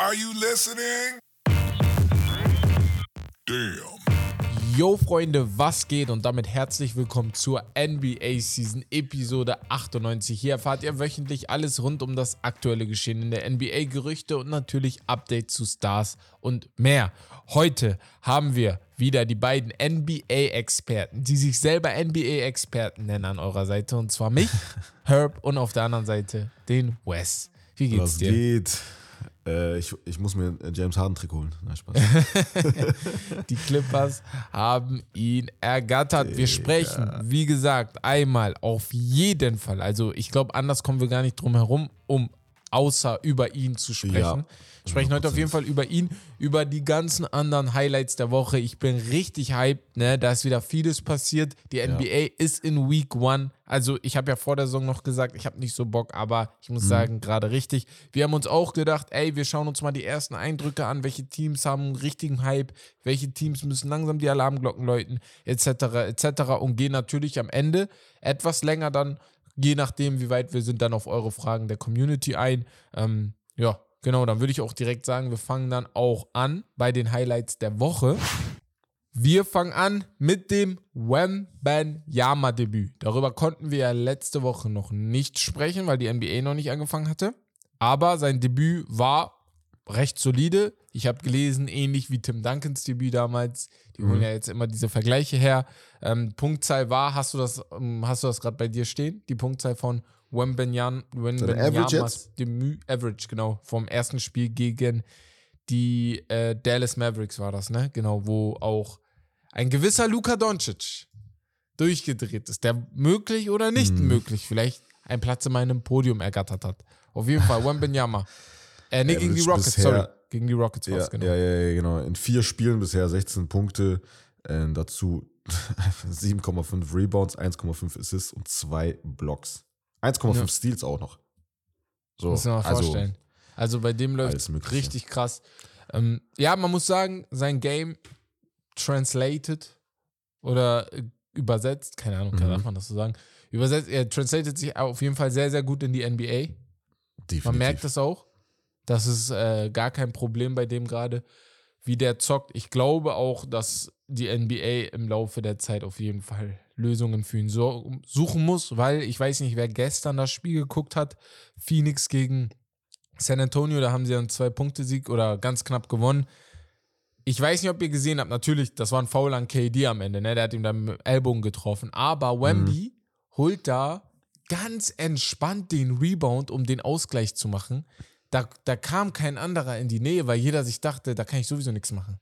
Are you listening? Damn. Yo Freunde, was geht und damit herzlich willkommen zur NBA Season Episode 98. Hier erfahrt ihr wöchentlich alles rund um das aktuelle Geschehen in der NBA, Gerüchte und natürlich Updates zu Stars und mehr. Heute haben wir wieder die beiden NBA-Experten, die sich selber NBA-Experten nennen an eurer Seite und zwar mich, Herb und auf der anderen Seite den Wes. Wie geht's Was dir? geht? Äh, ich, ich muss mir ein James Harden Trick holen. Nein, Spaß. Die Clippers haben ihn ergattert. Wir sprechen, wie gesagt, einmal auf jeden Fall. Also ich glaube, anders kommen wir gar nicht drum herum, um außer über ihn zu sprechen. Ja, Wir sprechen heute auf jeden Fall über ihn, über die ganzen anderen Highlights der Woche. Ich bin richtig hyped, ne? Da ist wieder vieles passiert. Die NBA ist in Week One. Also ich habe ja vor der Saison noch gesagt, ich habe nicht so Bock, aber ich muss sagen, gerade richtig. Wir haben uns auch gedacht, ey, wir schauen uns mal die ersten Eindrücke an, welche Teams haben einen richtigen Hype, welche Teams müssen langsam die Alarmglocken läuten, etc., etc. und gehen natürlich am Ende etwas länger dann, je nachdem, wie weit wir sind, dann auf eure Fragen der Community ein. Ähm, ja, genau, dann würde ich auch direkt sagen, wir fangen dann auch an bei den Highlights der Woche. Wir fangen an mit dem Wembanyama-Debüt. Darüber konnten wir ja letzte Woche noch nicht sprechen, weil die NBA noch nicht angefangen hatte. Aber sein Debüt war recht solide. Ich habe gelesen, ähnlich wie Tim Duncans Debüt damals. Die holen ja jetzt immer diese Vergleiche her. Ähm, Punktzahl war, hast du das, ähm, hast du das gerade bei dir stehen? Die Punktzahl von Wembanyamas jetzt? Debüt, Average, genau, vom ersten Spiel gegen die äh, Dallas Mavericks war das, ne? Genau, wo auch ein gewisser Luka Doncic durchgedreht ist, der möglich oder nicht Mhm. möglich vielleicht einen Platz in meinem Podium ergattert hat. Auf jeden Fall, Wembenyama. Äh, nee, gegen die Rockets, bisher- sorry. Gegen die Rockets war ja, genau. ja, ja, ja, genau. In vier Spielen bisher 16 Punkte. Äh, dazu 7,5 Rebounds, 1,5 Assists und 2 Blocks. 1,5 Ja. Steals auch noch. So, Muss man mal also, vorstellen. Also bei dem läuft es richtig krass. Ähm, ja, man muss sagen, sein Game translated oder äh, übersetzt, keine Ahnung, kann Mhm. man das so sagen, übersetzt, er translated sich auf jeden Fall sehr, sehr gut in die NBA. definitiv. Man merkt es auch. Das ist äh, gar kein Problem bei dem gerade, wie der zockt. Ich glaube auch, dass die NBA im Laufe der Zeit auf jeden Fall Lösungen für ihn so suchen muss, weil ich weiß nicht, wer gestern das Spiel geguckt hat. Phoenix gegen San Antonio, da haben sie einen Zwei-Punkte-Sieg oder ganz knapp gewonnen. Ich weiß nicht, ob ihr gesehen habt, natürlich, das war ein Foul an KD am Ende, ne? Der hat ihm dann mit dem Ellbogen getroffen. Aber Wemby holt da ganz entspannt den Rebound, um den Ausgleich zu machen. Da, da kam kein anderer in die Nähe, weil jeder sich dachte, da kann ich sowieso nichts machen.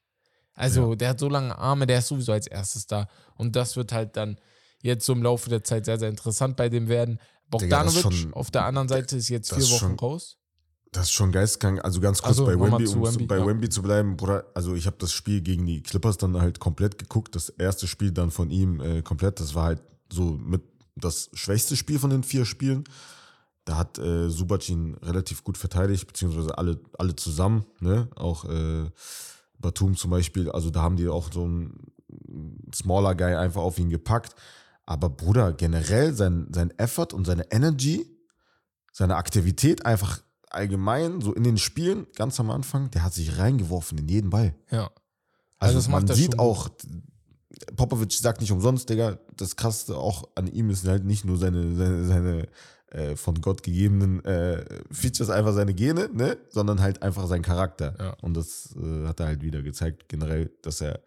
Also, der hat so lange Arme, der ist sowieso als erstes da. Und das wird halt dann jetzt so im Laufe der Zeit sehr, sehr interessant bei dem werden. Bogdanovic schon- auf der anderen Seite ist jetzt vier Wochen schon- raus. Das ist schon geisteskrank. Also ganz kurz Also, bei Wemby, zu um Wemby, bei ja. Wemby zu bleiben, Bruder. Also ich habe das Spiel gegen die Clippers dann halt komplett geguckt. Das erste Spiel dann von ihm äh, komplett. Das war halt so mit das schwächste Spiel von den vier Spielen. Da hat äh, Subac ihn relativ gut verteidigt, beziehungsweise alle, alle zusammen, ne? Auch äh, Batum zum Beispiel, also da haben die auch so einen smaller Guy einfach auf ihn gepackt. Aber Bruder, generell sein, sein Effort und seine Energy, seine Aktivität einfach allgemein, so in den Spielen, ganz am Anfang, der hat sich reingeworfen in jeden Ball. Ja. Also, das macht man sieht auch, Popovic sagt nicht umsonst, Digga, das Krasseste auch an ihm ist halt nicht nur seine, seine, seine äh, von Gott gegebenen äh, Features, einfach seine Gene, ne, sondern halt einfach sein Charakter. Ja. Und das äh, hat er halt wieder gezeigt, generell, dass er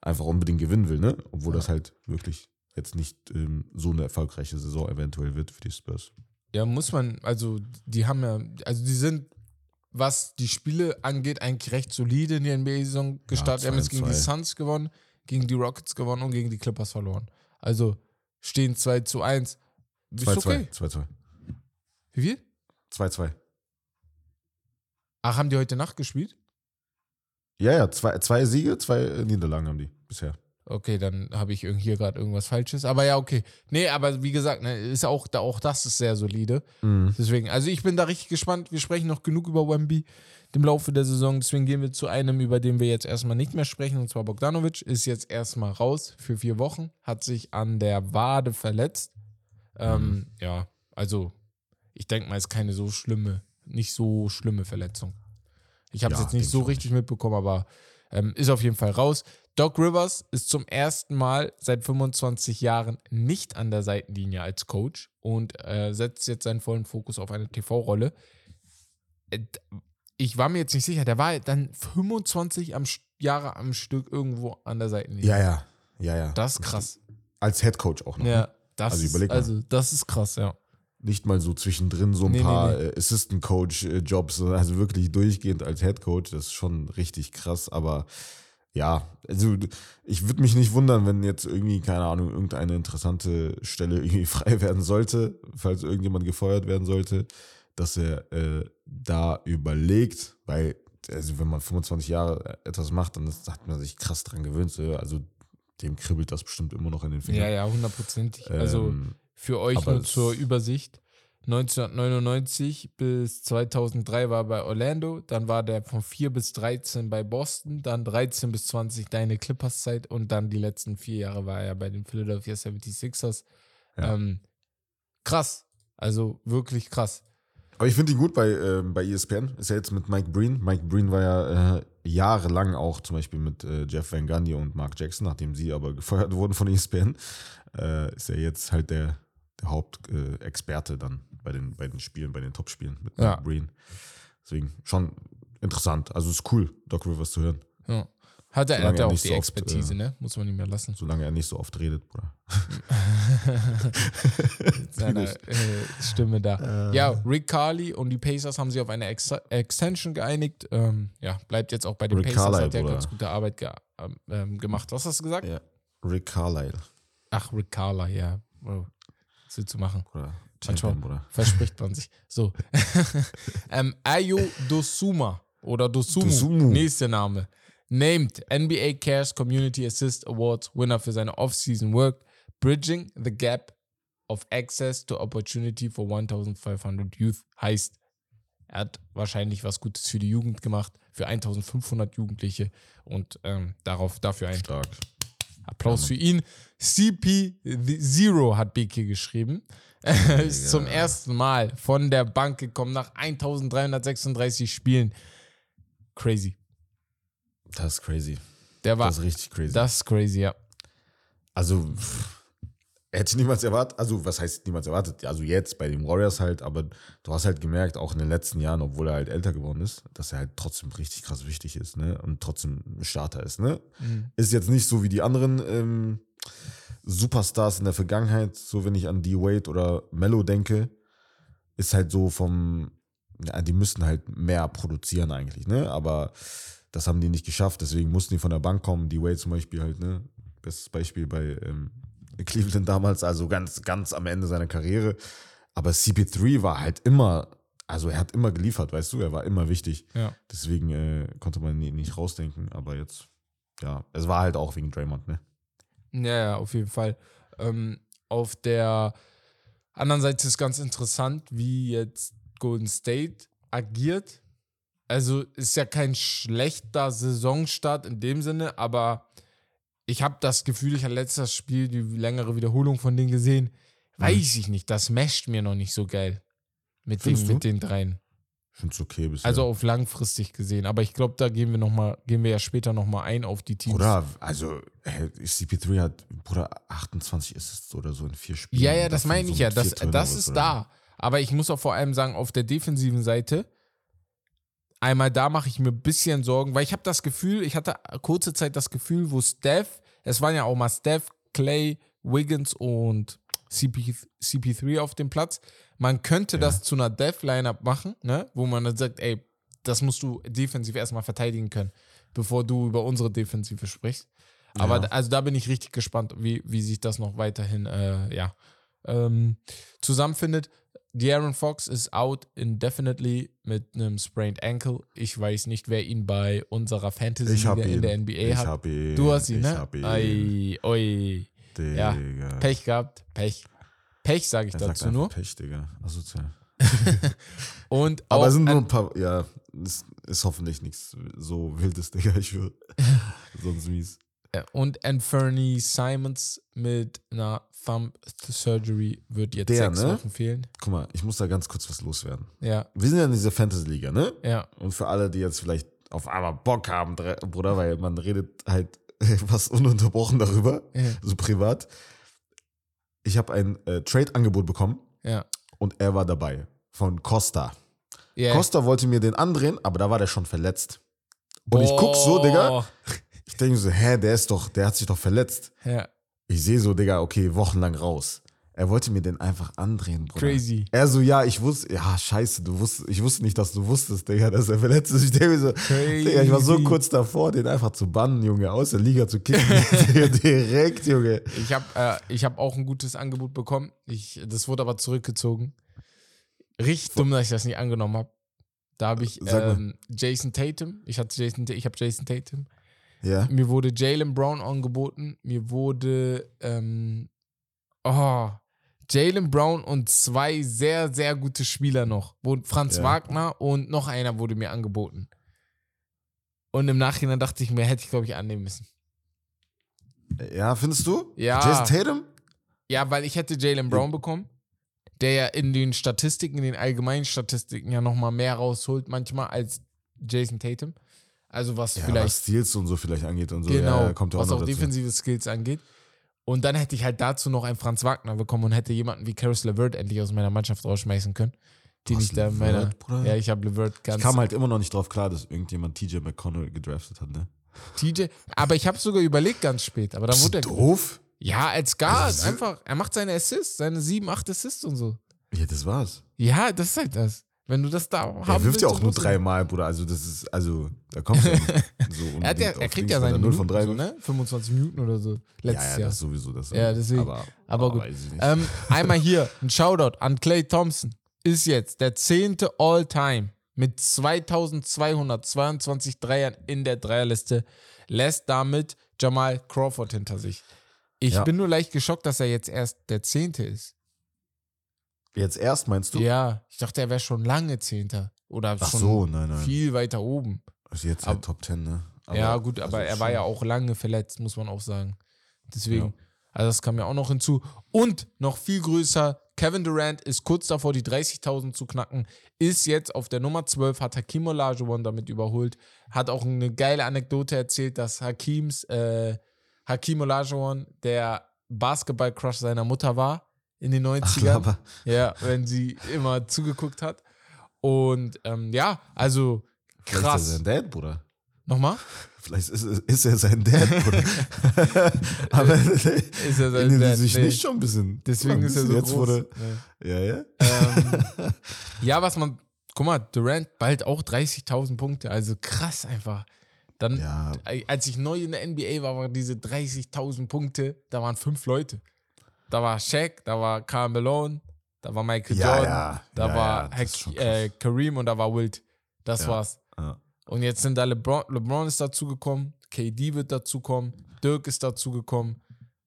einfach unbedingt gewinnen will, ne, obwohl Ja. das halt wirklich jetzt nicht ähm, so eine erfolgreiche Saison eventuell wird für die Spurs. Ja, muss man, also die haben ja, also die sind, was die Spiele angeht, eigentlich recht solide in die NBA-Saison gestartet. die haben jetzt gegen die 2-2. Suns gewonnen, gegen die Rockets gewonnen und gegen die Clippers verloren. Also stehen 2 zu 1. Ist 2-2. okay. 2-2. Wie viel? 2-2. Ach, haben die heute Nacht gespielt? Ja, ja, zwei, zwei Siege, zwei Niederlagen haben die bisher. Okay, dann habe ich hier gerade irgendwas Falsches. Aber ja, okay. Nee, aber wie gesagt, ne, ist auch, da, auch das ist sehr solide. Deswegen, also ich bin da richtig gespannt. Wir sprechen noch genug über Wemby im Laufe der Saison. Deswegen gehen wir zu einem, über den wir jetzt erstmal nicht mehr sprechen. Und zwar Bogdanovic ist jetzt erstmal raus für vier Wochen. Hat sich an der Wade verletzt. Ähm, ja, also ich denke mal, ist keine so schlimme, nicht so schlimme Verletzung. Ich habe es Ja, jetzt nicht so richtig mitbekommen, aber ähm, ist auf jeden Fall raus. Doc Rivers ist zum ersten Mal seit 25 Jahren nicht an der Seitenlinie als Coach und äh, setzt jetzt seinen vollen Fokus auf eine TV-Rolle. Äh, Ich war mir jetzt nicht sicher, der war dann 25 am, Jahre am Stück irgendwo an der Seitenlinie. Ja, ja. Ja, ja. Das ist krass. Als Head Coach auch noch. Ja, Ne? Das Also überleg mal. also das ist krass, ja. Nicht mal so zwischendrin so ein Nee, nee, paar nee. äh, Assistant Coach äh, Jobs, sondern also wirklich durchgehend als Head Coach. Das ist schon richtig krass. Aber ja, also ich würde mich nicht wundern, wenn jetzt irgendwie, keine Ahnung, irgendeine interessante Stelle irgendwie frei werden sollte, falls irgendjemand gefeuert werden sollte, dass er äh, da überlegt, weil, also wenn man 25 Jahre etwas macht, dann ist, hat man sich krass dran gewöhnt. So, also dem kribbelt das bestimmt immer noch in den Fingern. Ja, ja, hundertprozentig. Also Ähm, für euch nur zur Übersicht. 1999 bis 2003 war er bei Orlando, dann war der von 4 bis 13 bei Boston, dann 13 bis 20 deine Clippers-Zeit und dann die letzten vier Jahre war er bei den Philadelphia 76ers. Ja. Ähm, krass, also wirklich krass. Aber ich finde ihn gut bei, ähm, bei ESPN. Ist ja jetzt mit Mike Breen. Mike Breen war ja äh, jahrelang auch zum Beispiel mit äh, Jeff Van Gundy und Mark Jackson, nachdem sie aber gefeuert wurden von ESPN, äh, ist er jetzt halt der, der Hauptexperte äh, dann bei den, bei den Spielen, bei den Topspielen mit Ja. Mike Breen. Deswegen schon interessant. Also ist cool, Doc Rivers zu hören. Ja. Hat er, hat er er auch nicht die so oft, Expertise, äh, ne? Muss man ihm ja lassen. Solange er nicht so oft redet, Bruder. Mit seiner äh, Stimme da. Ja, Rick Carly und die Pacers haben sich auf eine Ex Extension geeinigt. Ähm, ja, bleibt jetzt auch bei den Rick Pacers, Carlisle, hat ja ganz gute Arbeit ge ähm, ähm, gemacht. Was hast du gesagt? Ja. Rick Carlisle, Ach, Rick Carlisle, ja. Was willst du machen? Bruder. Champion, Bruder. verspricht man sich. So. ähm, Ayo Dosuma oder Dosumu, Dosunmu. nächster Name. Named NBA Cares Community Assist Awards Winner für seine Off-Season Work, Bridging the Gap of Access to Opportunity for 1500 Youth. Heißt, er hat wahrscheinlich was Gutes für die Jugend gemacht, für 1500 Jugendliche und ähm, darauf dafür ein Stark. Applaus für ihn. CP Zero hat BK geschrieben. ist zum ersten Mal von der Bank gekommen nach 1336 Spielen. Crazy. Das ist crazy. Der war Das ist richtig crazy. das ist crazy, ja. Also, pff, hätte ich niemals erwartet. Also, was heißt niemals erwartet? Also, jetzt bei den Warriors halt, aber du hast halt gemerkt, auch in den letzten Jahren, obwohl er halt älter geworden ist, dass er halt trotzdem richtig krass wichtig ist, ne? Und trotzdem ein Starter ist, ne? Ist jetzt nicht so wie die anderen ähm, Superstars in der Vergangenheit, so wenn ich an D-Wade oder Mello denke, ist halt so vom, ja, die müssten halt mehr produzieren eigentlich, ne? Aber das haben die nicht geschafft, deswegen mussten die von der Bank kommen. D-Wade zum Beispiel halt, ne? Bestes Beispiel bei ähm, Cleveland damals, also ganz, ganz am Ende seiner Karriere. Aber CP3 war halt immer, also er hat immer geliefert, weißt du, er war immer wichtig. Ja. Deswegen äh, konnte man ihn nicht rausdenken, aber jetzt, ja, es war halt auch wegen Draymond, ne? Ja, ja, auf jeden Fall. Ähm, auf der anderen Seite ist ganz interessant, wie jetzt Golden State agiert. Also ist ja kein schlechter Saisonstart in dem Sinne, aber ich habe das Gefühl, ich habe letztes Spiel die längere Wiederholung von denen gesehen. Weiß ich nicht, das mescht mir noch nicht so geil mit, den, Findest du? mit den dreien. Ich finde es okay bisher. Also auf langfristig gesehen. Aber ich glaube, da gehen wir noch mal, gehen wir ja später nochmal ein auf die Teams. Bruder, also äh, CP3 hat, Bruder, 28 Assists oder so in vier Spielen. Ja, ja, das meine so ich ja. mit Das, das ist oder da. Aber ich muss auch vor allem sagen, auf der defensiven Seite, einmal da mache ich mir ein bisschen Sorgen, weil ich habe das Gefühl, ich hatte kurze Zeit das Gefühl, wo Steph, es waren ja auch mal Steph, Clay, Wiggins und CP, CP3 auf dem Platz. Man könnte das zu einer Death-Lineup machen, ne? wo man dann sagt, ey, das musst du defensiv erstmal verteidigen können, bevor du über unsere Defensive sprichst. Aber Ja. da- also da bin ich richtig gespannt, wie, wie sich das noch weiterhin äh, ja, ähm, zusammenfindet. De'Aaron Fox ist out indefinitely mit einem sprained ankle. Ich weiß nicht, wer ihn bei unserer Ich hab ihn. in der NBA ich hat. Hab ihn. Du hast ihn, ich ne? Hab ihn. Ei, oi. Ja, Digga. Pech gehabt. Pech. Pech sage ich Er dazu nur. Pech, Digga. Asozial. Und Aber auch es sind nur ein paar, ja, es ist hoffentlich nichts so wildes, Digga, ich schwöre. Sonst mies. Äh, Und Anthony Simons mit einer Thumb Surgery wird jetzt Der, sechs ne? Wochen fehlen. Guck mal, ich muss da ganz kurz was loswerden. Ja, Wir sind ja in dieser Fantasy-Liga, ne? ja. Und für alle, die jetzt vielleicht auf einmal Bock haben, Bruder, weil man redet halt was ununterbrochen darüber, Ja. so privat. Ich habe ein äh, Trade-Angebot bekommen Ja. und er war dabei. Von Costa. ja. Costa wollte mir den andrehen, aber da war der schon verletzt. Und ich guck so, Digga. Ich denke so, hä, der ist doch, der hat sich doch verletzt. Ja, Ich sehe so, Digga, okay, wochenlang raus. Er wollte mir den einfach andrehen, Bruder. crazy. Er so, ja, ich wusste, ja, scheiße, du wusstest, ich wusste nicht, dass du wusstest, Digga, dass er verletzt ist. Ich denke mir so, Digga, ich war so Crazy. kurz davor, den einfach zu bannen, Junge, aus der Liga zu kicken. Direkt, Junge. Ich habe äh, ich hab auch ein gutes Angebot bekommen. Ich, das wurde aber zurückgezogen. Richtig dumm, dass ich das nicht angenommen habe. Da habe ich ähm, Jason Tatum. Ich hatte Jason, ich habe Jason Tatum. Ja, Mir wurde Jalen Brown angeboten. Mir wurde ähm, oh, Jalen Brown und zwei sehr, sehr gute Spieler noch. Franz Ja. Wagner und noch einer wurde mir angeboten. Und im Nachhinein dachte ich mir, hätte ich, glaube ich, annehmen müssen. ja, findest du? Ja. Jason Tatum? Ja, weil ich hätte Jalen Brown bekommen, der ja in den Statistiken, in den allgemeinen Statistiken ja nochmal mehr rausholt manchmal als Jason Tatum. Also was Ja, vielleicht was Steals und so vielleicht angeht und so. genau, ja, kommt auch was auch dazu. defensive Skills angeht. Und dann hätte ich halt dazu noch einen Franz Wagner bekommen und hätte jemanden wie Karis LeVert endlich aus meiner Mannschaft rausschmeißen können. Den ich da meiner. Bruder? Ja, ich habe LeVert ganz. Ich kam halt immer noch nicht drauf klar, dass irgendjemand TJ McConnell gedraftet hat, ne? TJ. Aber ich habe sogar überlegt ganz spät. Aber dann Bist wurde er. doof? Ja, als Guard. Also so- einfach. Er macht seine Assists, seine sieben, acht Assists und so. Ja, das war's. Ja, das ist halt das. Wenn du das da haben Er wirft ja auch nur dreimal, Bruder. Also, das ist, also, da kommst du ja so Er, hat ja, er kriegt ja seine er 0 von Minuten, 3 so, ne? 25 Minuten oder so. Ja, Letztes ja, Jahr. das sowieso. Das Ja, deswegen. Aber, Aber gut. Ähm, einmal hier, ein Shoutout an Clay Thompson. Ist jetzt der zehnte All-Time mit 2222 Dreiern in der Dreierliste. Lässt damit Jamal Crawford hinter sich. Ich Ja. bin nur leicht geschockt, dass er jetzt erst der zehnte ist. Jetzt erst meinst du? Ja, ich dachte, er wäre schon lange zehnter. Oder Ach schon so, nein, nein. viel weiter oben. Also jetzt halt Top 10, ne? Aber- ja, gut, also aber er war schon- ja auch lange verletzt, muss man auch sagen. Deswegen, Ja. also das kam ja auch noch hinzu. Und noch viel größer, Kevin Durant ist kurz davor, die 30.000 zu knacken, ist jetzt auf der Nummer 12, hat Hakim Olajuwon damit überholt, hat auch eine geile Anekdote erzählt, dass Hakims, äh, Hakim Olajuwon der Basketball-Crush seiner Mutter war in den 90ern. aber ja, wenn sie immer zugeguckt hat. Und ähm, ja, also vielleicht krass. ist er sein Dad, Bruder. Nochmal? Vielleicht ist, ist er sein Dad, Bruder. aber Ist er sein Dad? Sie sich Nee. nicht schon ein bisschen. Deswegen ein ist er so jetzt groß. Wurde, Nee. ja, ja. Ähm, ja, was man, guck mal, Durant bald auch 30.000 Punkte, also krass einfach. Dann, Ja, als ich neu in der NBA war, waren diese 30.000 Punkte, da waren fünf Leute. Da war Shaq, da war Karl Malone, da war Michael Ja, Jordan, ja. da Ja, war das äh, Kareem und da war Wilt. Das war's. Und jetzt sind da LeBron, LeBron ist dazugekommen, KD wird dazukommen, Dirk ist dazugekommen,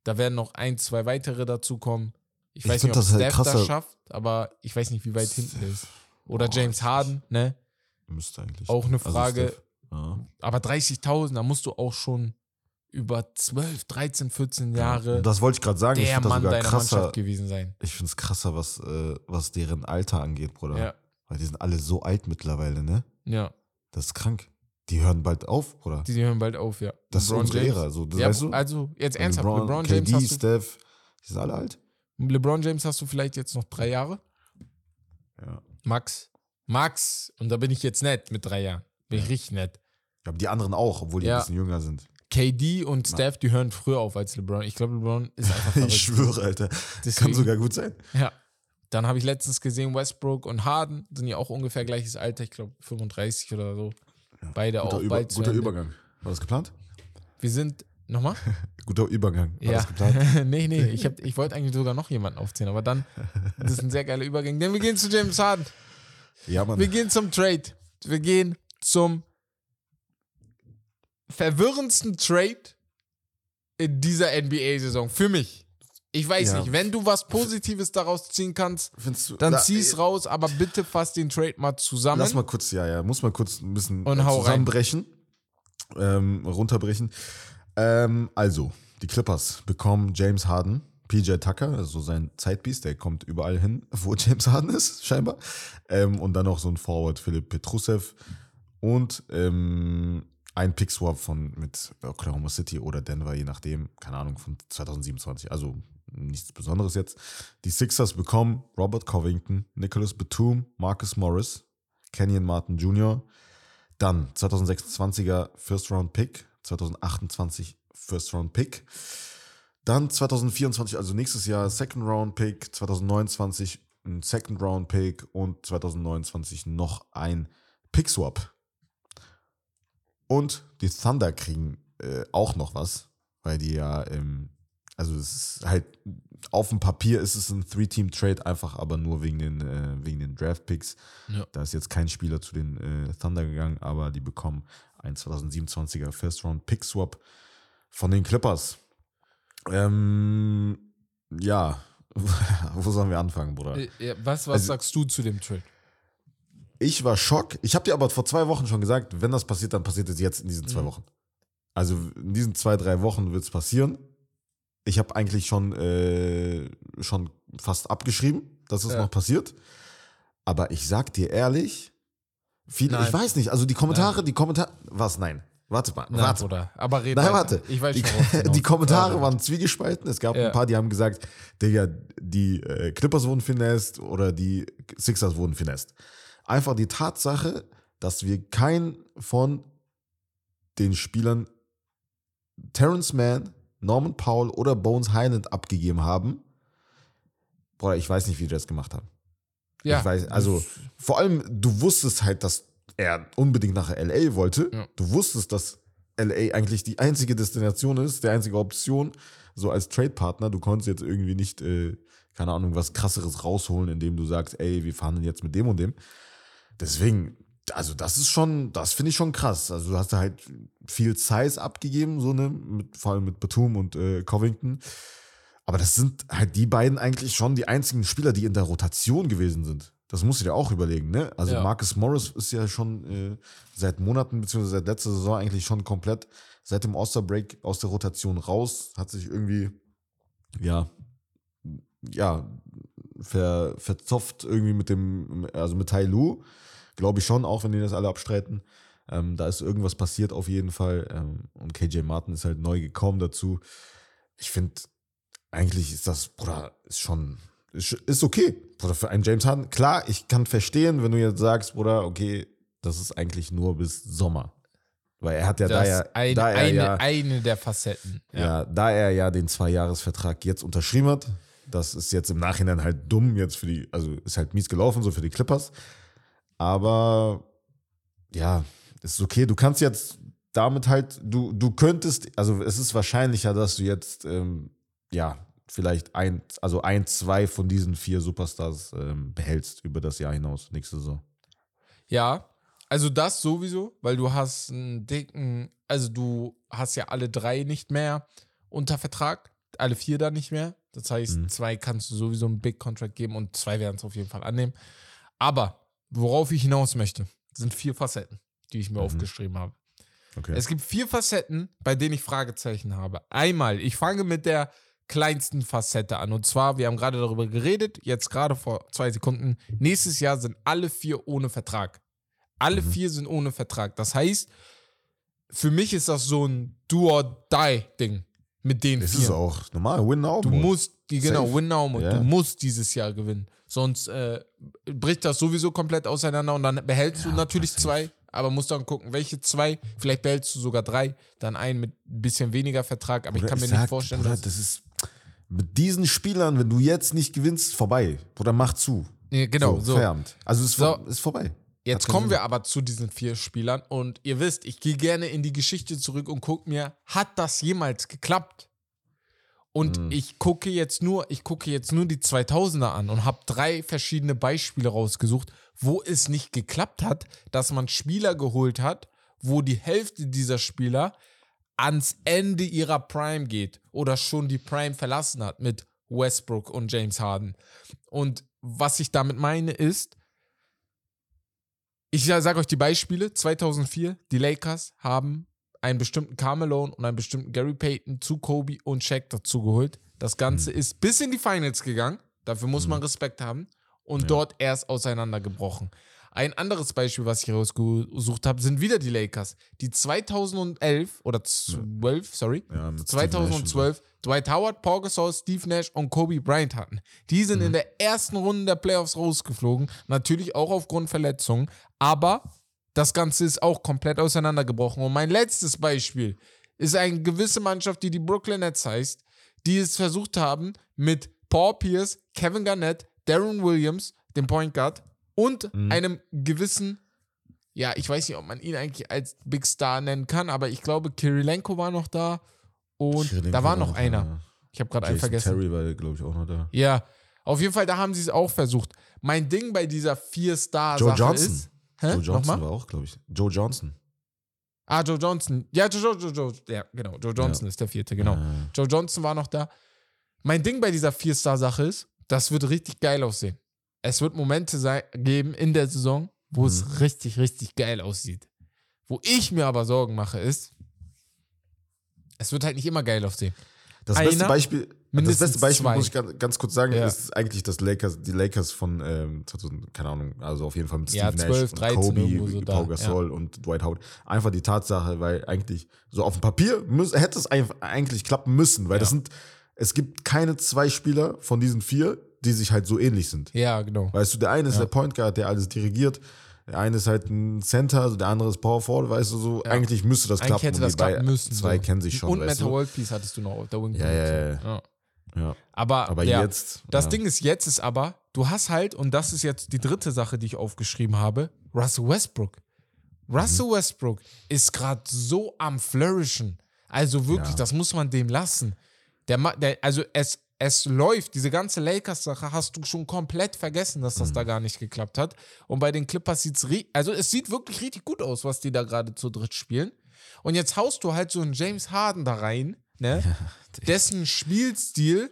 da werden noch ein, zwei weitere dazukommen. Ich, Ich weiß nicht, ob das halt Steph das krasser. schafft, aber ich weiß nicht, wie weit hinten ist. Oder Boah, James Harden, ne? Müsste eigentlich. Auch eine Also Frage. Ja. Aber 30.000, da musst du auch schon über 12, 13, 14 Jahre Das wollte ich gerade sagen. ich der finde das Mann sogar deiner krasser. Mannschaft gewesen sein. Ich finde es krasser, was, äh, was deren Alter angeht, Bruder. Ja, Weil die sind alle so alt mittlerweile, ne? ja. Das ist krank. Die hören bald auf, Bruder. Die, die hören bald auf, ja. Das ist LeBron unsere James. Ära. So, das Ja, weißt du? also jetzt ernsthaft, LeBron, LeBron, James KD, hast du, Steph, die sind alle alt. LeBron James hast du vielleicht jetzt noch drei Jahre. Ja. Max. Max. Und da bin ich jetzt nett mit drei Jahren. Bin ich richtig nett. Aber die anderen auch, obwohl die Ja. ein bisschen jünger sind. KD und Steph, die hören früher auf als LeBron. Ich glaube, LeBron ist einfach verrückt. Ich schwöre, Alter. Deswegen- Kann sogar gut sein. Ja. Dann habe ich letztens gesehen, Westbrook und Harden sind ja auch ungefähr gleiches Alter. Ich glaube 35 oder so. Beide Guter, auch Über, bald guter. Übergang. War das geplant? Wir sind, nochmal? Guter Übergang. War Ja. das geplant? nee, nee, ich, hab- ich wollte eigentlich sogar noch jemanden aufzählen, aber dann, das ist ein sehr geiler Übergang. Denn wir gehen zu James Harden. Ja, Mann. Wir gehen zum Trade. Wir gehen zum verwirrendsten Trade in dieser NBA-Saison. Für mich. Ich weiß Ja. nicht, wenn du was Positives daraus ziehen kannst, du, dann zieh's äh, raus, aber bitte fass den Trade mal zusammen. Lass mal kurz, ja, ja, muss mal kurz ein bisschen Und zusammenbrechen, ähm, runterbrechen. Ähm, also, die Clippers bekommen James Harden, PJ Tucker, also sein Zeitbiest, der kommt überall hin, wo James Harden ist, scheinbar. Ähm, und dann noch so ein Forward, Philipp Petrusev. Und ähm, ein Pick-Swap von mit Oklahoma City oder Denver, je nachdem, keine Ahnung, von 2027. Also nichts Besonderes jetzt. Die Sixers bekommen Robert Covington, Nicholas Batum, Marcus Morris, Kenyon Martin Jr., dann 2026er First Round Pick, 2028 First Round Pick, dann 2024, also nächstes Jahr Second Round Pick, 2029 ein Second Round Pick und 2029 noch ein Pick Swap. Und die Thunder kriegen äh, auch noch was, weil die ja, ähm, also es ist halt, auf dem Papier ist es ein Three-Team-Trade einfach, aber nur wegen den, äh, wegen den Draft-Picks. Ja. Da ist jetzt kein Spieler zu den äh, Thunder gegangen, aber die bekommen einen 2027er First-Round-Pick-Swap von den Clippers. Ähm, ja, wo sollen wir anfangen, Bruder? Äh, Was, was Also- sagst du zu dem Trade? Ich war schock. Ich habe dir aber vor zwei Wochen schon gesagt, wenn das passiert, dann passiert es jetzt in diesen zwei Mhm. Wochen. Also in diesen zwei, drei Wochen wird es passieren. Ich habe eigentlich schon, äh, schon fast abgeschrieben, dass es Ja. noch passiert. Aber ich sag dir ehrlich, Nein. ich weiß nicht, also die Kommentare, die Kommentare, was? Nein. Warte mal, Na, warte. Bruder. Aber red Nein, warte. Ich weiß die, schon, hinaus die Kommentare willst. waren zwiegespalten. Es gab Ja. ein paar, die haben gesagt, Digga, die äh, Clippers wurden finest oder die Sixers wurden finest. Einfach die Tatsache, dass wir keinen von den Spielern Terrence Mann, Norman Powell oder Bones Highland abgegeben haben. Boah, ich weiß nicht, wie die das gemacht haben. Ja, Ich weiß, also vor allem, du wusstest halt, dass er unbedingt nach LA wollte. Ja. Du wusstest, dass LA eigentlich die einzige Destination ist, die einzige Option, so als Trade-Partner. Du konntest jetzt irgendwie nicht, äh, keine Ahnung, was krasseres rausholen, indem du sagst, ey, wir fahren jetzt mit dem und dem. Deswegen, also das ist schon, das finde ich schon krass. Also du hast da halt viel Size abgegeben, so ne, mit, vor allem mit Batum und äh, Covington. Aber das sind halt die beiden eigentlich schon die einzigen Spieler, die in der Rotation gewesen sind. Das musst du dir auch überlegen, ne? Also Ja. Marcus Morris ist ja schon äh, seit Monaten, beziehungsweise seit letzter Saison eigentlich schon komplett seit dem All-Star-Break aus der Rotation raus, hat sich irgendwie, ja, ja, ver, verzopft irgendwie mit dem, also mit Tai Lu, glaube ich schon, auch wenn die das alle abstreiten. Ähm, da ist irgendwas passiert auf jeden Fall. Ähm, und KJ Martin ist halt neu gekommen dazu. Ich finde, eigentlich ist das, Bruder, ist schon, ist, ist okay. Bruder, für einen James Harden. Klar, ich kann verstehen, wenn du jetzt sagst, Bruder, okay, das ist eigentlich nur bis Sommer. Weil er hat ja das da ja, ein, da er eine, ja, eine der Facetten. ja. da er ja den Zweijahresvertrag jetzt unterschrieben hat, das ist jetzt im Nachhinein halt dumm jetzt für die, also ist halt mies gelaufen, so für die Clippers. Aber ja, ist okay. Du kannst jetzt damit halt, du, du könntest, also es ist wahrscheinlicher, dass du jetzt, ähm, ja, vielleicht ein, also ein, zwei von diesen vier Superstars ähm, behältst über das Jahr hinaus, nächste Saison. Ja, also das sowieso, weil du hast einen dicken, also du hast ja alle drei nicht mehr unter Vertrag, alle vier dann nicht mehr. Das heißt, Mhm. zwei kannst du sowieso einen Big Contract geben und zwei werden es auf jeden Fall annehmen. Aber worauf ich hinaus möchte, sind vier Facetten, die ich mir Mhm. aufgeschrieben habe. Okay. Es gibt vier Facetten, bei denen ich Fragezeichen habe. Einmal, ich fange mit der kleinsten Facette an. Und zwar, wir haben gerade darüber geredet, jetzt gerade vor zwei Sekunden. Nächstes Jahr sind alle vier ohne Vertrag. Alle Mhm. vier sind ohne Vertrag. Das heißt, für mich ist das so ein Do-or-Die-Ding mit den das vier. ist auch normal, win now. Du musst, die, genau, win now. Ja. du musst dieses Jahr gewinnen. Sonst äh, bricht das sowieso komplett auseinander und dann behältst du natürlich zwei, aber musst dann gucken, welche zwei, vielleicht behältst du sogar drei, dann einen mit ein bisschen weniger Vertrag, aber ich Bruder, kann mir sag, nicht vorstellen, Bruder, dass. das ist mit diesen Spielern, wenn du jetzt nicht gewinnst, vorbei. Bruder, mach zu. Nee, genau, so. Feierabend. Also es ist, So. vor- ist vorbei. Jetzt kommen wir aber zu diesen vier Spielern und ihr wisst, ich gehe gerne in die Geschichte zurück und gucke mir, hat das jemals geklappt? Und Mhm. ich gucke jetzt nur, ich gucke jetzt nur die 2000er an und habe drei verschiedene Beispiele rausgesucht, wo es nicht geklappt hat, dass man Spieler geholt hat, wo die Hälfte dieser Spieler ans Ende ihrer Prime geht oder schon die Prime verlassen hat mit Westbrook und James Harden. Und was ich damit meine ist, ich sage euch die Beispiele. 2004, die Lakers haben einen bestimmten Carmelo und einen bestimmten Gary Payton zu Kobe und Shaq dazu geholt. Das Ganze Mhm. ist bis in die Finals gegangen. Dafür muss man Respekt haben. Und dort erst auseinandergebrochen. Ein anderes Beispiel, was ich rausgesucht habe, sind wieder die Lakers, die 2011 oder 12, sorry, Ja, Steve Nash 2012 Dwight Howard, Paul Gasol, Steve Nash und Kobe Bryant hatten. Die sind Mhm. in der ersten Runde der Playoffs rausgeflogen, natürlich auch aufgrund Verletzungen, aber das Ganze ist auch komplett auseinandergebrochen. Und mein letztes Beispiel ist eine gewisse Mannschaft, die die Brooklyn Nets heißt, die es versucht haben mit Paul Pierce, Kevin Garnett, Darren Williams, dem Point Guard und Mhm. einem gewissen ja, ich weiß nicht, ob man ihn eigentlich als Big Star nennen kann, aber ich glaube, Kirilenko war noch da und Kirilenko da war war noch noch einer. da. Ich habe gerade einen vergessen. Terry war, glaube ich, auch noch da. Ja, auf jeden Fall, da haben sie es auch versucht. Mein Ding bei dieser Vier-Star-Sache Joe Johnson. ist. Hä? Joe Johnson Nochmal? war auch, glaube ich. Joe Johnson. Ah, Joe Johnson. Ja, Joe, Joe, Joe. Ja, genau. Joe Johnson ist der vierte, genau. Äh, Joe Johnson war noch da. Mein Ding bei dieser Vier-Star-Sache ist, das wird richtig geil aussehen. Es wird Momente sei, geben in der Saison, wo Mhm. es richtig, richtig geil aussieht. Wo ich mir aber Sorgen mache, ist, es wird halt nicht immer geil aussehen. Das Einer, beste Beispiel, das beste Beispiel zwei. muss ich ganz, ganz kurz sagen, Ja. ist eigentlich das Lakers, die Lakers von, ähm, 2000, keine Ahnung, also auf jeden Fall mit Ja, Steve 12, Nash, und 13 Kobe, so da, Pau Gasol und Dwight Howard. Einfach die Tatsache, weil eigentlich so auf dem Papier muss, hätte es eigentlich klappen müssen, weil das sind, es gibt keine zwei Spieler von diesen vier, die sich halt so ähnlich sind. Ja, genau. Weißt du, der eine ist Ja. der Point Guard, der alles dirigiert. Der eine ist halt ein Center, also der andere ist Power Forward, weißt du, so. Eigentlich müsste das Eigentlich klappen. hätte das klappen müssen. Zwei so. kennen sich schon, Und weißt Metal. World Peace hattest du noch auf der Wing. Ja, ja, ja. ja. Ja. Aber, Aber ja, jetzt. das ja. Ding ist jetzt ist aber, du hast halt, und das ist jetzt die dritte Sache, die ich aufgeschrieben habe, Russell Westbrook. Mhm. Russell Westbrook ist gerade so am Flourishen. Also wirklich, Ja. das muss man dem lassen. Der, der, also es, es läuft, diese ganze Lakers-Sache hast du schon komplett vergessen, dass das da Mhm. gar nicht geklappt hat. Und bei den Clippers sieht es, also es sieht wirklich richtig gut aus, was die da gerade zu dritt spielen. Und jetzt haust du halt so einen James Harden da rein, ne? dessen Spielstil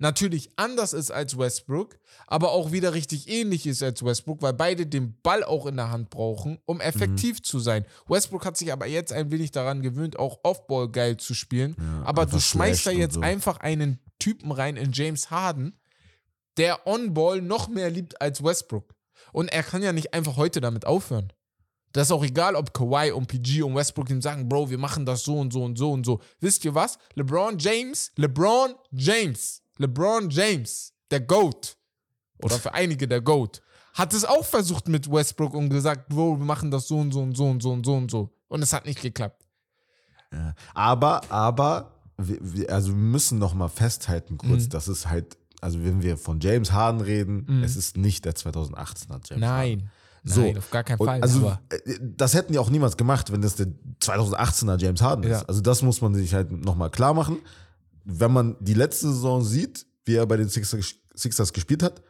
natürlich anders ist als Westbrook, aber auch wieder richtig ähnlich ist als Westbrook, weil beide den Ball auch in der Hand brauchen, um effektiv zu sein. Westbrook hat sich aber jetzt ein wenig daran gewöhnt, auch Offball geil zu spielen. aber du schmeißt da jetzt so. einfach einen Typen rein in James Harden, der On-Ball noch mehr liebt als Westbrook. Und er kann ja nicht einfach heute damit aufhören. Das ist auch egal, ob Kawhi und PG und Westbrook ihm sagen, Bro, wir machen das so und so und so und so. Wisst ihr was? LeBron James, LeBron James, LeBron James, der GOAT, oder für einige der GOAT, hat es auch versucht mit Westbrook und gesagt, Bro, wir machen das so und so und so und so und so und so. Und es hat nicht geklappt. Aber, aber, wir, wir, also wir müssen noch mal festhalten kurz, Mhm. dass es halt, also wenn wir von James Harden reden, es ist nicht der 2018er James Harden. Nein. So. Nein, auf gar keinen Und Fall. also, äh, das hätten die auch niemals gemacht, wenn das der 2018er James Harden Ja. ist. Also das muss man sich halt nochmal klar machen. Wenn man die letzte Saison sieht, wie er bei den Sixers, Sixers gespielt hat,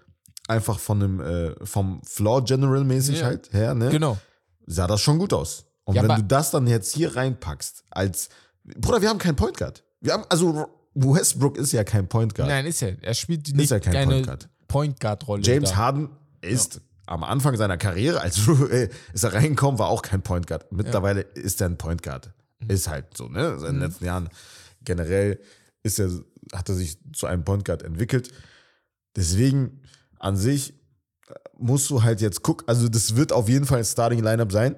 einfach von dem, äh, vom Floor General mäßig Ja. halt her, ne? genau. sah das schon gut aus. Und Ja, wenn du das dann jetzt hier reinpackst, als, Bruder, wir haben keinen Point Guard. Wir haben, also Westbrook ist ja kein Point Guard. Nein, ist er. Er spielt nicht ja kein Point Guard. Point Guard Rolle. James da. Harden ist am Anfang seiner Karriere, als äh, ist er reingekommen, war auch kein Point Guard. Mittlerweile ist er ein Point Guard. Mhm. Ist halt so, ne? In den letzten Jahren generell ist er, hat er sich zu einem Point Guard entwickelt. Deswegen an sich äh, musst du halt jetzt gucken, also das wird auf jeden Fall ein Starting Lineup sein.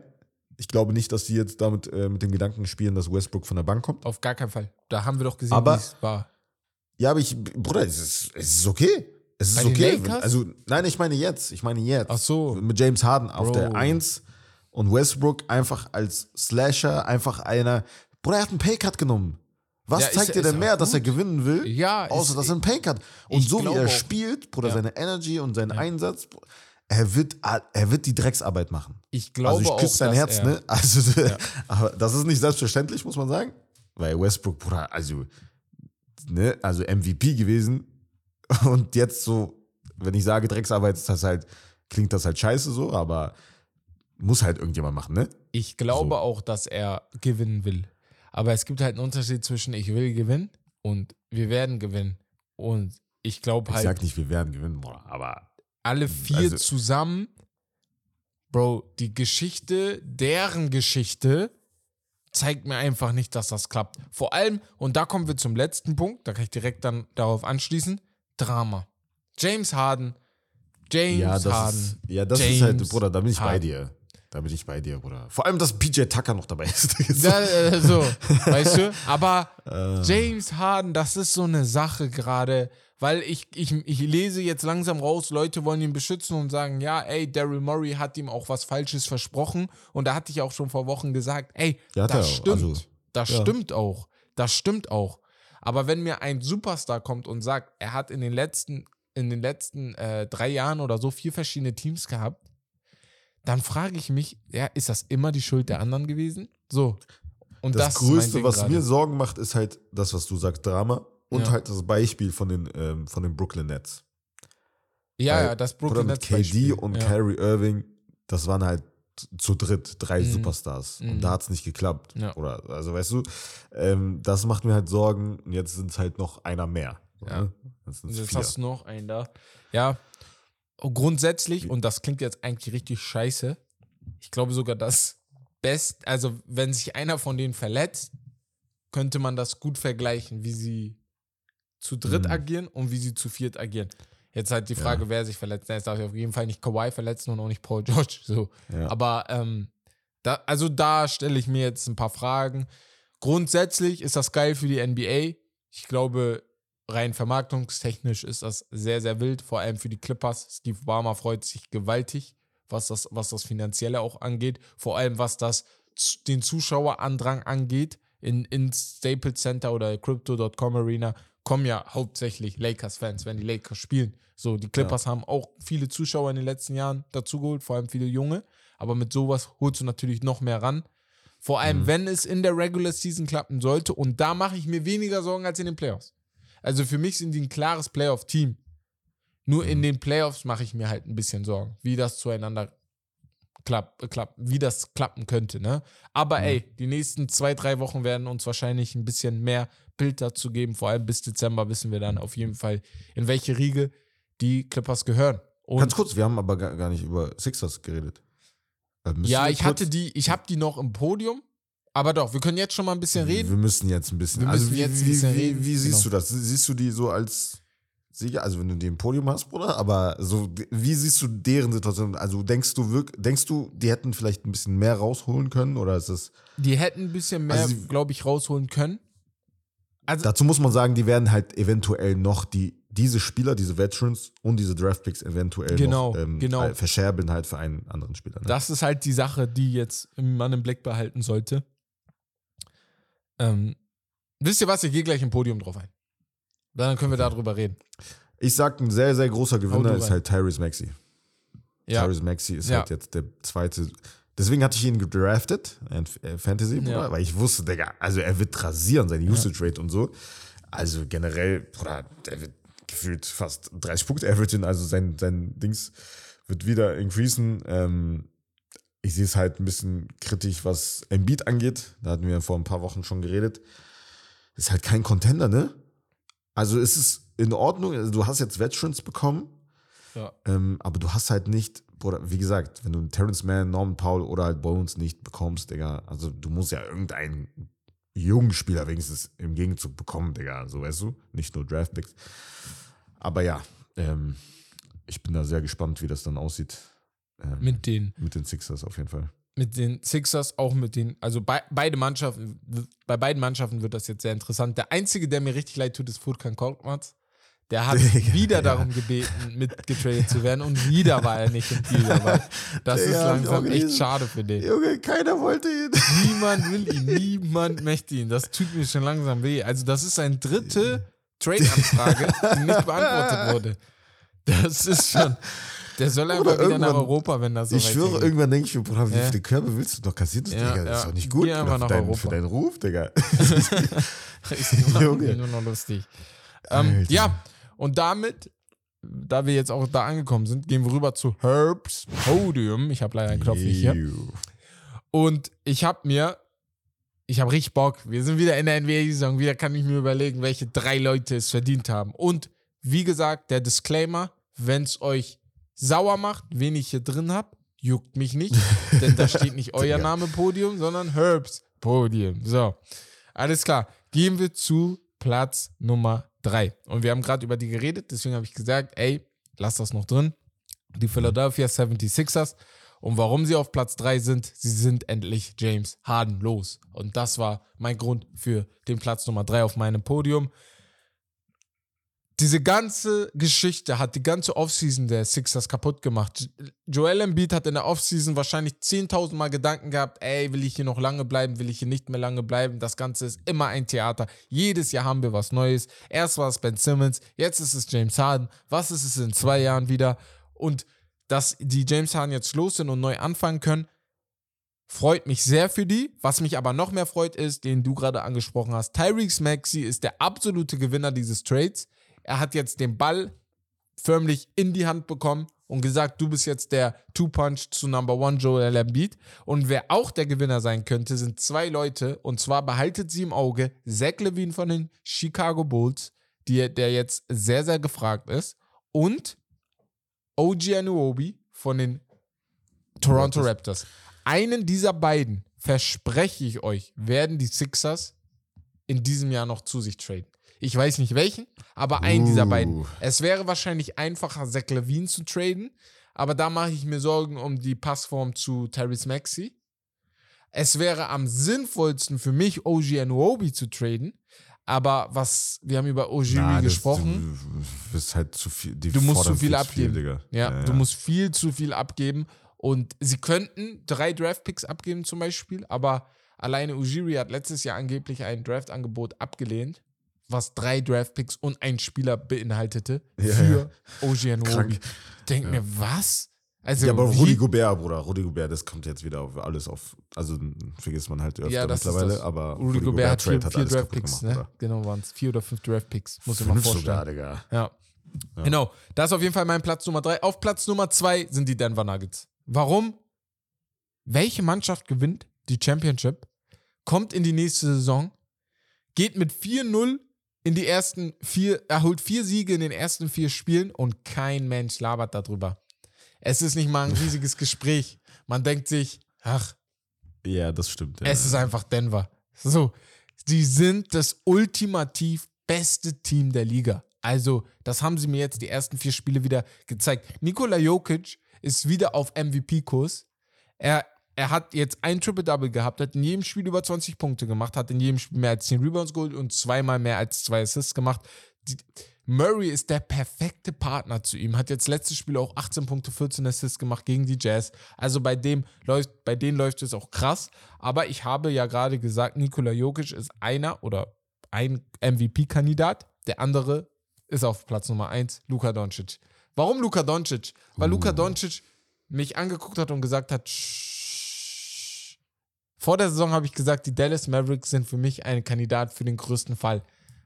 Ich glaube nicht, dass die jetzt damit äh, mit dem Gedanken spielen, dass Westbrook von der Bank kommt. Auf gar keinen Fall. Da haben wir doch gesehen, wie es war. Ja, aber ich, Bruder, es ist, es ist okay. Es ist Bei okay. Also, nein, ich meine jetzt. Ich meine jetzt. Ach so. Mit James Harden auf Bro. der 1 und Westbrook einfach als Slasher, einfach einer. Bruder, er hat einen Paycut genommen. Was Ja, ist- zeigt dir ist denn auch mehr, dass er gewinnen will? Ja, Außer, ist- dass er einen Paycut. Und so wie er spielt, Bruder, Ja. seine Energy und seinen Einsatz, er wird, er wird die Drecksarbeit machen. Ich glaube Also ich küsse sein Herz, er, ne? Also, aber das ist nicht selbstverständlich, muss man sagen. Weil Westbrook, Bruder, also, ne, also MVP gewesen. Und jetzt so, wenn ich sage Drecksarbeit, ist das halt, klingt das halt scheiße so, aber muss halt irgendjemand machen, ne? Ich glaube So. auch, dass er gewinnen will. Aber es gibt halt einen Unterschied zwischen ich will gewinnen und wir werden gewinnen. Und ich glaube Ich halt, sag nicht, wir werden gewinnen, Bruder, aber alle vier also- zusammen, Bro, die Geschichte, deren Geschichte, zeigt mir einfach nicht, dass das klappt. Vor allem, und da kommen wir zum letzten Punkt, da kann ich direkt dann darauf anschließen, Drama. James Harden, James Ja, das Harden. ist, ja, das James ist halt, Bruder, da bin ich bei Harden. dir. Da bin ich bei dir, Bruder. Vor allem, dass PJ Tucker noch dabei ist. Ja, äh, so, weißt du? Aber Äh. James Harden, das ist so eine Sache gerade, weil ich, ich, ich lese jetzt langsam raus, Leute wollen ihn beschützen und sagen, ja, ey, Daryl Murray hat ihm auch was Falsches versprochen und da hatte ich auch schon vor Wochen gesagt, ey, Ja, das auch. stimmt, Also, das ja. stimmt auch, das stimmt auch. Aber wenn mir ein Superstar kommt und sagt, er hat in den letzten, in den letzten äh, drei Jahren oder so vier verschiedene Teams gehabt, dann frage ich mich, ja, ist das immer die Schuld der anderen gewesen? So. Und das, das, Größte, was gerade. mir Sorgen macht, ist halt das, was du sagst, Drama. Und Ja. halt das Beispiel von den, ähm, von den Brooklyn Nets. Ja, Weil- ja, das Brooklyn Nets KD Beispiel. und ja. Kyrie Irving, das waren halt zu dritt drei Mhm. Superstars. Mhm. Und da hat es nicht geklappt. Ja. Oder, also weißt du, ähm, das macht mir halt Sorgen. Und jetzt sind es halt noch einer mehr. Ja. ne? Jetzt hast du noch einen da. Ja, grundsätzlich, und das klingt jetzt eigentlich richtig scheiße, ich glaube sogar das Best, also wenn sich einer von denen verletzt, könnte man das gut vergleichen, wie sie zu dritt Mhm. agieren und wie sie zu viert agieren. Jetzt halt die Frage, wer sich verletzt. Jetzt darf ich auf jeden Fall nicht Kawhi verletzen und auch nicht Paul George. So. Ja. Aber ähm, da, also da stelle ich mir jetzt ein paar Fragen. Grundsätzlich ist das geil für die NBA. Ich glaube, rein vermarktungstechnisch ist das sehr, sehr wild, vor allem für die Clippers. Steve Barmer freut sich gewaltig, was das, was das Finanzielle auch angeht. Vor allem, was das den Zuschauerandrang angeht. In, in Staples Center oder Crypto.com Arena kommen ja hauptsächlich Lakers-Fans, wenn die Lakers spielen. So, die Clippers haben auch viele Zuschauer in den letzten Jahren dazugeholt, vor allem viele junge. Aber mit sowas holst du natürlich noch mehr ran. Vor allem, wenn es in der Regular Season klappen sollte. Und da mache ich mir weniger Sorgen als in den Playoffs. Also für mich sind die ein klares Playoff-Team. Nur in den Playoffs mache ich mir halt ein bisschen Sorgen, wie das zueinander klappt, klappt wie das klappen könnte. Ne? Aber ey, die nächsten zwei, drei Wochen werden uns wahrscheinlich ein bisschen mehr Bild dazu geben. Vor allem bis Dezember wissen wir dann auf jeden Fall, in welche Riege die Clippers gehören. Und Ganz kurz, wir haben aber gar, nicht über Sixers geredet. Äh, ja, ich hatte die, ich habe die noch im Podium. Aber doch, wir können jetzt schon mal ein bisschen reden. Wir müssen jetzt ein bisschen. Wir also müssen wie, jetzt ein wie, bisschen wie, reden, wie siehst genau. du das? Siehst du die so als Sieger? Also wenn du die im Podium hast, Bruder, aber so, wie siehst du deren Situation? Also denkst du wirklich, denkst du, die hätten vielleicht ein bisschen mehr rausholen können? Oder ist es. Die hätten ein bisschen mehr, Also glaube ich, rausholen können. Also, Dazu muss man sagen, die werden halt eventuell noch die, diese Spieler, diese Veterans und diese Draftpicks eventuell Genau, noch ähm, genau. halt verscherbeln halt für einen anderen Spieler. Ne? Das ist halt die Sache, die jetzt man im Blick behalten sollte. Ähm, wisst ihr was? Ich gehe gleich im Podium drauf ein. Dann können wir darüber reden. ich sag, ein sehr, sehr großer Gewinner ist halt Tyrese Maxey. Ja, Tyrese Maxey ist Ja. halt jetzt der zweite. Deswegen hatte ich ihn gedraftet in äh, Fantasy, Ja. weil ich wusste, Digga, also er wird rasieren, seine Usage Rate und so. Also generell, Bruder, der wird gefühlt fast 30 Punkte averagen, also sein, sein Dings wird wieder increasen. Ähm, ich sehe es halt ein bisschen kritisch, was Embiid angeht. Da hatten wir vor ein paar Wochen schon geredet. Ist halt kein Contender, ne? Also ist es in Ordnung. Also du hast jetzt Veterans bekommen. Ja. Ähm, aber du hast halt nicht, wie gesagt, wenn du einen Terrence Mann, Norman Powell oder halt Bones nicht bekommst, Digga, also du musst ja irgendeinen jungen Spieler wenigstens im Gegenzug bekommen, Digga, so weißt du, nicht nur Draftpicks. Aber ja, ähm, ich bin da sehr gespannt, wie das dann aussieht. Ähm, mit den, mit den Sixers auf jeden Fall. mit den Sixers, auch mit den, also bei, beide Mannschaften, bei beiden Mannschaften wird das jetzt sehr interessant. Der einzige, der mir richtig leid tut, ist Furkan Korkmaz. Der hat Digga, wieder ja. darum gebeten, mitgetradet zu werden und wieder war er nicht im Deal dabei. Das Digga, ist langsam echt gelesen. schade für den. Junge, keiner wollte ihn. Niemand will ihn, niemand möchte ihn. Das tut mir schon langsam weh. Also, das ist eine dritte Trade-Anfrage, die nicht beantwortet wurde. Das ist schon. Der soll einfach Oder wieder nach Europa, wenn das so ich schwöre, weitergeht. irgendwann denke ich mir, Bruder, wie Ja. viele Körbe willst du doch kassieren? Das, Ja, Digga, das ist ja. doch nicht gut Geh einfach für, nach deinen, Europa. für deinen Ruf, Digga. ist nur, nur noch lustig. Ähm, ja, und damit, da wir jetzt auch da angekommen sind, gehen wir rüber zu Herbs Podium. Ich habe leider einen Knopf nicht hier. Und ich habe mir, ich habe richtig Bock. Wir sind wieder in der NBA-Saison. Wieder kann ich mir überlegen, welche drei Leute es verdient haben. Und wie gesagt, der Disclaimer, wenn es euch sauer macht, wen ich hier drin habe, juckt mich nicht. denn da steht nicht euer. Name Podium, sondern Herbs Podium. So, alles klar. Gehen wir zu Platz Nummer 3. Und wir haben gerade über die geredet, deswegen habe ich gesagt, ey, lass das noch drin. Die Philadelphia 76ers. Und warum sie auf Platz 3 sind, sie sind endlich James Harden los. Und das war mein Grund für den Platz Nummer 3 auf meinem Podium. Diese ganze Geschichte hat die ganze Offseason der Sixers kaputt gemacht. Joel Embiid hat in der Offseason wahrscheinlich 10.000 Mal Gedanken gehabt, ey, will ich hier noch lange bleiben, will ich hier nicht mehr lange bleiben. Das Ganze ist immer ein Theater. Jedes Jahr haben wir was Neues. Erst war es Ben Simmons, jetzt ist es James Harden. Was ist es in zwei Jahren wieder? Und dass die James Harden jetzt los sind und neu anfangen können, freut mich sehr für die. Was mich aber noch mehr freut, ist, den du gerade angesprochen hast. Tyreek Maxey ist der absolute Gewinner dieses Trades. Er hat jetzt den Ball förmlich in die Hand bekommen und gesagt, du bist jetzt der Two-Punch zu Number One Joel Embiid. Und wer auch der Gewinner sein könnte, sind zwei Leute. Und zwar behaltet sie im Auge Zach Levine von den Chicago Bulls, die, der jetzt sehr, sehr gefragt ist. Und OG Anuobi von den Toronto Raptors. Einen dieser beiden, verspreche ich euch, werden die Sixers in diesem Jahr noch zu sich traden. Ich weiß nicht welchen, aber einen dieser beiden. Uh. Es wäre wahrscheinlich einfacher, Zach Levine zu traden, aber da mache ich mir Sorgen um die Passform zu Tyrese Maxey. Es wäre am sinnvollsten für mich, OG Anuobi zu traden, aber was, wir haben über das- gesprochen. Du bist halt zu viel. Du musst zu viel abgeben. Digga. Ja, du musst viel zu viel abgeben. Und sie könnten drei Draftpicks abgeben zum Beispiel, aber alleine Ujiri hat letztes Jahr angeblich ein Draftangebot abgelehnt, was drei Draftpicks und einen Spieler beinhaltete Ja, für OG Anunoby. Krank. Ich denke mir, was? Also, Ja, aber Rudi Gobert, Bruder, Rudi Gobert, das kommt jetzt wieder auf alles auf. Also vergisst man halt öfter ja, das ist mittlerweile, aber Rudi Gobert hat vier, vier Draftpicks, gemacht, ne? Genau, waren es vier oder fünf Draftpicks. Muss ich mal vorstellen. sogar, Digga. Ja. Genau. Das ist auf jeden Fall mein Platz Nummer drei. Auf Platz Nummer zwei sind die Denver Nuggets. Warum? Welche Mannschaft gewinnt die Championship, kommt in die nächste Saison, geht mit 4-0 in die ersten vier, erholt vier Siege in den ersten vier Spielen und kein Mensch labert darüber. Es ist nicht mal ein riesiges Gespräch. Man denkt sich, ach, Ja, das stimmt. Ja. es ist einfach Denver. So, sie sind das ultimativ beste Team der Liga. Also, das haben sie mir jetzt die ersten vier Spiele wieder gezeigt. Nikola Jokic ist wieder auf MVP-Kurs. Er, er hat jetzt ein Triple-Double gehabt, hat in jedem Spiel über 20 Punkte gemacht, hat in jedem Spiel mehr als 10 Rebounds geholt und zweimal mehr als zwei Assists gemacht. Die, Murray ist der perfekte Partner zu ihm, hat jetzt letztes Spiel auch 18 Punkte, 14 Assists gemacht gegen die Jazz. Also bei dem läuft, bei denen läuft es auch krass. Aber ich habe ja gerade gesagt, Nikola Jokic ist einer oder ein MVP-Kandidat. Der andere ist auf Platz Nummer 1, Luka Doncic. Warum Luka Doncic? Weil Luka Doncic mich angeguckt hat und gesagt hat. Vor der Saison habe ich gesagt, die Dallas Mavericks sind für mich ein Kandidat für den größten Fall,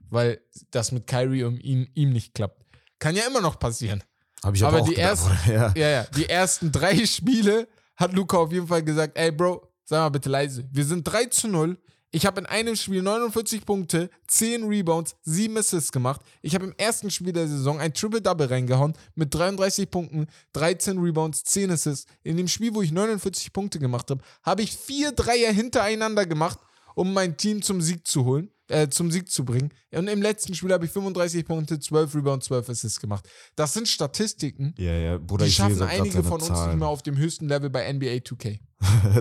weil das mit Kyrie um ihn, ihm nicht klappt. Kann ja immer noch passieren. Hab ich aber auch die gedacht, ersten- ja. Ja, ja, die ersten drei Spiele hat Luca auf jeden Fall gesagt, ey Bro, sag mal bitte leise. Wir sind 3 zu 0. Ich habe in einem Spiel 49 Punkte, 10 Rebounds, 7 Assists gemacht. Ich habe im ersten Spiel der Saison ein Triple-Double reingehauen mit 33 Punkten, 13 Rebounds, 10 Assists. In dem Spiel, wo ich 49 Punkte gemacht habe, habe ich vier Dreier hintereinander gemacht, um mein Team zum Sieg zu holen, äh, zum Sieg zu bringen. Und im letzten Spiel habe ich 35 Punkte, 12 Rebounds, 12 Assists gemacht. Das sind Statistiken, Ja, ja, Bruder, die ich schaffen einige von uns nicht mehr auf dem höchsten Level bei NBA 2K.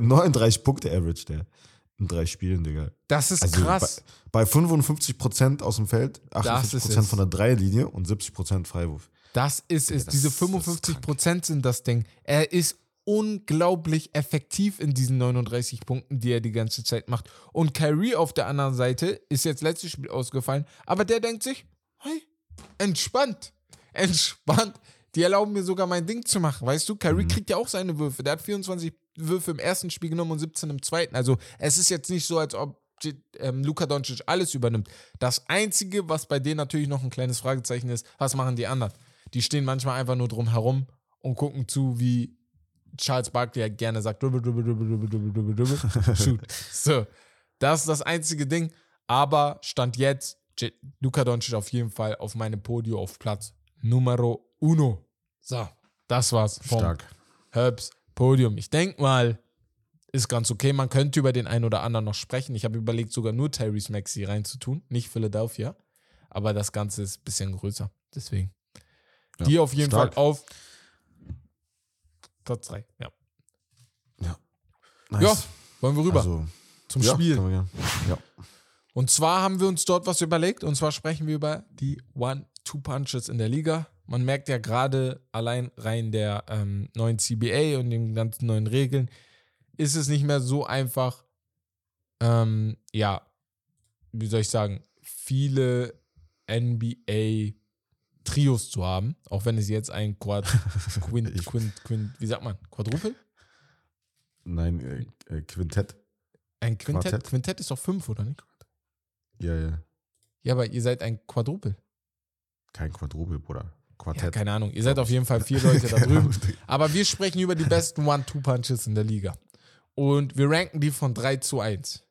39 Punkte Average, der. In drei Spielen, Digga. Das ist Also krass. Bei, bei 55% aus dem Feld, Das ist 48% es. von der Dreierlinie und 70% Freiwurf. Das ist es. das Diese ist- das ist 55% sind das Ding. Er ist unglaublich effektiv in diesen 39 Punkten, die er die ganze Zeit macht. Und Kyrie auf der anderen Seite ist jetzt letztes Spiel ausgefallen, aber der denkt sich, hey, entspannt, entspannt. Die erlauben mir sogar mein Ding zu machen. Weißt du, Kyrie kriegt ja auch seine Würfe. Der hat 24 Würfe im ersten Spiel genommen und 17 im zweiten. Also es ist jetzt nicht so, als ob ähm, Luka Doncic alles übernimmt. Das Einzige, was bei denen natürlich noch ein kleines Fragezeichen ist, was machen die anderen? Die stehen manchmal einfach nur drum herum und gucken zu, wie Charles Barkley ja gerne sagt, dribble, dribble, dribble, dribble, dribble, dribble, dribble, shoot. So, das ist das einzige Ding. Aber Stand jetzt, Luka Doncic auf jeden Fall auf meinem Podium auf Platz Numero uno. So, das war's vom Stark. Herbs Podium. Ich denke mal, ist ganz okay. Man könnte über den einen oder anderen noch sprechen. Ich habe überlegt, sogar nur Tyrese Maxi reinzutun, nicht Philadelphia. Aber das Ganze ist ein bisschen größer. Deswegen. Ja, Die auf jeden stark. Fall auf Platz 3. Ja. Nice. ja, wollen wir rüber Also, zum ja, Spiel. Ja. Und zwar haben wir uns dort was überlegt. Und zwar sprechen wir über die One-Two-Punches in der Liga. Man merkt ja gerade allein rein der ähm, neuen CBA und den ganzen neuen Regeln, ist es nicht mehr so einfach, ähm, ja, wie soll ich sagen, viele NBA-Trios zu haben. Auch wenn es jetzt ein Quad, Quint, Quint, Quint, wie sagt man, Quadruple? Nein, äh, äh, Quintett. Ein Quintett? Quartett. Quintett ist doch fünf, oder nicht? Ja, ja. Ja, aber ihr seid ein Quadruple. Kein Quadrupel, Bruder. Ja, Quartett. keine Ahnung. Ihr seid auf jeden Fall vier Leute da drüben. Aber wir sprechen über die besten One-Two-Punches in der Liga. Und wir ranken die von 3 zu 1.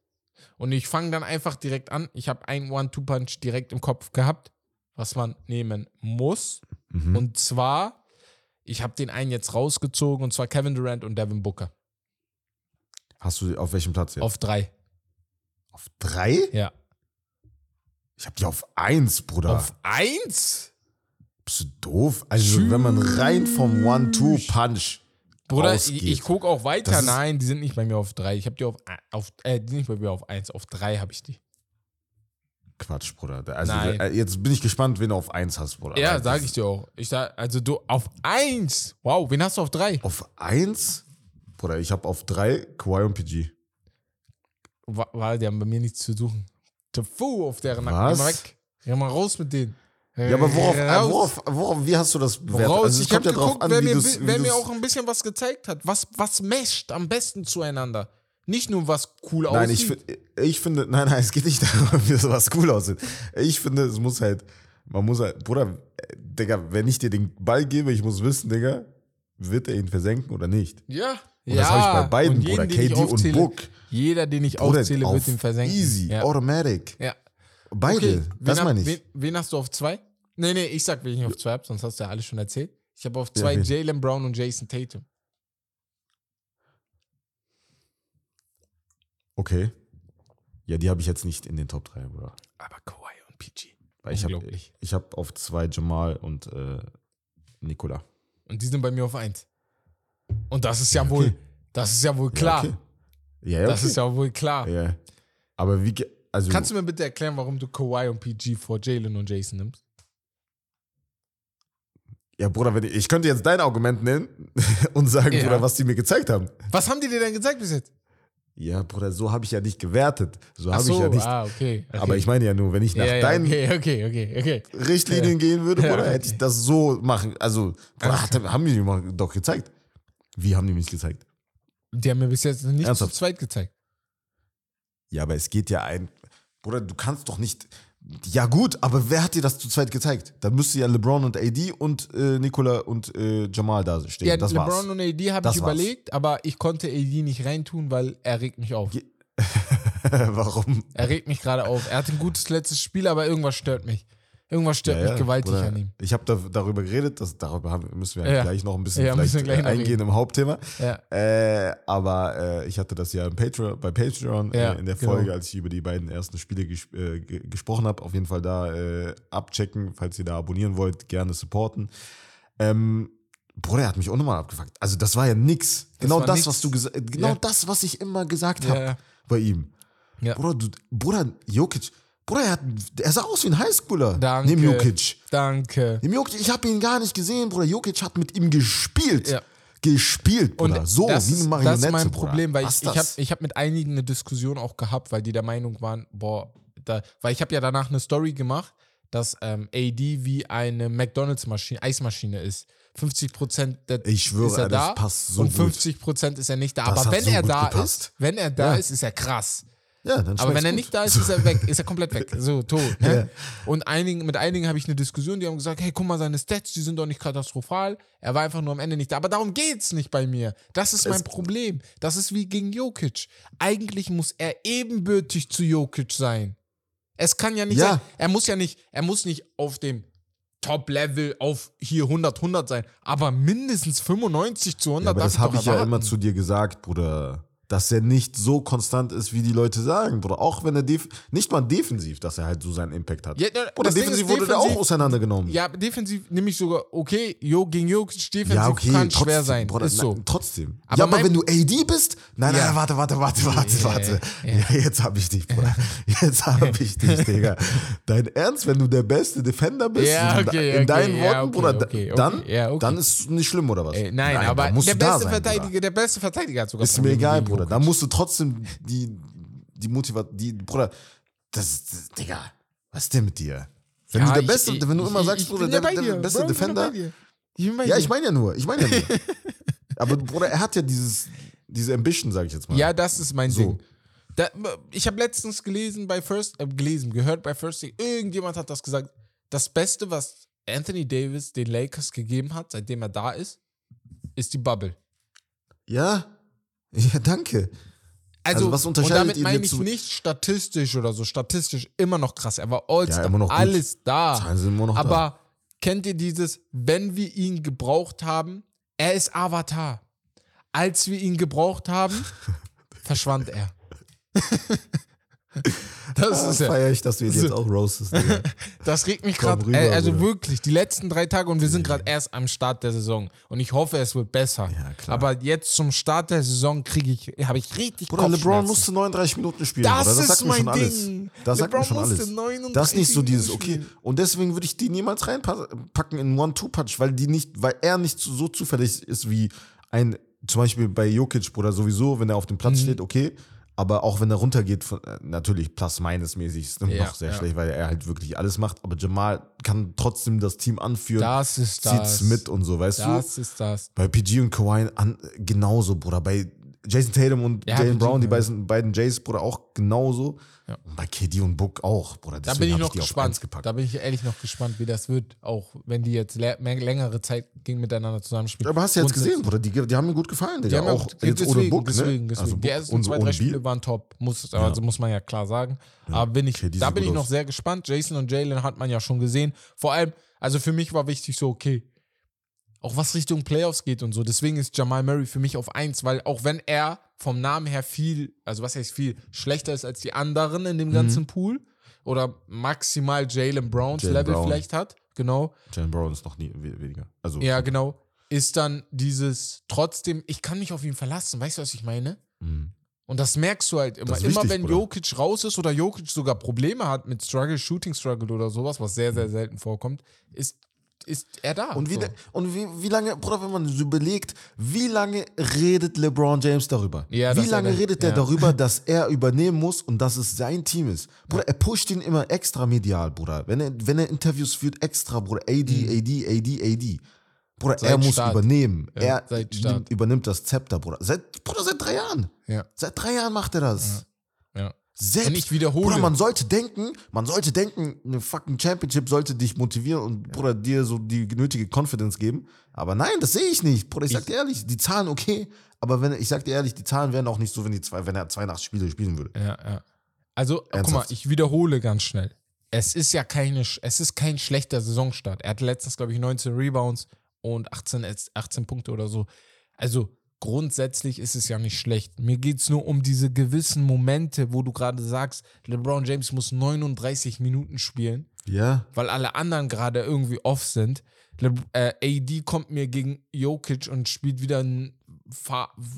Und ich fange dann einfach direkt an. Ich habe einen One-Two-Punch direkt im Kopf gehabt, was man nehmen muss. Mhm. Und zwar, ich habe den einen jetzt rausgezogen, und zwar Kevin Durant und Devin Booker. Hast du auf welchem Platz jetzt? Auf 3. Auf drei? Ja. Ich hab die auf eins, Bruder. Auf 1? Bist du doof? Also, wenn man rein vom One-Two-Punch Bruder, ausgeht. ich, ich gucke auch weiter. Das Nein, die sind nicht bei mir auf 3. Ich habe die auf, auf äh, die sind nicht bei mir auf 1. Auf 3 habe ich die. Quatsch, Bruder. Also, Nein. äh, jetzt bin ich gespannt, wen du auf eins hast, Bruder. Ja, Weil sag das- ich dir auch. Ich sag, also du auf 1. Wow, wen hast du auf 3? Auf eins? Bruder, ich habe auf drei Kawhi und PG. Weil die haben bei mir nichts zu suchen. Tafu auf deren Nacken. Geh mal weg. Geh mal raus mit denen. Ja, aber worauf, äh, worauf, worauf, wie hast du das bewertet? Also, ich habe ja geguckt, an, wer, mir, wer mir auch ein bisschen was gezeigt hat. Was, was mescht am besten zueinander. Nicht nur was cool Nein, aussieht. ich, fi- ich finde, nein, nein, es geht nicht darum, wie sowas cool aussieht. Ich finde, es muss halt, man muss halt, Bruder, Digga, wenn ich dir den Ball gebe, ich muss wissen, Digga, wird er ihn versenken oder nicht? ja. Und ja. das habe ich bei beiden, Und jeden, Bruder, KD und aufzähle- Book. Jeder, den ich Bruder, aufzähle, auf wird ihn versenken. Easy, Ja. automatic. ja. Beide, Okay, das meine ich. Wen, wen hast du auf zwei? Nee, nee, ich sag, wen ich auf zwei habe, sonst hast du ja alles schon erzählt. Ich habe auf zwei wen? Jalen Brown und Jason Tatum. Okay. Ja, die habe ich jetzt nicht in den Top 3, Bruder. Aber Kawhi und PG. Weil ich habe Unglaublich. ich hab auf zwei Jamal und äh, Nikola. Und die sind bei mir auf eins. Und das ist ja, Ja, wohl, okay. das ist ja wohl klar. Ja, okay. ja, ja, Das okay. ist ja wohl klar. Ja. Aber wie, also. Kannst du mir bitte erklären, warum du Kawhi und PG vor Jalen und Jason nimmst? Ja, Bruder, ich, ich könnte jetzt dein Argument nennen und sagen, Ja. Bruder, was die mir gezeigt haben. Was haben die dir denn gezeigt bis jetzt? Ja, Bruder, so habe ich ja nicht gewertet. So habe so, ich ja nicht. ah, okay. okay. Aber ich meine ja nur, wenn ich nach ja, ja, deinen okay, okay. Richtlinien gehen würde, Bruder, hätte ich das so machen. Also, Bruder, hat, haben die mir doch gezeigt. Wie haben die mich gezeigt? Die haben mir bis jetzt nicht Ernsthaft? zu zweit gezeigt. Ja, aber es geht ja ein. Bruder, du kannst doch nicht. Ja, gut, aber wer hat dir das zu zweit gezeigt? Dann müsste ja LeBron und AD und äh, Nikola und äh, Jamal da stehen. Ja, das LeBron war's. und AD habe ich war's. überlegt, aber ich konnte AD nicht reintun, weil er regt mich auf. Warum? Er regt mich gerade auf. Er hat ein gutes letztes Spiel, aber irgendwas stört mich. Irgendwas stört mich gewaltig Bruder, an ihm. Ich habe da, darüber geredet, dass, darüber haben, müssen wir Ja. gleich noch ein bisschen Ja, vielleicht äh, eingehen im Hauptthema. Ja. Äh, aber äh, ich hatte das ja Patreon, bei Patreon Ja, äh, in der genau. Folge, als ich über die beiden ersten Spiele ges äh, ge gesprochen habe. Auf jeden Fall da äh, abchecken, falls ihr da abonnieren wollt, gerne supporten. Ähm, Bruder, er hat mich auch nochmal abgefuckt. Also das war ja nix. genau das, nix. was du gesagt genau Ja. das, was ich immer gesagt Ja, habe ja. bei ihm. Ja. Bruder, du, Bruder, Jokic, Bruder, er, hat, er sah aus wie ein Highschooler. Danke. Neben Jokic. Danke. Neben Jokic, ich habe ihn gar nicht gesehen, Bruder. Jokic hat mit ihm gespielt. Ja. Gespielt, Und Bruder. so, das, wie eine ist- Marionette, das ist mein Bruder. Problem, weil Was ich, ich habe ich hab mit einigen eine Diskussion auch gehabt, weil die der Meinung waren, boah, da, weil ich habe ja danach eine Story gemacht, dass ähm, AD wie eine McDonalds-Maschine, Eismaschine ist. 50% der, Ich schwöre, ist er das da passt so und gut. 50% ist er nicht da. Das Aber wenn so er da gepasst. ist, wenn er da Ja. ist, ist er krass. Ja, dann Aber wenn er gut. nicht da ist, ist er weg, ist er komplett weg. So, tot. Ne? Ja. Und einigen, mit einigen habe ich eine Diskussion, die haben gesagt, hey, guck mal, seine Stats, die sind doch nicht katastrophal. Er war einfach nur am Ende nicht da. Aber darum geht's nicht bei mir. Das ist mein Es- Problem. Das ist wie gegen Jokic. Eigentlich muss er ebenbürtig zu Jokic sein. Es kann ja nicht Ja. sein, er muss ja nicht, er muss nicht auf dem Top-Level auf hier 100, 100 sein, aber mindestens 95 zu 100 Ja, aber das habe ich ja immer zu dir gesagt, Bruder. Dass er nicht so konstant ist, wie die Leute sagen, Bruder. Auch wenn er nicht mal defensiv, dass er halt so seinen Impact hat. Ja, Oder defensiv wurde der auch defensiv- auseinandergenommen. Ja, defensiv nehme ich sogar, okay, Jo gegen Jokic, defensiv Ja, okay, kann trotzdem, schwer sein. Bruder, ist so. na, trotzdem. Aber ja, aber wenn du AD bist, nein, Ja. nein, warte, warte, warte, warte, Ja, warte. ja. Jetzt hab ich dich, Bruder. Jetzt hab ich dich, Digga. Dein Ernst, wenn du der beste Defender bist, okay, in okay, deinen Worten, Bruder, dann, dann ist es nicht schlimm, oder was? Ey, nein, da aber der beste Verteidiger, Bruder. der beste Verteidiger hat sogar Ist mir egal, gegen Bruder. Da musst du trotzdem die, die Motivation, die, Bruder, das, das, Digga, was ist denn mit dir? Wenn Ja, du der ich- Beste, ich- wenn du ich- immer sagst, Bruder, der, der dir, beste Bro, Defender, ja, ich meine ja nur, ich meine ja nur. Aber Bruder, er hat ja dieses, diese Ambition, sag ich jetzt mal. Ja, das ist mein So. Ding. Da, ich habe letztens gelesen bei First, äh, gelesen, gehört bei First Take, irgendjemand hat das gesagt. Das Beste, was Anthony Davis den Lakers gegeben hat, seitdem er da ist, ist die Bubble. Ja, ja, danke. Also, Also, was unterscheidet und damit ihn meine ich nicht statistisch oder so. Statistisch immer noch krass. Er war All-Star, Ja, noch gut. alles da. Zahlen sind immer noch Aber da. kennt ihr dieses, wenn wir ihn gebraucht haben, er ist Avatar. Als wir ihn gebraucht haben, verschwand er. das ist Ah, ja. feier ich, dass du ihn So. jetzt auch roastest. Digga. Das regt mich gerade. Äh, also Bruder. wirklich, die letzten drei Tage und wir sind gerade erst am Start der Saison. Und ich hoffe, es wird besser. Ja, klar. Aber jetzt zum Start der Saison kriege ich, habe ich richtig Bruder, LeBron musste 39 Minuten spielen. Das das ist sagt mir mein schon alles. Ding. Das sagt mir LeBron schon alles. musste 39 Das ist nicht so dieses, okay. Und deswegen würde ich die niemals reinpacken in One-Two-Punch, weil die nicht, weil er nicht so, zufällig ist wie ein, zum Beispiel bei Jokic, Bruder, sowieso, wenn er auf dem Mhm. Platz steht, okay. Aber auch wenn er runtergeht, von, äh, natürlich plus-minus-mäßig ist Ja, noch sehr ja. schlecht, weil er halt wirklich alles macht. Aber Jamal kann trotzdem das Team anführen, Das ist zieht's das. mit und so, weißt du? Das ist das. Bei PG und Kawhi an, genauso, Bruder. Bei Jason Tatum und Ja, Jalen Brown, die ja. beiden, beiden Jays, Bruder, auch genauso. Ja. Und bei KD und Book auch, Bruder. Da Deswegen bin ich noch die auf gespannt. Da bin ich ehrlich noch gespannt, wie das wird, auch wenn die jetzt längere Zeit gegen miteinander zusammenspielen. Aber hast du jetzt gesehen, Bruder? Die, die haben mir gut gefallen, Digga. Die haben auch jetzt deswegen, ohne Book, deswegen, ne? deswegen. Also die Book ersten und zwei, drei. Spiele waren top, muss, also muss man ja klar sagen. Aber bin ich, Okay, die da bin ich noch aus. sehr gespannt. Jason und Jalen hat man ja schon gesehen. Vor allem, also für mich war wichtig so, okay, auch was Richtung Playoffs geht und so. Deswegen ist Jamal Murray für mich auf eins, weil auch wenn er vom Namen her viel, also was heißt viel, schlechter ist als die anderen in dem Mhm. ganzen Pool oder maximal Jalen Browns Jalen Level Brown. vielleicht hat, genau. Jalen Brown ist noch nie we- weniger. Also, Ja, genau. Ist dann dieses trotzdem, ich kann mich auf ihn verlassen. Weißt du, was ich meine? mhm. Und das merkst du halt immer. Ist immer wichtig, wenn Bruder. Jokic raus ist oder Jokic sogar Probleme hat mit Struggle, Shooting Struggle oder sowas, was sehr, Mhm. sehr selten vorkommt, ist, ist er da. Und, wie, so. und wie, wie lange, Bruder, wenn man so überlegt, wie lange redet LeBron James darüber? Ja, wie er lange da- redet er ja. darüber, dass er übernehmen muss und dass es sein Team ist? Bruder, er pusht ihn immer extra medial, Bruder. Wenn er, wenn er Interviews führt, extra, Bruder. AD, AD, AD, AD. Bruder, Seit er muss Start. übernehmen. Ja, er nimmt, übernimmt das Zepter, Bruder. Seit, Bruder, seit drei Jahren. Ja. Seit drei Jahren macht er das. ja. Selbst, Und ich wiederhole. Bruder, man sollte denken, man sollte denken, eine fucking Championship sollte dich motivieren und Bruder dir so die nötige Confidence geben. Aber nein, das sehe ich nicht. Bruder, ich sag dir ehrlich, die Zahlen okay, aber wenn ich sag dir ehrlich, die Zahlen wären auch nicht so, wenn die zwei, wenn er 82 Spiele spielen würde. Ja, ja. Also, guck mal, Ernsthaft? ich wiederhole ganz schnell. Es ist ja keine, es ist kein schlechter Saisonstart. Er hatte letztens, glaube ich, 19 Rebounds und 18, Ass- 18 Punkte oder so. Also grundsätzlich ist es ja nicht schlecht. Mir geht es nur um diese gewissen Momente, wo du gerade sagst, LeBron James muss 39 Minuten spielen, Ja. weil alle anderen gerade irgendwie off sind. Le äh, AD kommt mir gegen Jokic und spielt wieder ein,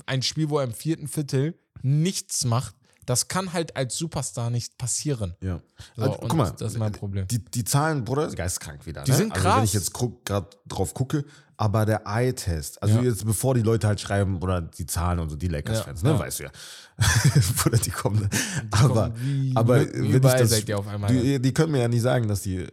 ein Spiel, wo er im vierten Viertel nichts macht. Das kann halt als Superstar nicht passieren. Ja. So, Also, guck mal, das ist mein Problem. Die, die Zahlen, Bruder, geistkrank wieder. Die ne? sind Also, wenn krass. ich jetzt gerade drauf gucke, aber der Eye-Test, also Ja. jetzt bevor die Leute halt schreiben, oder die Zahlen und so, die Lakers-Fans, Ja, ne, ja. weißt du ja. Bruder, die kommen. aber, kommen wie aber wenn ich das, seid ihr auf einmal. die, die können mir ja nicht sagen, dass die äh,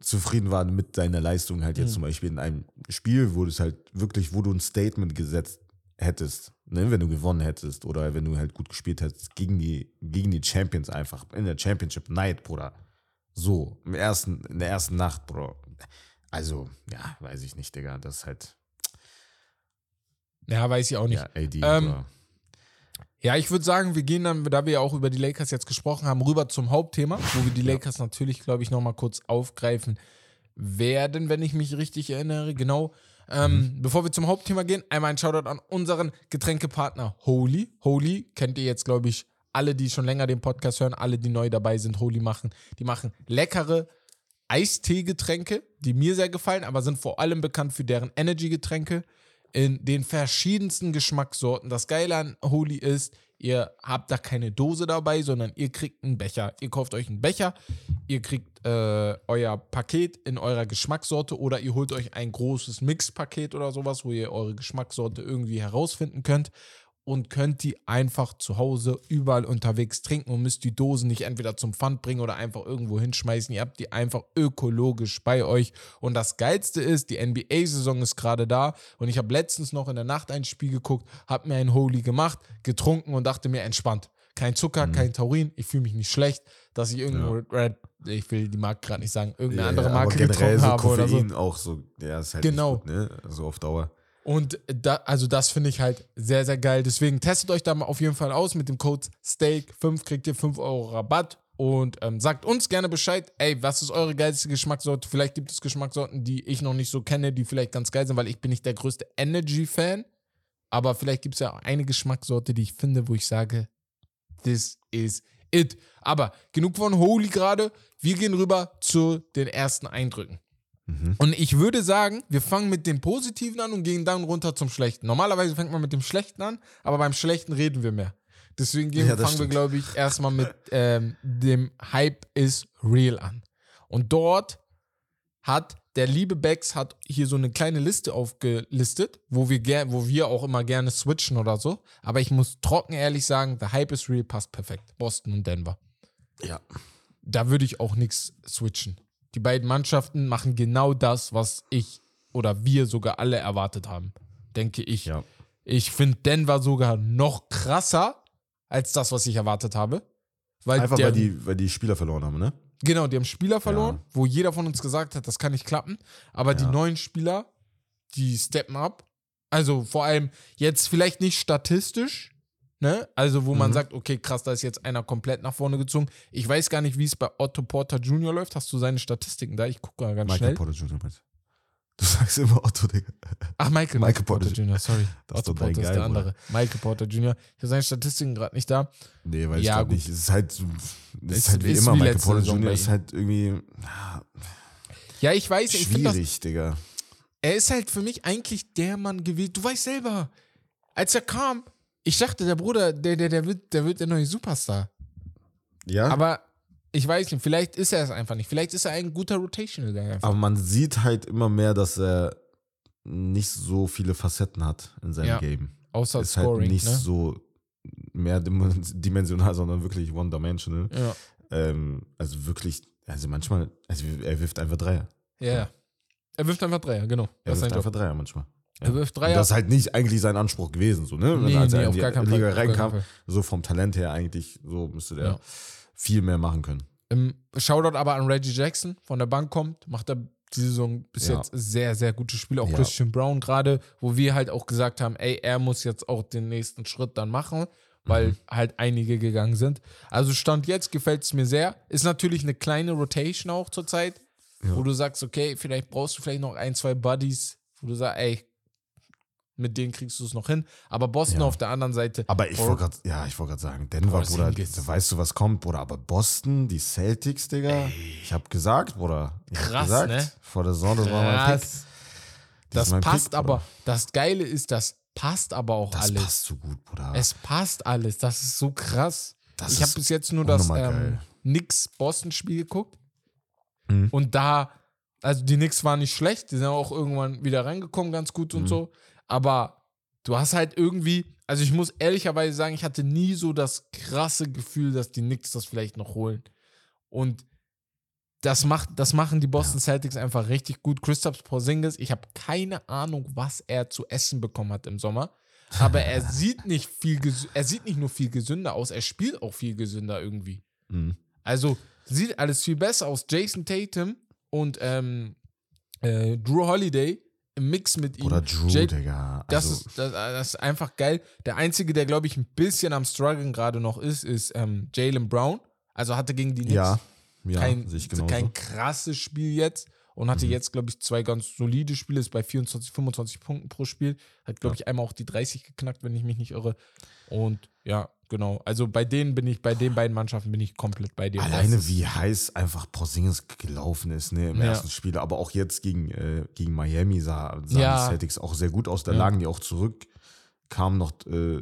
zufrieden waren mit deiner Leistung halt Mhm. jetzt zum Beispiel in einem Spiel, wo du es halt wirklich, wo du ein Statement gesetzt hättest, ne, wenn du gewonnen hättest oder wenn du halt gut gespielt hättest gegen die, gegen die Champions einfach in der Championship Night, Bruder. So, im ersten, in der ersten Nacht, Bro. Also, ja, weiß ich nicht, Digga. Das ist halt, Ja, weiß ich auch nicht. ja, AD, Ähm. Ja, ich würde sagen, wir gehen dann, da wir ja auch über die Lakers jetzt gesprochen haben, rüber zum Hauptthema, wo wir die Lakers natürlich, glaube ich, nochmal kurz aufgreifen werden, wenn ich mich richtig erinnere. Genau. Ähm, Bevor wir zum Hauptthema gehen, einmal ein Shoutout an unseren Getränkepartner Holy. Holy kennt ihr jetzt, glaube ich, alle, die schon länger den Podcast hören, alle, die neu dabei sind, Holy machen. Die machen leckere Eistee-Getränke, die mir sehr gefallen, aber sind vor allem bekannt für deren Energy-Getränke in den verschiedensten Geschmackssorten. Das Geile an Holy ist, ihr habt da keine Dose dabei, sondern ihr kriegt einen Becher. Ihr kauft euch einen Becher, ihr kriegt äh, euer Paket in eurer Geschmackssorte oder ihr holt euch ein großes Mixpaket oder sowas, wo ihr eure Geschmackssorte irgendwie herausfinden könnt und könnt die einfach zu Hause überall unterwegs trinken und müsst die Dosen nicht entweder zum Pfand bringen oder einfach irgendwo hinschmeißen. Ihr habt die einfach ökologisch bei euch. Und das Geilste ist, die NBA-Saison ist gerade da und ich habe letztens noch in der Nacht ein Spiel geguckt, habe mir ein Holy gemacht, getrunken und dachte mir entspannt. Kein Zucker, Mhm. kein Taurin, ich fühle mich nicht schlecht, dass ich irgendwo Red, ich will die Marke gerade nicht sagen, irgendeine Ja, andere ja, Marke aber generell getrunken so habe oder so. Koffein auch so, ja, ist halt Genau. gut, ne? So auf Dauer. Und da, also das finde ich halt sehr, sehr geil. Deswegen testet euch da mal auf jeden Fall aus. Mit dem Code STEAK5 kriegt ihr 5 Euro Rabatt. Und ähm, sagt uns gerne Bescheid, ey, was ist eure geilste Geschmackssorte? Vielleicht gibt es Geschmackssorten, die ich noch nicht so kenne, die vielleicht ganz geil sind, weil ich bin nicht der größte Energy-Fan. Aber vielleicht gibt es ja auch eine Geschmackssorte, die ich finde, wo ich sage, this is it. Aber genug von Holy gerade. Wir gehen rüber zu den ersten Eindrücken. Mhm. Und ich würde sagen, wir fangen mit dem Positiven an und gehen dann runter zum Schlechten. Normalerweise fängt man mit dem Schlechten an, aber beim Schlechten reden wir mehr. Deswegen gehen, Ja, fangen wir, stimmt. glaube ich, erstmal mit ähm, dem Hype is real an. Und dort hat der liebe Bex hat hier so eine kleine Liste aufgelistet, wo wir, wo wir auch immer gerne switchen oder so. Aber ich muss trocken ehrlich sagen, der Hype is real passt perfekt. Boston und Denver Ja. da würde ich auch nichts switchen. Die beiden Mannschaften machen genau das, was ich oder wir sogar alle erwartet haben, denke ich. Ja. Ich finde Denver sogar noch krasser als das, was ich erwartet habe. Weil Einfach der, weil die, weil die Spieler verloren haben, ne? Genau, die haben Spieler verloren, Ja. wo jeder von uns gesagt hat, das kann nicht klappen. Aber die Ja. neuen Spieler, die steppen up. Also vor allem jetzt vielleicht nicht statistisch, ne? Also wo man Mhm. sagt, okay, krass, da ist jetzt einer komplett nach vorne gezogen. Ich weiß gar nicht, wie es bei Otto Porter Jr. läuft. Hast du seine Statistiken da? Ich gucke mal ganz Michael schnell. Porter Jr. meinst du? Sagst immer Otto, Digga. Ach, Michael, Michael Porter Jr., sorry. Das Otto Porter ist der andere. Michael Porter Jr. Ich habe seine Statistiken gerade nicht da. Nee, weiß Ja, ich gut. nicht. Es ist halt, es ist halt wie ist immer. wie Michael Porter Saison Jr. ist halt irgendwie Ja, ich weiß, ich finde das schwierig, Digga. Er ist halt für mich eigentlich der Mann gewesen. Du weißt selber, als er kam, ich dachte, der Bruder, der, der, der, wird, der wird der neue Superstar. Ja, aber, Aber ich weiß nicht, vielleicht ist er es einfach nicht. Vielleicht ist er ein guter Rotational Guy einfach. man sieht halt immer mehr, dass er nicht so viele Facetten hat in seinem Ja. Game. Außer ist Scoring. halt nicht ne? so mehrdimensional, sondern wirklich one-dimensional. Ja. Ähm, also wirklich, also manchmal, also er wirft einfach Dreier. ja, ja. Er wirft einfach Dreier, genau. Er Das ist wirft einfach. Dreier manchmal. Er wirft Und Dreier. das ist halt nicht eigentlich sein Anspruch gewesen, so, ne? nee, Als nee, er in auf die Liga reinkam, so vom Talent her eigentlich, so müsste der Ja. viel mehr machen können. Ähm, Shoutout aber an Reggie Jackson, von der Bank kommt, macht er die Saison bis Ja. jetzt sehr, sehr gute Spiele. Auch Ja. Christian Brown gerade, wo wir halt auch gesagt haben, ey, er muss jetzt auch den nächsten Schritt dann machen, weil Mhm. halt einige gegangen sind. Also Stand jetzt gefällt es mir sehr. Ist natürlich eine kleine Rotation auch zurzeit, wo du sagst, okay, vielleicht brauchst du vielleicht noch ein, zwei Buddies, wo du sagst, ey, mit denen kriegst du es noch hin. Aber Boston Ja. auf der anderen Seite. Aber ich wollte gerade, ja, ich wollte gerade sagen, Denver, Bruder, Porzingis. weißt du, was kommt, Bruder? Aber Boston, die Celtics, Digga, ich habe gesagt, Bruder. Ich Krass, gesagt, ne? Vor der Saison, das war mein Pick. Das Das passt Pick, aber, Bruder. das Geile ist, das passt aber auch Das alles. passt so gut, Bruder. Es passt alles. Das ist so krass. Das ich habe bis jetzt nur das ähm. Knicks-Boston-Spiel geguckt. Mhm. Und da, also die Knicks waren nicht schlecht. Die sind auch irgendwann wieder reingekommen, ganz gut und Mhm. so. Aber du hast halt irgendwie, also ich muss ehrlicherweise sagen, ich hatte nie so das krasse Gefühl, dass die Knicks das vielleicht noch holen. Und das, macht, das machen die Boston Celtics einfach richtig gut. Christoph Porzingis, ich habe keine Ahnung, was er zu essen bekommen hat im Sommer. Aber er sieht nicht viel, er sieht nicht nur viel gesünder aus, er spielt auch viel gesünder irgendwie. Mhm. Also sieht alles viel besser aus. Jason Tatum und ähm, äh, Drew Holiday im Mix mit ihm. Oder Drew, Jay- Digga. Das, Also, ist, das, das ist einfach geil. Der Einzige, der, glaube ich, ein bisschen am Struggeln gerade noch ist, ist ähm, Jalen Brown. Also hatte gegen die Knicks ja, ja, kein, kein krasses Spiel jetzt. und hatte Mhm. jetzt, glaube ich, zwei ganz solide Spiele, ist bei 24, 25 Punkten pro Spiel. Hat, glaube Ja. ich, einmal auch die 30 geknackt, wenn ich mich nicht irre. Und ja, genau. Also bei denen bin ich, bei den beiden Mannschaften bin ich komplett bei dir. Alleine wie heiß einfach Porzingis gelaufen ist, ne, im Ja. ersten Spiel, aber auch jetzt gegen, äh, gegen Miami sah, sahen Ja. die Celtics auch sehr gut aus. Da Ja. lagen die auch zurück, kamen noch, äh,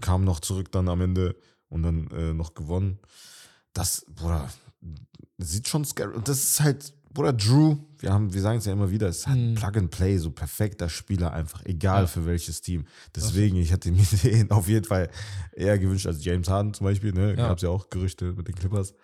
kamen noch zurück dann am Ende und dann äh, noch gewonnen. Das, Bruder, sieht schon scary. Und das ist halt, Bruder, Drew, wir haben, wir sagen es ja immer wieder, ist halt Mhm. Plug and Play, so perfekter Spieler einfach, egal Ja. für welches Team. Deswegen, ich hätte mir den auf jeden Fall eher gewünscht als James Harden zum Beispiel, ne? Ja. Gab es ja auch Gerüchte mit den Clippers.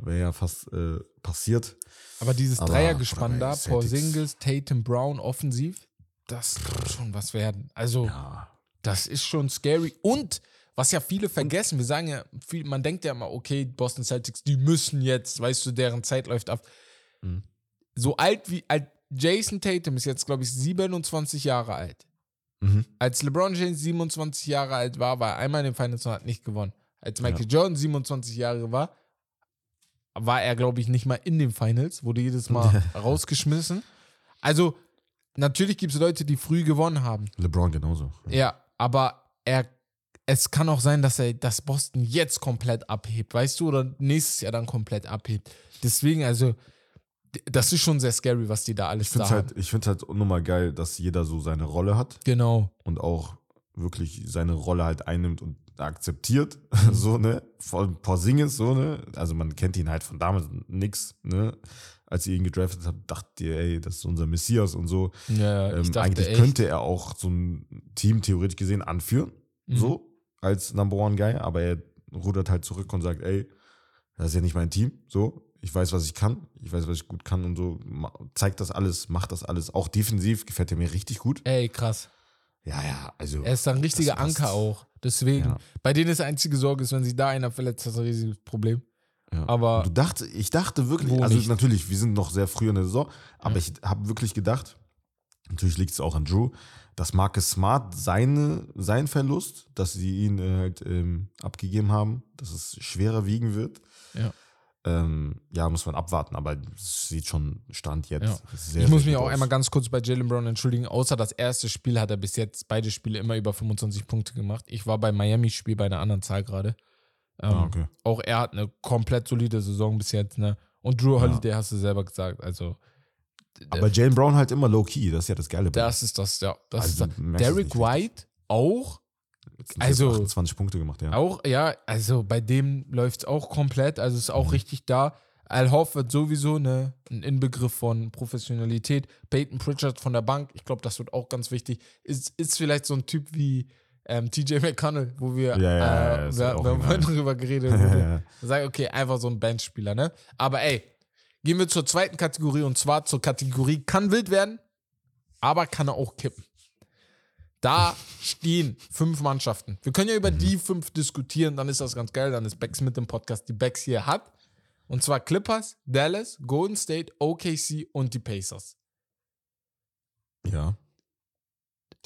Wäre ja fast äh, passiert. Aber dieses Aber, Dreiergespann da, Celtics- Porzingis, Tatum, Brown, offensiv, das wird schon was werden. Also, Ja. das ist schon scary. Und was ja viele vergessen, wir sagen ja, viel, man denkt ja immer, okay, Boston Celtics, die müssen jetzt, weißt du, deren Zeit läuft ab. Mhm. So alt wie alt, Jason Tatum ist jetzt, glaube ich, 27 Jahre alt. Mhm. Als LeBron James 27 Jahre alt war, war er einmal in den Finals und hat nicht gewonnen. Als Michael Jordan 27 Jahre war, war er, glaube ich, nicht mal in den Finals, wurde jedes Mal rausgeschmissen. Also, natürlich gibt es Leute, die früh gewonnen haben. LeBron genauso. Ja, aber er, es kann auch sein, dass er das Boston jetzt komplett abhebt, weißt du, oder nächstes Jahr dann komplett abhebt. Deswegen, also, das ist schon sehr scary, was die da alles Ich finde da es haben. halt, ich find's halt nochmal geil, dass jeder so seine Rolle hat Genau. und auch wirklich seine Rolle halt einnimmt und akzeptiert. Mhm. so, ne? Von Porzingis, so, ne? Also man kennt ihn halt von damals nix, ne? Als ihr ihn gedraftet habt, dachtet ihr, ey, das ist unser Messias und so. Ja, Ähm, dachte eigentlich echt, könnte er auch so ein Team theoretisch gesehen anführen, Mhm. so, als Number One Guy, aber er rudert halt zurück und sagt, ey, das ist ja nicht mein Team, so, ich weiß, was ich kann, ich weiß, was ich gut kann und so, zeigt das alles, macht das alles, auch defensiv gefällt er mir richtig gut. Ey, krass. Ja, ja, also, Er ist ein richtiger. Anker auch. Deswegen, Ja. bei denen ist die einzige Sorge, ist, wenn sie da einer verletzt, das ist ein riesiges Problem. ja. aber- du dachte, ich dachte wirklich, also nicht? natürlich, wir sind noch sehr früh in der Saison, aber Ja. ich habe wirklich gedacht, natürlich liegt es auch an Drew, dass Marcus Smart seine, sein Verlust, dass sie ihn äh, halt ähm, abgegeben haben, dass es schwerer wiegen wird. Ja. Ähm, ja, muss man abwarten, aber es sieht schon Stand jetzt Ja. sehr, ich muss mich auch aus. einmal ganz kurz bei Jalen Brown entschuldigen. Außer das erste Spiel hat er bis jetzt beide Spiele immer über 25 Punkte gemacht. Ich war bei Miami-Spiel bei einer anderen Zahl gerade. Ähm, Ah, okay. Auch er hat eine komplett solide Saison bis jetzt. Ne? Und Drew Holiday hast du selber gesagt. Also, Aber Jalen Brown halt immer low-key, das ist ja das Geile das ist das, ja. Das Also, ist das. Derek. White auch. Jetzt also- jetzt 28 Punkte gemacht, ja. Auch, ja, also bei dem läuft es auch komplett. Also ist auch Mhm. richtig da. Al Horford sowieso ne, ein Inbegriff von Professionalität. Peyton Pritchard von der Bank, ich glaube, das wird auch ganz wichtig. Ist, ist vielleicht so ein Typ wie ähm, TJ McConnell, wo wir, Ja, ja, ja, äh, ist wir, haben drüber geredet. Ja, ja. Sag, okay, einfach so ein Benchspieler, ne? Aber ey, gehen wir zur zweiten Kategorie und zwar zur Kategorie kann wild werden, aber kann er auch kippen. Da stehen fünf Mannschaften. Wir können ja über die fünf diskutieren, dann ist das ganz geil. Dann ist Becks mit dem Podcast, die Becks hier hat. Und zwar Clippers, Dallas, Golden State, OKC und die Pacers. Ja.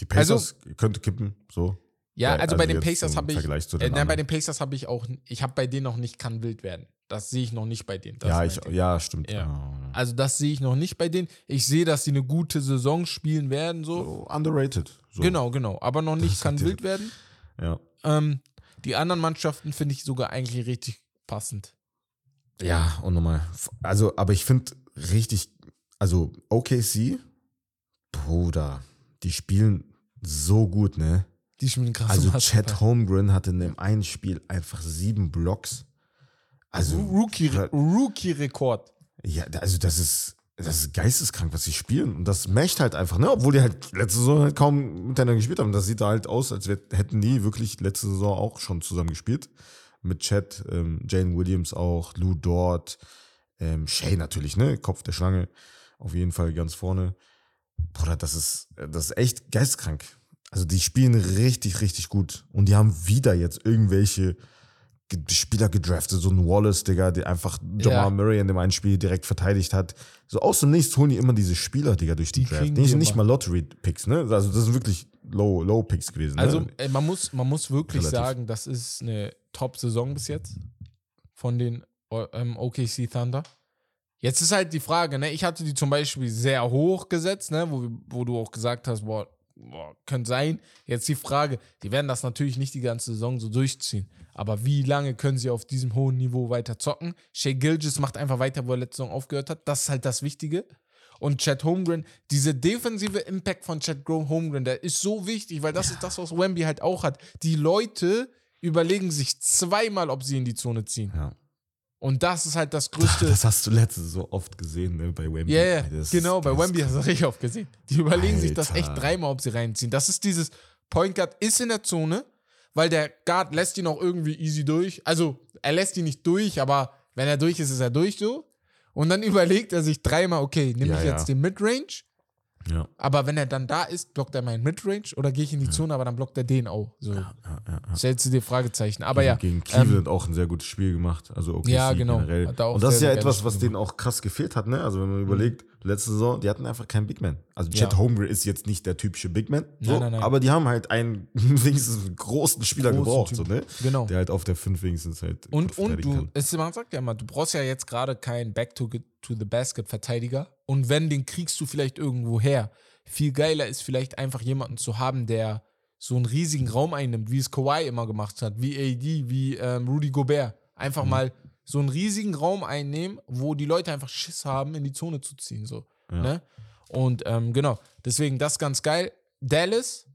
Die Also- Pacers könnte kippen, so. Ja, Ja, also, bei den Pacers habe ich. Äh, nein, bei den Pacers habe ich auch. Ich habe bei denen noch nicht kann wild werden. Das sehe ich noch nicht bei denen. Das ja, ich, Ding. ja, stimmt. Ja. Ah, Also das sehe ich noch nicht bei denen. Ich sehe, dass sie eine gute Saison spielen werden, so. So underrated. So. Genau, genau. Aber noch nicht ist kann wild werden. Ja. Ähm, die anderen Mannschaften finde ich sogar eigentlich richtig passend. Ja, und nochmal. Also, aber ich finde richtig, also OKC, Bruder, die spielen so gut, ne? Die spielen krass. Also Chad Holmgren hatte in dem einen Spiel einfach sieben Blocks. Also, Rookie-Rekord. ja, also das ist, das ist geisteskrank, was sie spielen. Und das matcht halt einfach, ne? Obwohl die halt letzte Saison halt kaum miteinander gespielt haben. Das sieht da halt aus, als hätten die wirklich letzte Saison auch schon zusammen gespielt. Mit Chad, ähm, Jane Williams auch, Lou Dort, ähm, Shay natürlich, ne? Kopf der Schlange. Auf jeden Fall ganz vorne. Bruder, das ist, das ist echt geistkrank. Also die spielen richtig, richtig gut. Und die haben wieder jetzt irgendwelche Ge- Spieler gedraftet, so ein Wallace, Digga, der einfach Jamal Ja. Murray in dem einen Spiel direkt verteidigt hat. So aus dem Nichts holen die immer diese Spieler, Digga, durch die, Die Draft. Nicht, nicht mal Lottery-Picks, ne? Also das sind wirklich Low, Low Picks gewesen. Also ne? äh, man, muss, man muss wirklich Relativ. sagen, das ist eine Top-Saison bis jetzt von den äh, ähm, OKC Thunder. Jetzt ist halt die Frage, ne? Ich hatte die zum Beispiel sehr hoch gesetzt, ne? Wo, wo du auch gesagt hast, boah, boah, könnte sein. Jetzt die Frage, die werden das natürlich nicht die ganze Saison so durchziehen. Aber wie lange können sie auf diesem hohen Niveau weiter zocken? Shea Gilgis macht einfach weiter, wo er letzte Saison aufgehört hat. Das ist halt das Wichtige. Und Chad Holmgren, diese defensive Impact von Chad Holmgren, der ist so wichtig, weil das ist das, was Wemby halt auch hat. Die Leute überlegen sich zweimal, ob sie in die Zone ziehen. Ja. Und das ist halt das größte. Das hast du letztes so oft gesehen, ne, bei Wemby. Ja, ja, Das ist- genau, bei Wemby hast du das richtig oft gesehen. Die überlegen sich das echt Alter. dreimal, ob sie reinziehen. Das ist dieses Point Guard ist in der Zone, weil der Guard lässt ihn auch irgendwie easy durch. Also, er lässt ihn nicht durch, aber wenn er durch ist, ist er durch so. Und dann überlegt er sich dreimal, okay, nehme Ja, ich ja. jetzt den Midrange, Ja, aber wenn er dann da ist, blockt er meinen Midrange oder gehe ich in die Zone, aber dann blockt er den auch. So. ja, ja, ja. Stellst du dir Fragezeichen. Aber ja, Gegen Cleveland auch ein sehr gutes Spiel gemacht. Also OKC Ja, genau. generell. Und das ist ja etwas, was denen auch krass gefehlt hat, ne? Also wenn man überlegt, letzte Saison, die hatten einfach keinen Big Man. Also Chet Ja. Holmgren ist jetzt nicht der typische Big Man, so, Nein, nein, nein. aber die haben halt einen wenigstens einen großen Spieler Großen gebraucht, so, ne? genau. Der halt auf der 5 wenigstens halt Und, und du, kann. man sagt ja immer, du brauchst ja jetzt gerade keinen Back to, to the Basket Verteidiger. Und wenn, den kriegst du vielleicht irgendwo her. Viel geiler ist vielleicht einfach jemanden zu haben, der so einen riesigen Raum einnimmt, wie es Kawhi immer gemacht hat, wie AD, wie ähm, Rudy Gobert. Einfach mal so einen riesigen Raum einnehmen, wo die Leute einfach Schiss haben, in die Zone zu ziehen. So. Ja. Ne? Und ähm, genau, deswegen das ganz geil. Dallas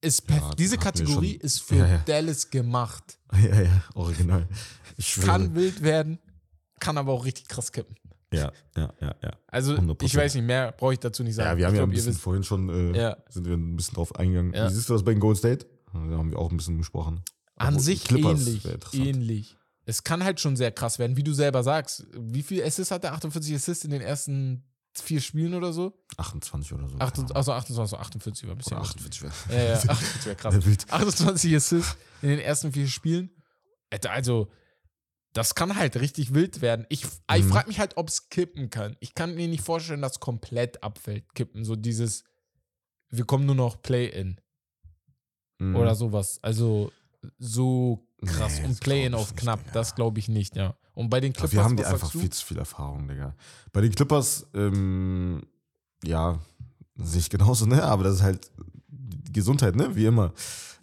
ist Ja, diese Kategorie ist für Ja. Dallas gemacht Ja, ja, original. Kann wild werden, kann aber auch richtig krass kippen. ja, ja, ja, ja. Also, 100%. ich weiß nicht, mehr brauche ich dazu nicht sagen. Ja, wir haben ich ja glaub, ein bisschen vorhin schon, äh, sind wir ein bisschen drauf eingegangen. Wie siehst du das bei den Golden State? Da haben wir auch ein bisschen gesprochen. An Aber sich ähnlich. Ähnlich. Es kann halt schon sehr krass werden, wie du selber sagst. Wie viel Assists hat er? 48 Assists in den ersten vier Spielen oder so? 28 oder so. Acht, keine Ahnung. also 28, so 48 war ein bisschen. Oder was. 48 wäre. Ja, ja, 48 wäre krass. Sehr wild. 28 Assists in den ersten vier Spielen. Also, das kann halt richtig wild werden. Ich, ich Mhm. frage mich halt, ob es kippen kann. Ich kann mir nicht vorstellen, dass komplett abfällt, kippen. So dieses, wir kommen nur noch Play-In Mhm. oder sowas. Also, so krass. Nee, Und Play-In auf nicht, knapp, Digga. das glaube ich nicht, ja. Und bei den Aber Clippers, wir haben die einfach du? viel zu viel Erfahrung, Digga. Bei den Clippers, ähm, ja, sehe ich genauso, ne? Aber das ist halt Gesundheit, ne? Wie immer.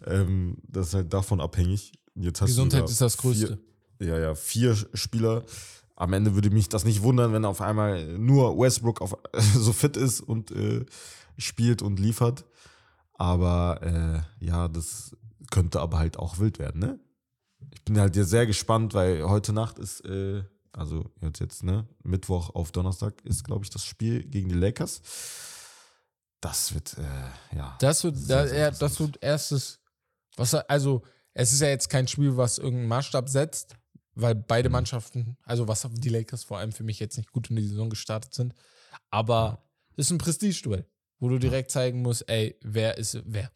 Ähm, das ist halt davon abhängig. Jetzt hast du Gesundheit sogar ist das Größte. Vier, ja, ja, vier Spieler. Am Ende würde mich das nicht wundern, wenn auf einmal nur Westbrook auf, so fit ist und äh, spielt und liefert. Aber äh, ja, das könnte aber halt auch wild werden, ne? Ich bin halt jetzt sehr gespannt, weil heute Nacht ist, äh, also jetzt, jetzt, ne, Mittwoch auf Donnerstag ist, glaube ich, das Spiel gegen die Lakers. Das wird, äh, ja. Das wird, Sehr, sehr das interessant. wird erstes, was, also, es ist ja jetzt kein Spiel, was irgendeinen Maßstab setzt, weil beide Mhm. Mannschaften, also was die Lakers vor allem für mich jetzt nicht gut in die Saison gestartet sind, aber es ist ein Prestigeduell, wo du direkt zeigen musst, ey, wer ist wer.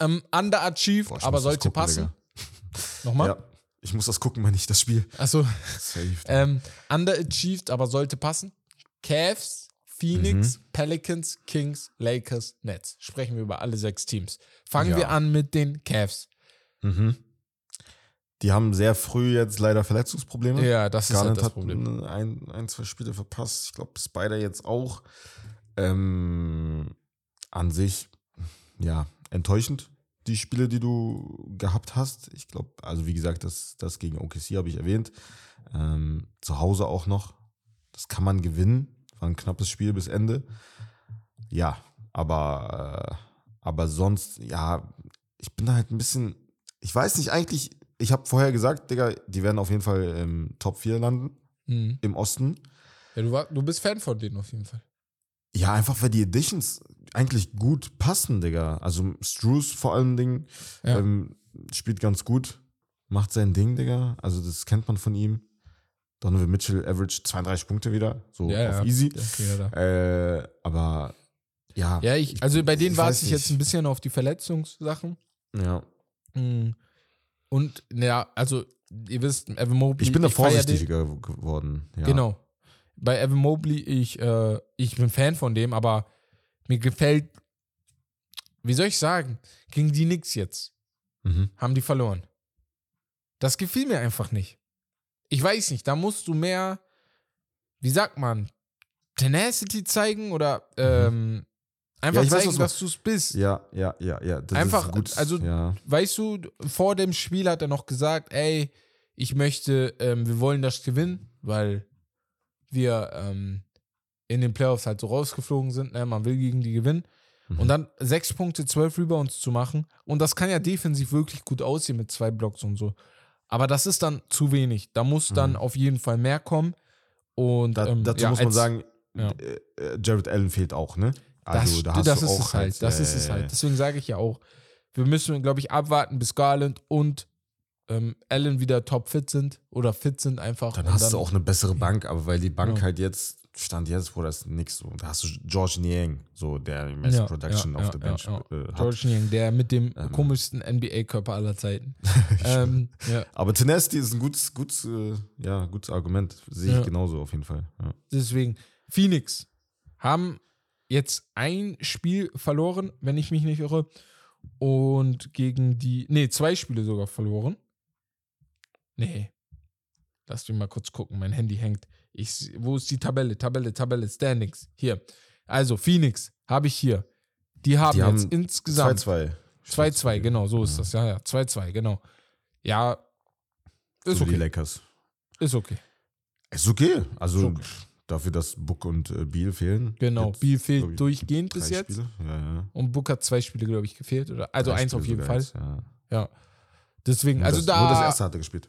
Ähm, underachieved, Boah, aber sollte gucken, passen. Digga. Nochmal? Ja, ich muss das gucken, wenn ich das Spiel. Achso, Safe. ähm, underachieved, aber sollte passen. Cavs, Phoenix, Pelicans, Kings, Lakers, Nets. Sprechen wir über alle sechs Teams. Fangen Ja. wir an mit den Cavs. Mhm. Die haben sehr früh jetzt leider Verletzungsprobleme. Ja, das ist halt das hat Problem. ein, ein, zwei Spiele verpasst. Ich glaube, Spider jetzt auch. Ähm, an sich, ja, enttäuschend, die Spiele, die du gehabt hast. Ich glaube, also wie gesagt, das, das gegen OKC habe ich erwähnt. Ähm, zu Hause auch noch. Das kann man gewinnen. War ein knappes Spiel bis Ende. Ja, aber, äh, aber sonst, ja, ich bin da halt ein bisschen, ich weiß nicht, eigentlich, ich habe vorher gesagt, Digga, die werden auf jeden Fall im Top 4 landen Mhm. im Osten. Ja, du, war, du bist Fan von denen auf jeden Fall. Ja, einfach weil die Editions eigentlich gut passen, Digga. Also Struce vor allen Dingen Ja. ähm, spielt ganz gut, macht sein Ding, Digga. Also das kennt man von ihm. Donovan Mitchell average 32 Punkte wieder, so auf easy. Okay, ja, da. Äh, aber ja, ja, ich, also bei denen warte ich jetzt ein bisschen auf die Verletzungssachen. ja. Mhm. Und, ja, also, ihr wisst, Evan Mobley. Ich bin da vorsichtiger geworden. Ja. Genau. Bei Evan Mobley, ich, äh, ich bin Fan von dem, aber mir gefällt, wie soll ich sagen, gegen die Knicks jetzt Mhm. haben die verloren. Das gefiel mir einfach nicht. Ich weiß nicht, da musst du mehr, wie sagt man, Tenacity zeigen oder ähm, einfach Mhm. Ja, weiß, zeigen, was du- dass du es bist. Ja, ja, ja, ja. Das Einfach, ist gut. also- ja. Weißt du, vor dem Spiel hat er noch gesagt, ey, ich möchte, ähm, wir wollen das gewinnen, weil wir ähm, in den Playoffs halt so rausgeflogen sind, ne? man will gegen die gewinnen. Mhm. Und dann sechs Punkte, zwölf Rebounds zu machen. Und das kann ja defensiv wirklich gut aussehen mit zwei Blocks und so. Aber das ist dann zu wenig. Da muss dann auf jeden Fall mehr kommen. Und Mhm. Da, ähm, dazu ja, muss man als- sagen, ja. äh, äh, Jared Allen fehlt auch, ne? Das, Also da das ist auch es halt. Das ist es äh, halt. Deswegen sage ich ja auch, wir müssen, glaube ich, abwarten, bis Garland und ähm, Allen wieder topfit sind oder fit sind einfach. Dann hast du auch eine bessere Bank, aber weil die Bank Ja. halt jetzt, Stand jetzt, wo das nix so. Da hast du George Niang, so der meiste Ja, Production ja, auf der Bench ja. Äh, hat. George Niang, der mit dem Ähm. komischsten NBA-Körper aller Zeiten. ähm, Aber Tenacity ist ein gutes, gutes, äh, ja, gutes Argument. Sehe ich genauso auf jeden Fall. Deswegen, Phoenix haben jetzt ein Spiel verloren, wenn ich mich nicht irre. Und gegen die, nee, zwei Spiele sogar verloren. Nee. Lass mich mal kurz gucken, mein Handy hängt. Ich, wo ist die Tabelle? Tabelle, Tabelle, Standings. Hier. Also, Phoenix habe ich hier. Die haben Die jetzt haben insgesamt 2-2. 2-2, genau, so ist Ja. das. Ja, ja, 2-2, genau. Ja, ist So die okay. Lakers. Ist okay. Ist okay. Also Ist okay. dafür, dass Book und äh, Beal fehlen. Genau. Biel fehlt ich, durchgehend bis jetzt. Ja, ja. Und Book hat zwei Spiele, glaube ich, gefehlt. Oder, also Drei eins auf Spiele jeden Fall. jetzt, Ja. Ja. Deswegen, Nur also das, da. Nur das erste hat er gespielt.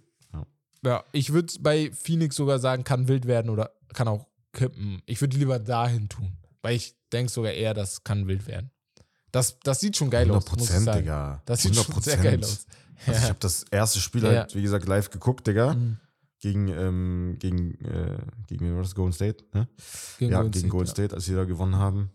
Ja, ich würde bei Phoenix sogar sagen, kann wild werden oder kann auch kippen. Ich würde lieber dahin tun. Weil ich denke sogar eher, das kann wild werden. Das, das sieht schon geil 100 aus. Muss ich Prozent, sagen. Digga. Das sieht schon sehr geil aus. Also ich Ja. habe das erste Spiel Ja. halt, wie gesagt, live geguckt, Digga. Mhm. Gegen, ähm, gegen, äh, gegen das? Golden State, ne? Gegen ja, Golden gegen State, Golden. State, als sie da gewonnen haben.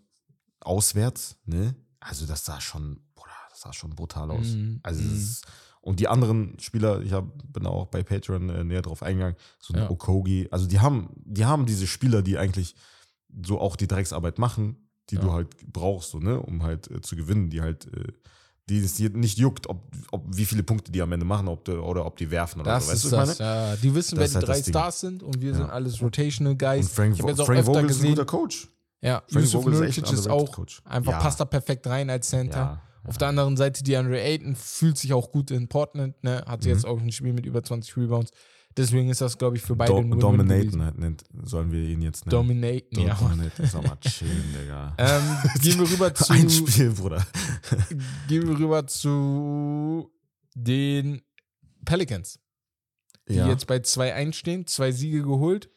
Auswärts, ne? Also das sah schon, Bruder, das sah schon brutal aus. Mhm. Also Mhm. es ist, und die anderen Spieler, ich hab, bin auch bei Patreon äh, näher drauf eingegangen, so ein Ja. Okogi, also die haben, die haben diese Spieler, die eigentlich so auch die Drecksarbeit machen, die Ja. du halt brauchst, so, ne, um halt äh, zu gewinnen, die halt, äh, die es dir nicht juckt, ob, ob wie viele Punkte die am Ende machen, ob die, oder ob die werfen oder Das so. Weißt ist du, das, ja. Die wissen, Das wer ist die halt drei. Stars sind und wir sind Ja. alles Rotational Guys. Und Frank, auch Frank Vogel ist ein gesehen. guter Coach. Ja, Frank Yusuf ist Nurkic ein ist underrated auch Coach. einfach, Ja. passt da perfekt rein als Center. Auf der anderen Seite, DeAndre Ayton fühlt sich auch gut in Portland, ne? Hat Mhm. jetzt auch ein Spiel mit über 20 Rebounds. Deswegen ist das, glaube ich, für beide Do ein Dominaten nennt, sollen wir ihn jetzt nennen. Dominaten, Do ja. Dominaten. Sag mal, chillen, Digga. Ähm, gehen wir rüber zu, Ein Spiel, Bruder. gehen wir rüber zu den Pelicans, die Ja. jetzt bei 2-1 stehen, zwei Siege geholt.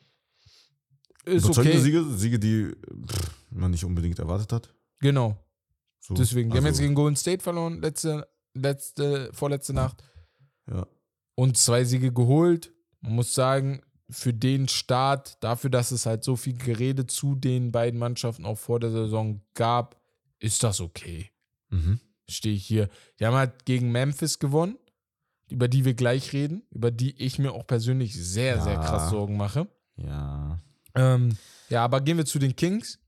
Ist Überzeugende okay. Siege, Siege, die pff, man nicht unbedingt erwartet hat. Genau. So, Deswegen, die haben jetzt also, gegen Golden State verloren, letzte, letzte, vorletzte Nacht. ja. Und zwei Siege geholt. Man muss sagen, für den Start, dafür, dass es halt so viel Gerede zu den beiden Mannschaften auch vor der Saison gab, ist das okay. Mhm. Stehe ich hier. Die haben halt gegen Memphis gewonnen, über die wir gleich reden, über die ich mir auch persönlich sehr, sehr Ja. krass Sorgen mache. Ja. Ähm, ja, aber gehen wir zu den Kings.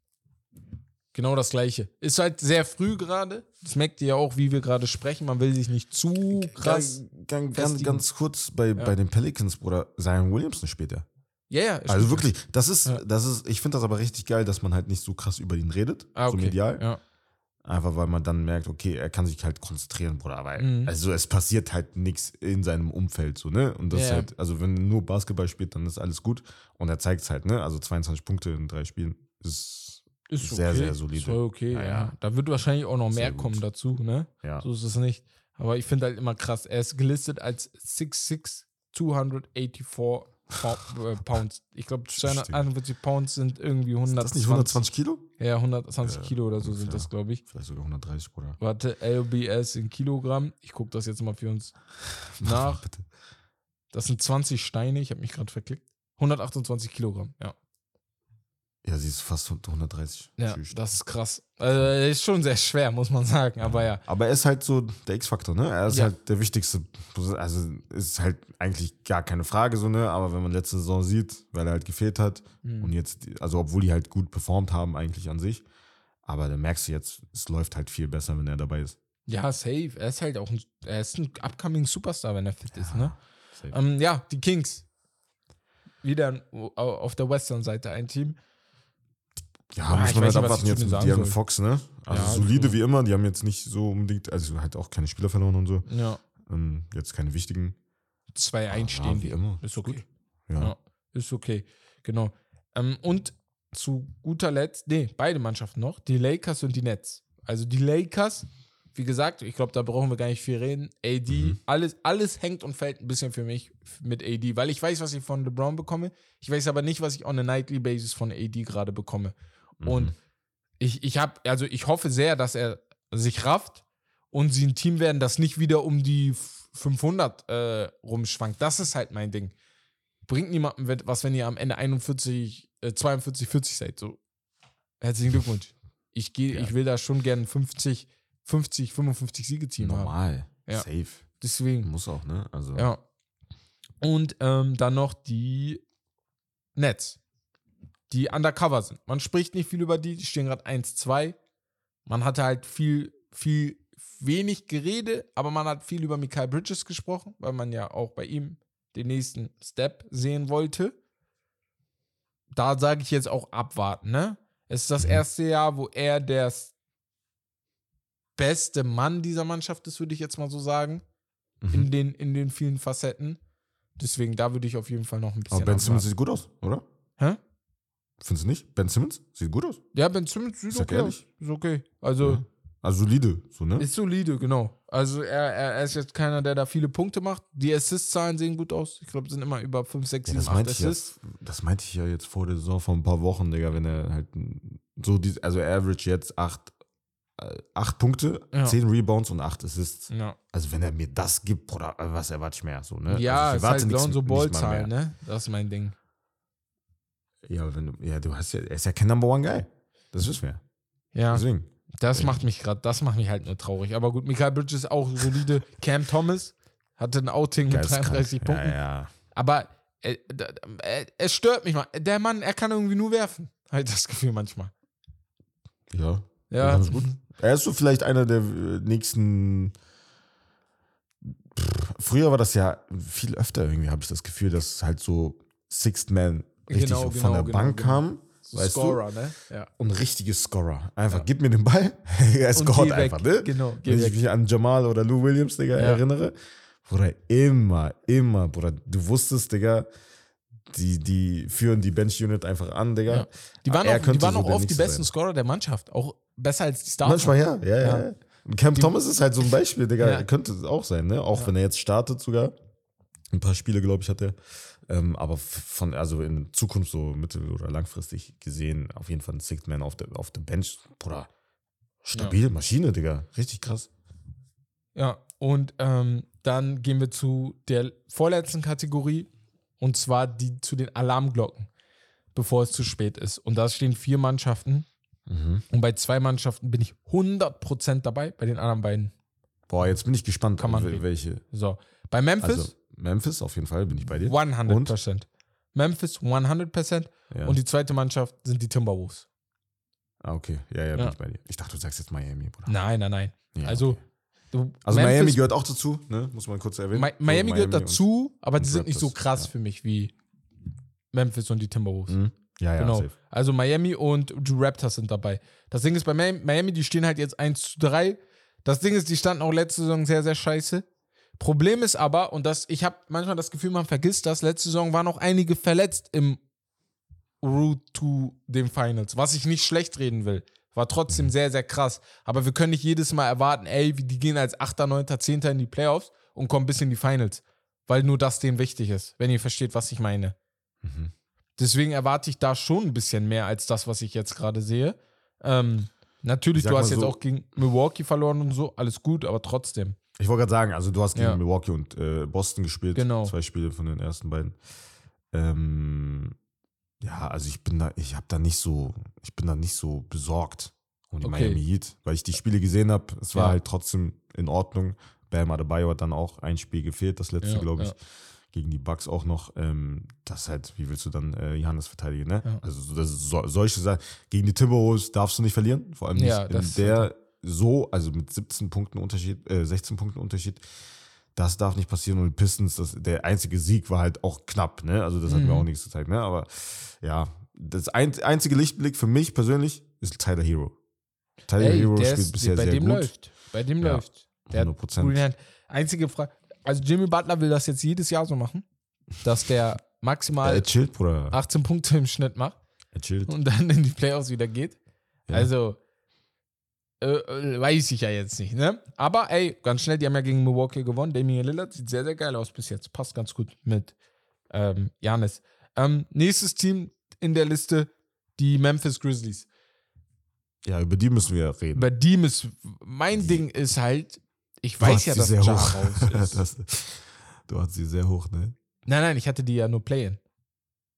Genau das gleiche. Ist halt sehr früh gerade. Das merkt ihr ja auch, wie wir gerade sprechen. Man will sich nicht zu krass. Ganz, ganz, ganz kurz bei, bei den Pelicans, Bruder, Zion Williamson später. Ja, ja. Also stimmt. wirklich, das ist, Ja. das ist, ich finde das aber richtig geil, dass man halt nicht so krass über ihn redet, Ah, so okay. medial. Ja. Einfach weil man dann merkt, okay, er kann sich halt konzentrieren, Bruder. Weil, Mhm. also es passiert halt nichts in seinem Umfeld, so, ne? Und das Ja. ist halt, also wenn er nur Basketball spielt, dann ist alles gut. Und er zeigt es halt, ne? Also 22 Punkte in drei Spielen ist, Ist sehr, okay. sehr solide. Ist voll okay, ja. Ja. Da wird wahrscheinlich auch noch Sehr mehr gut. kommen dazu, ne? ja. So ist es nicht. Aber ich finde halt immer krass. Er ist gelistet als 6'6", 284 Pou- äh, Pounds. Ich glaube, 241 Pounds sind irgendwie Ist 120. das nicht 120 Kilo? Ja, 120 Ja, Kilo oder so sind das, glaube ich. Vielleicht sogar 130, Bruder. Warte, LBS in Kilogramm. Ich gucke das jetzt mal für uns nach. Das sind 20 Steine. Ich habe mich gerade verklickt. 128 Kilogramm, ja. Ja, sie ist fast 130. Ja, Tschüss. das ist krass. Also, ist schon sehr schwer, muss man sagen. Aber ja. Aber er ist halt so der X-Faktor, ne? Er ist Ja. halt der wichtigste. Also ist halt eigentlich gar keine Frage so, ne? Aber wenn man letzte Saison sieht, weil er halt gefehlt hat Mhm. und jetzt, also obwohl die halt gut performt haben eigentlich an sich, aber dann merkst du jetzt, es läuft halt viel besser, wenn er dabei ist. Ja, safe. Er ist halt auch ein, er ist ein upcoming Superstar, wenn er fit ist, ne? Ähm, ja, die Kings. wieder auf der Western-Seite ein Team. Ja, Ah, muss man halt nicht, abwarten jetzt mit sagen Fox, ne? Also Ja, solide genau. wie immer, die haben jetzt nicht so unbedingt, also halt auch keine Spieler verloren und so. Ja. Ähm, jetzt keine wichtigen. Zwei Ja, einstehen. wie immer. Ist okay. Ja. Ja. Ist okay. Genau. Ähm, und zu guter Letzt, nee, beide Mannschaften noch, die Lakers und die Nets. Also die Lakers, wie gesagt, ich glaube, da brauchen wir gar nicht viel reden. AD, Mhm. alles, alles hängt und fällt ein bisschen für mich mit AD, weil ich weiß, was ich von LeBron bekomme. Ich weiß aber nicht, was ich on a nightly basis von AD gerade bekomme. Mhm. Und ich, ich habe, also ich hoffe sehr, dass er sich rafft und sie ein Team werden, das nicht wieder um die 500 äh, rumschwankt. Das ist halt mein Ding. Bringt niemandem was, wenn ihr am Ende 41, äh, 42, 40 seid. So, herzlichen Glückwunsch. Ich gehe, Ja. ich will da schon gern 50, 50, 55 Siege-Team haben. Normal. Ja. Safe. Deswegen. Muss auch, ne? Also. Ja. Und ähm, dann noch die Nets, die undercover sind. Man spricht nicht viel über die, die stehen gerade 1-2. Man hatte halt viel, viel, wenig Gerede, aber man hat viel über Mikael Bridges gesprochen, weil man ja auch bei ihm den nächsten Step sehen wollte. Da sage ich jetzt auch abwarten, ne? Es ist das Mhm. erste Jahr, wo er der beste Mann dieser Mannschaft ist, würde ich jetzt mal so sagen Mhm. in den, in den vielen Facetten. Deswegen, da würde ich auf jeden Fall noch ein bisschen. Aber Ben abwarten. sieht gut aus, oder? Hä? Findest du nicht? Ben Simmons sieht gut aus. Ja, Ben Simmons sieht Sag okay ehrlich. aus. Ist okay. Also, Ja. Also solide, so, ne? ist solide, genau. Also, er, er, ist jetzt keiner, der da viele Punkte macht. Die Assist-Zahlen sehen gut aus. Ich glaube, sind immer über 5, 6, Ja, 7, das 8 meinte ich ja, Assists. das meinte ich ja jetzt vor der Saison vor ein paar Wochen, Digga, wenn er halt so die, also Average jetzt acht, äh, acht Punkte, Ja. zehn Rebounds und acht Assists. Ja, Also wenn er mir das gibt, Bruder, äh, was erwarte ich mehr? So, ne? ja also ist halt nichts- mal Ball-Zahlen, ne? Das ist mein Ding. Ja, wenn du, ja, du hast ja, er ist ja kein Number One Guy. Das wissen wir. Ja, Deswegen. das macht mich gerade, das macht mich halt nur traurig. Aber gut, Michael Bridges auch solide. Cam Thomas hatte ein Outing mit Geisteskrank. 33 Punkten. Ja, ja. Aber äh, äh, es stört mich mal. Der Mann, er kann irgendwie nur werfen. Halt das Gefühl manchmal. Ja. Ja, ist gut. Er ist so vielleicht einer der äh, nächsten. Pff, Früher war das ja viel öfter irgendwie, habe ich das Gefühl, dass halt so Sixth Man richtig Genau, so genau, von der genau, Bank genau. kam. Weißt Scorer, ne? Ja. du? Und richtige Scorer. Einfach, Ja. gib mir den Ball, er weg. einfach, ne? Genau, Wenn ich mich an Jamal oder Lou Williams, Digga, Ja. erinnere. Bruder, immer, immer, Bruder, du wusstest, Digga, die, die führen die Bench-Unit einfach an, Digga. Ja. Die waren auch, die waren so auch oft die besten sein. Scorer der Mannschaft. Auch besser als die Stars. Manchmal ja, ja, ja. Ja. Cam Thomas ist halt so ein Beispiel, Digga. Könnte es auch sein, ne? Auch wenn er jetzt startet sogar. Ein paar Spiele, glaube ich, hat er. Ähm, aber von, also in Zukunft so mittel- oder langfristig gesehen, auf jeden Fall ein Sixth Man auf der, auf der Bench. Bruder, stabil, Maschine, Digga. Richtig krass. Ja, und ähm, dann gehen wir zu der vorletzten Kategorie. Und zwar die zu den Alarmglocken, bevor es zu spät ist. Und da stehen vier Mannschaften. Mhm. Und bei zwei Mannschaften bin ich 100% dabei, bei den anderen beiden. Boah, jetzt bin ich gespannt, Kann man welche. So, bei Memphis Also Memphis auf jeden Fall, bin ich bei dir. 100%. Memphis 100%. Ja. Und die zweite Mannschaft sind die Timberwolves. ah, okay. Ja, ja, bin Ja. ich bei dir. Ich dachte, du sagst jetzt Miami, Bruder. Nein, nein, nein. Ja, also, okay. du, Also Miami Memphis- gehört auch dazu, ne? Muss man kurz erwähnen. Mi So, Miami gehört und- dazu, aber die und sind nicht so krass für mich wie Memphis und die Timberwolves. Mhm. Ja, ja, genau. safe. Also Miami und die Raptors sind dabei. Das Ding ist, bei Mi- Miami, die stehen halt jetzt 1 zu 3. Das Ding ist, die standen auch letzte Saison sehr, sehr scheiße. Problem ist aber, und das, ich habe manchmal das Gefühl, man vergisst das, letzte Saison waren auch einige verletzt im Route to den Finals, was ich nicht schlecht reden will. War trotzdem sehr, sehr krass. Aber wir können nicht jedes Mal erwarten, ey, die gehen als 8., 9., 10. in die Playoffs und kommen bis in die Finals. Weil nur das denen wichtig ist, wenn ihr versteht, was ich meine. Mhm. Deswegen erwarte ich da schon ein bisschen mehr als das, was ich jetzt gerade sehe. Ähm, natürlich, du hast mal jetzt so- auch gegen Milwaukee verloren und so, alles gut, aber trotzdem. Ich wollte gerade sagen, also du hast gegen Ja. Milwaukee und äh, Boston gespielt. Genau. Zwei Spiele von den ersten beiden. Ähm, ja, also ich bin da, ich habe da nicht so, ich bin da nicht so besorgt um die Okay. Miami Heat, weil ich die Spiele gesehen habe. Es war Ja. halt trotzdem in Ordnung. Bam Adebayo hat dann auch ein Spiel gefehlt, das letzte, Ja, glaube ich. ja. Gegen die Bucks auch noch. Ähm, das halt, wie willst du dann äh, Johannes verteidigen, ne? Also so- das ist so, solche Sachen. Gegen die Timberwolves darfst du nicht verlieren. Vor allem nicht in der so, also mit 17 Punkten Unterschied, äh, 16 Punkten Unterschied. Das darf nicht passieren. Und Pistons, das, der einzige Sieg war halt auch knapp, ne? Also das hat mir Mhm. auch nichts gezeigt, ne? Aber ja, das ein, einzige Lichtblick für mich persönlich ist Tyler Hero. Tyler Ey, Hero spielt ist, bisher bei sehr dem gut. läuft. Bei dem Ja, läuft. Der hat 100 Prozent. Einzige Frage. Also Jimmy Butler will das jetzt jedes Jahr so machen, dass der maximal Er chillt, Bruder. 18 Punkte im Schnitt macht Er chillt. und dann in die Playoffs wieder geht. Ja. Also, äh, äh, weiß ich ja jetzt nicht, ne? Aber ey, ganz schnell, die haben ja gegen Milwaukee gewonnen. Damian Lillard sieht sehr, sehr geil aus bis jetzt. Passt ganz gut mit ähm, Janis. Ähm, nächstes Team in der Liste, die Memphis Grizzlies. Ja, über die müssen wir reden. Bei dem ist, mein Ding ist halt, ich weiß ja, dass sehr Ja hoch. raus ist. das, du hast sie sehr hoch, ne? Nein, nein, ich hatte die ja nur Play-In.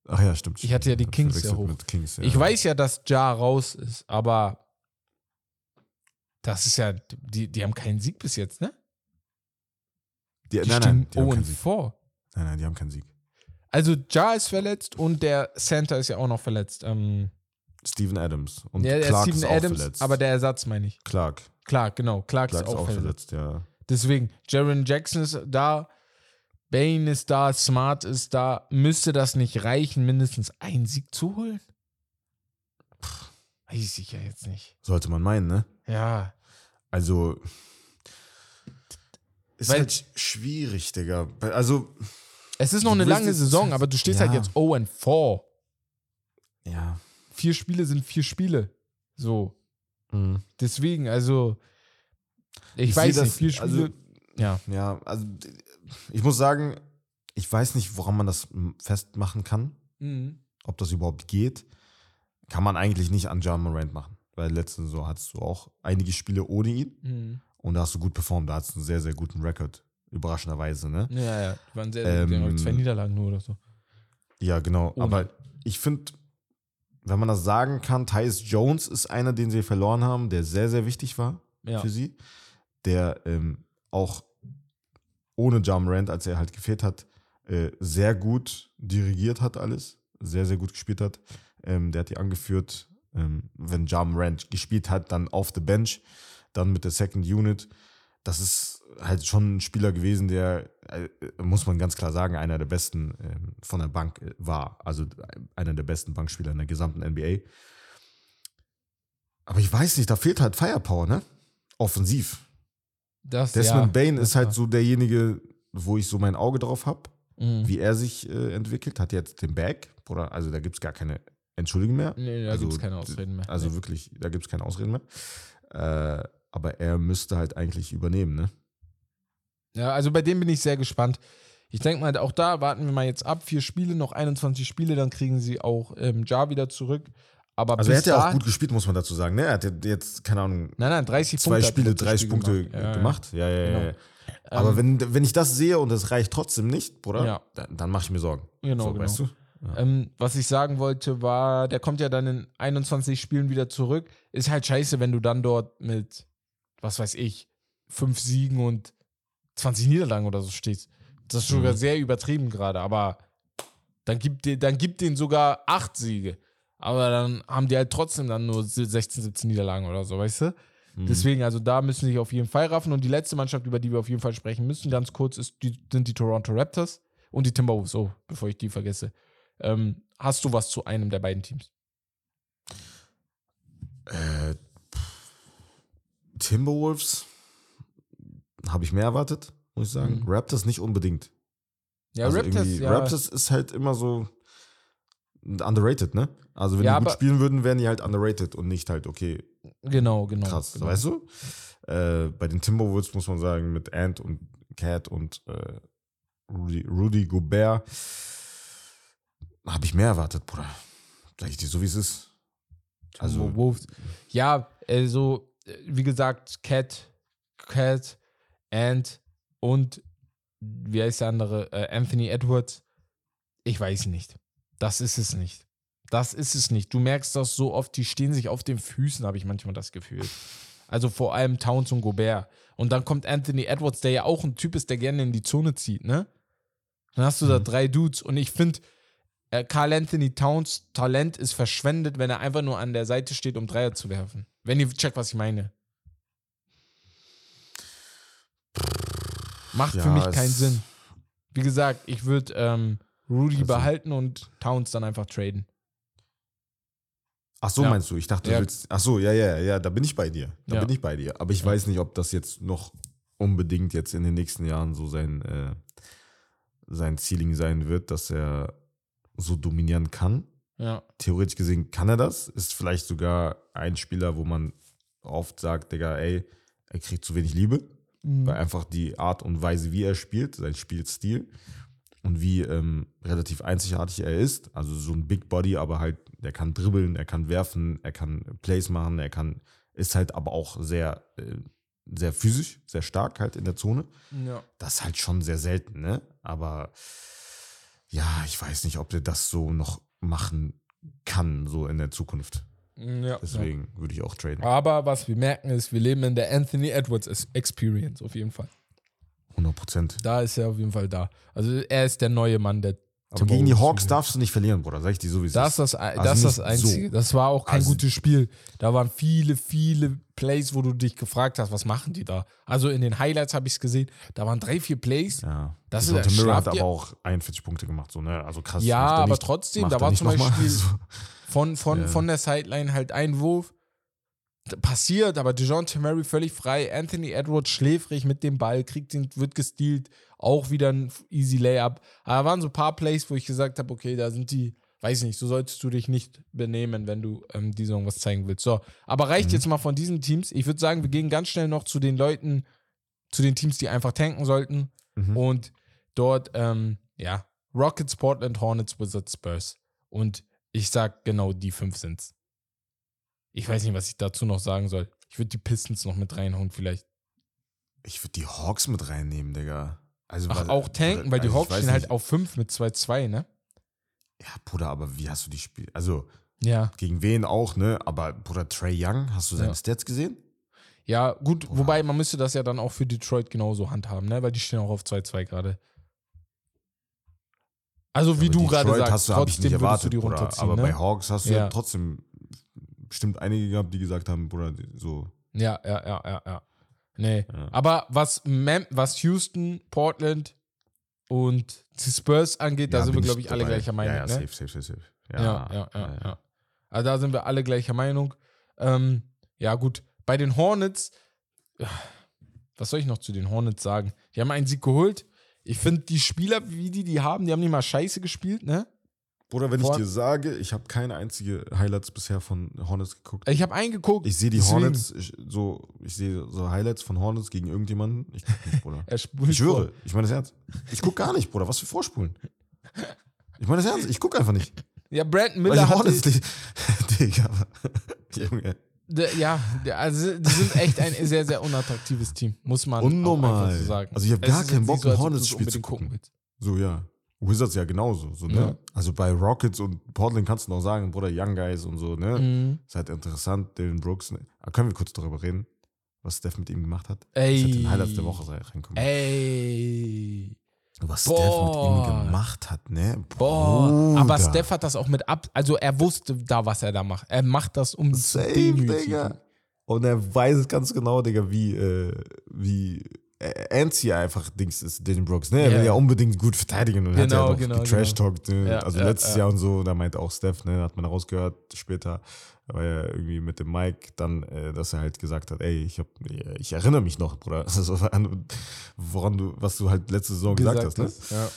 Ach ja, stimmt. Ich hatte ja die Kings sehr hoch. Kings, ja. Ich weiß ja, dass Ja raus ist, aber das ist ja, die, die haben keinen Sieg bis jetzt, ne? Die, Die nein, stehen nein, die haben 0 keinen und Sieg. vor. Nein, nein, die haben keinen Sieg. Also Ja ist verletzt und der Center ist ja auch noch verletzt. Ähm, Steven Adams. Und der Clark Steven ist auch Adams, verletzt. aber der Ersatz meine ich. Clark. Clark, genau. Clark, Clark ist auch, verletzt. verletzt, ja. Deswegen, Jaron Jackson ist da, Bane ist da, Smart ist da. Müsste das nicht reichen, mindestens einen Sieg zu holen? Puh, weiß ich ja jetzt nicht. Sollte man meinen, ne? Ja. Also. Ist Weil- halt sch- schwierig, Digga. Also, Es ist noch eine lange Saison, halt- aber du stehst ja. halt jetzt 0 and 4. ja. Vier Spiele sind vier Spiele. So. Mhm. Deswegen, also. Ich, Ich weiß nicht, das- vier Spiele. also- ja. Ja, also, ich muss sagen, ich weiß nicht, woran man das festmachen kann. Mhm. ob das überhaupt geht, kann man eigentlich nicht an John Morant machen. Weil letzte Saison hattest du auch einige Spiele ohne ihn Mhm. und da hast du gut performt. Da hattest du einen sehr, sehr guten Rekord. Überraschenderweise, ne? Ja, ja. Die waren sehr, sehr die haben Ähm, zwei Niederlagen nur oder so. Ja, genau. Ohne. Aber ich finde, wenn man das sagen kann, Tyus Jones ist einer, den sie verloren haben, der sehr, sehr wichtig war Ja. für sie. Der ähm, auch ohne John Morant, als er halt gefehlt hat, äh, sehr gut dirigiert hat alles. Sehr, sehr gut gespielt hat. Ähm, der hat die angeführt, ähm, wenn John Morant gespielt hat, dann auf the bench, dann mit der Second Unit. Das ist halt schon ein Spieler gewesen, der, äh, muss man ganz klar sagen, einer der besten ähm, von der Bank äh, war. Also äh, einer der besten Bankspieler in der gesamten NBA. Aber ich weiß nicht, da fehlt halt Firepower, ne? Offensiv. Das, Desmond ja, Bain das ist halt war- so derjenige, wo ich so mein Auge drauf habe, Mhm. wie er sich äh, entwickelt. Hat jetzt den Bag, oder? Also da gibt es gar keine Entschuldigung mehr. Nee, da also, gibt es keine Ausreden mehr. Also nee. wirklich, da gibt es keine Ausreden mehr. Äh, aber er müsste halt eigentlich übernehmen, ne? Ja, also bei dem bin ich sehr gespannt. Ich denke mal, auch da warten wir mal jetzt ab. Vier Spiele, noch 21 Spiele, dann kriegen sie auch ähm, Ja wieder zurück. Aber Also er hat ja auch gut gespielt, muss man dazu sagen, ne? Er hat ja jetzt, keine Ahnung, Nein, nein, 30 zwei Punkte. Spiele, letztes 30 Spiel Punkte gemacht. Ja, ja. gemacht. Ja, ja, ja. Genau. ja. Aber Ähm, wenn, wenn ich das sehe und es reicht trotzdem nicht, Bruder, Ja. dann, dann mache ich mir Sorgen. Genau, so, genau. weißt du? Ähm, was ich sagen wollte, war, der kommt ja dann in 21 Spielen wieder zurück. Ist halt scheiße, wenn du dann dort mit, was weiß ich, fünf Siegen und 20 Niederlagen oder so stehst. Das ist sogar Mhm. sehr übertrieben gerade, aber dann gibt, dann gibt denen sogar acht Siege. Aber dann haben die halt trotzdem dann nur 16, 17 Niederlagen oder so, weißt du? Mhm. Deswegen, also da müssen sich auf jeden Fall raffen. Und die letzte Mannschaft, über die wir auf jeden Fall sprechen müssen, ganz kurz, ist die, sind die Toronto Raptors und die Timberwolves. Oh, bevor ich die vergesse. Ähm, hast du was zu einem der beiden Teams? Äh, Timberwolves habe ich mehr erwartet, muss ich sagen. Mhm. Raptors nicht unbedingt. Ja, also Raptors, ja. Raptors ist halt immer so underrated, ne? Also wenn Ja, die gut spielen würden, wären die halt underrated und nicht halt, okay, Genau, genau. krass, genau. weißt du? Äh, bei den Timberwolves muss man sagen, mit Ant und Cat und äh, Rudy, Rudy Gobert habe ich mehr erwartet, Bruder. Sag ich dir so, wie es ist. Also, Timberwolves. Ja, also, äh, wie gesagt, Cat, Cat, Ant und wie heißt der andere? Äh, Anthony Edwards. Ich weiß nicht. Das ist es nicht. Das ist es nicht. Du merkst das so oft, die stehen sich auf den Füßen, habe ich manchmal das Gefühl. Also vor allem Towns und Gobert. Und dann kommt Anthony Edwards, der ja auch ein Typ ist, der gerne in die Zone zieht, ne? Dann hast du da Mhm. drei Dudes und ich finde, äh, Carl Anthony Towns Talent ist verschwendet, wenn er einfach nur an der Seite steht, um Dreier zu werfen. Wenn ihr checkt, was ich meine. Macht Ja, für mich keinen Sinn. Wie gesagt, ich würde ähm, Rudy Also- behalten und Towns dann einfach traden. Ach so, Ja. meinst du? Ich dachte, du Ja. willst. Ach so, ja, ja, ja, da bin ich bei dir. Da bin ich bei dir. Aber ich weiß nicht, ob das jetzt noch unbedingt jetzt in den nächsten Jahren so sein, äh, sein Ceiling sein wird, dass er so dominieren kann. Ja. Theoretisch gesehen kann er das. Ist vielleicht sogar ein Spieler, wo man oft sagt, Digga, ey, er kriegt zu wenig Liebe. Mhm. Weil einfach die Art und Weise, wie er spielt, sein Spielstil und wie ähm, relativ einzigartig er ist. Also so ein Big Body, aber halt, der kann dribbeln, er kann werfen, er kann Plays machen, er kann, ist halt aber auch sehr, äh, sehr physisch, sehr stark halt in der Zone. ja. Das ist halt schon sehr selten, ne? Aber ja, ich weiß nicht, ob der das so noch machen kann, so in der Zukunft. ja. Deswegen würde ich auch traden. Aber was wir merken ist, wir leben in der Anthony Edwards Experience auf jeden Fall. 100 Prozent. Da ist er auf jeden Fall da. Also er ist der neue Mann, der Aber gegen die Hawks darfst du nicht verlieren, Bruder. Sag ich dir so, wie es Das ist. das, das, Also ist das nicht so. Einzige. Das war auch kein Also- gutes Spiel. Da waren viele, viele Plays, wo du dich gefragt hast, was machen die da? Also in den Highlights habe ich es gesehen. Da waren drei, vier Plays. Ja. Das Das ist- Miller hat schlaft ihr- aber auch 41 Punkte gemacht, so, ne? Also krass. Ja, er aber nicht- trotzdem, da war zum. Beispiel-. Von, von, Ja. von der Sideline halt ein Wurf. Passiert, aber DeJounte Murray völlig frei. Anthony Edwards schläfrig mit dem Ball, kriegt ihn, wird gestealt. Auch wieder ein easy Layup. Aber da waren so ein paar Plays, wo ich gesagt habe, okay, da sind die, weiß nicht, so solltest du dich nicht benehmen, wenn du ähm, die Saison was zeigen willst. So, aber reicht Mhm. jetzt mal von diesen Teams. Ich würde sagen, wir gehen ganz schnell noch zu den Leuten, zu den Teams, die einfach tanken sollten. Mhm. Und dort, ähm, ja, Rockets, Portland, Hornets, Wizards, Spurs. Und ich sag genau die fünf sind's. Ich weiß nicht, was ich dazu noch sagen soll. Ich würde die Pistons noch mit reinhauen, vielleicht. Ich würde die Hawks mit reinnehmen, Digga. Also, Ach, weil- auch tanken, weil die also Hawks stehen halt auf 5 mit 2-2, ne? Ja, Bruder, aber wie hast du die Spiele? Also, Ja. gegen wen auch, ne? Aber, Bruder, Trey Young, hast du seine Ja. Stats gesehen? Ja, gut, Boah. wobei man müsste das ja dann auch für Detroit genauso handhaben, ne? Weil die stehen auch auf 2-2 gerade. Also, wie Aber du gerade sagst, hast du, trotzdem nicht würdest erwartet, du die Bruder. runterziehen, Aber ne? bei Hawks hast du ja, Ja. trotzdem bestimmt einige gehabt, die gesagt haben, Bruder, so. Ja, ja, ja, ja, ja. Nee. Ja. Aber was, Mem was Houston, Portland und die Spurs angeht, da Ja, sind wir, glaube ich, alle dabei. gleicher Meinung. Ja, ja, ne? safe, safe, safe, safe. Ja, ja, ja, ja. Also da sind wir alle gleicher Meinung. Ähm, ja, gut. Bei den Hornets, was soll ich noch zu den Hornets sagen? Die haben einen Sieg geholt. Ich finde, die Spieler, wie die die haben, die haben nicht mal scheiße gespielt, ne? Bruder, wenn Vor- ich dir sage, ich habe keine einzige Highlights bisher von Hornets geguckt. Ich habe einen geguckt. Ich sehe die deswegen. Hornets, ich, so, ich sehe so Highlights von Hornets gegen irgendjemanden. Ich guck nicht, Bruder. Er Ich schwöre, ich meine das ernst. Ich guck gar nicht, Bruder. Was für Vorspulen? Ich meine das ernst, ich guck einfach nicht. Ja, Brandon Weil Miller die hat. Hornets nicht. Digga. Junge. Ja, also die sind echt ein sehr, sehr unattraktives Team, muss man Unnormal. so sagen. Also ich hab Es gar keinen Bock, so, ein als ob du Hornets es Spiel unbedingt zu gucken. willst. So, ja. Wizards ja genauso. So, ne? Ja. Also bei Rockets und Portland kannst du noch sagen, Bruder, Young Guys und so, ne? Mhm. Ist halt interessant, Dylan Brooks. Ne? Aber können wir kurz darüber reden, was Steph mit ihm gemacht hat? Ey. Das hat den Highlights der Woche reinkommen. Ey. Was Boah. Steph mit ihm gemacht hat, ne? Boah. Aber Bruder. Steph hat das auch mit ab. Also er wusste da, was er da macht. Er macht das, um Safe. Digga. Und er weiß ganz genau, Digga, wie, äh, wie äh, antsy einfach Dings ist, Dylan Brooks. Ne? Er Ja. will ja unbedingt gut verteidigen und hat Genau, ja auch genau, getrash-talkt. Ne? Ja, also ja, letztes ja. Jahr und so, da meinte auch Steph, ne, hat man rausgehört später, war ja irgendwie mit dem Mike dann, äh, dass er halt gesagt hat, ey, ich hab, ich erinnere mich noch, Bruder, also, an- woran du, was du halt letzte Saison gesagt, hast, ne? hast, Ja.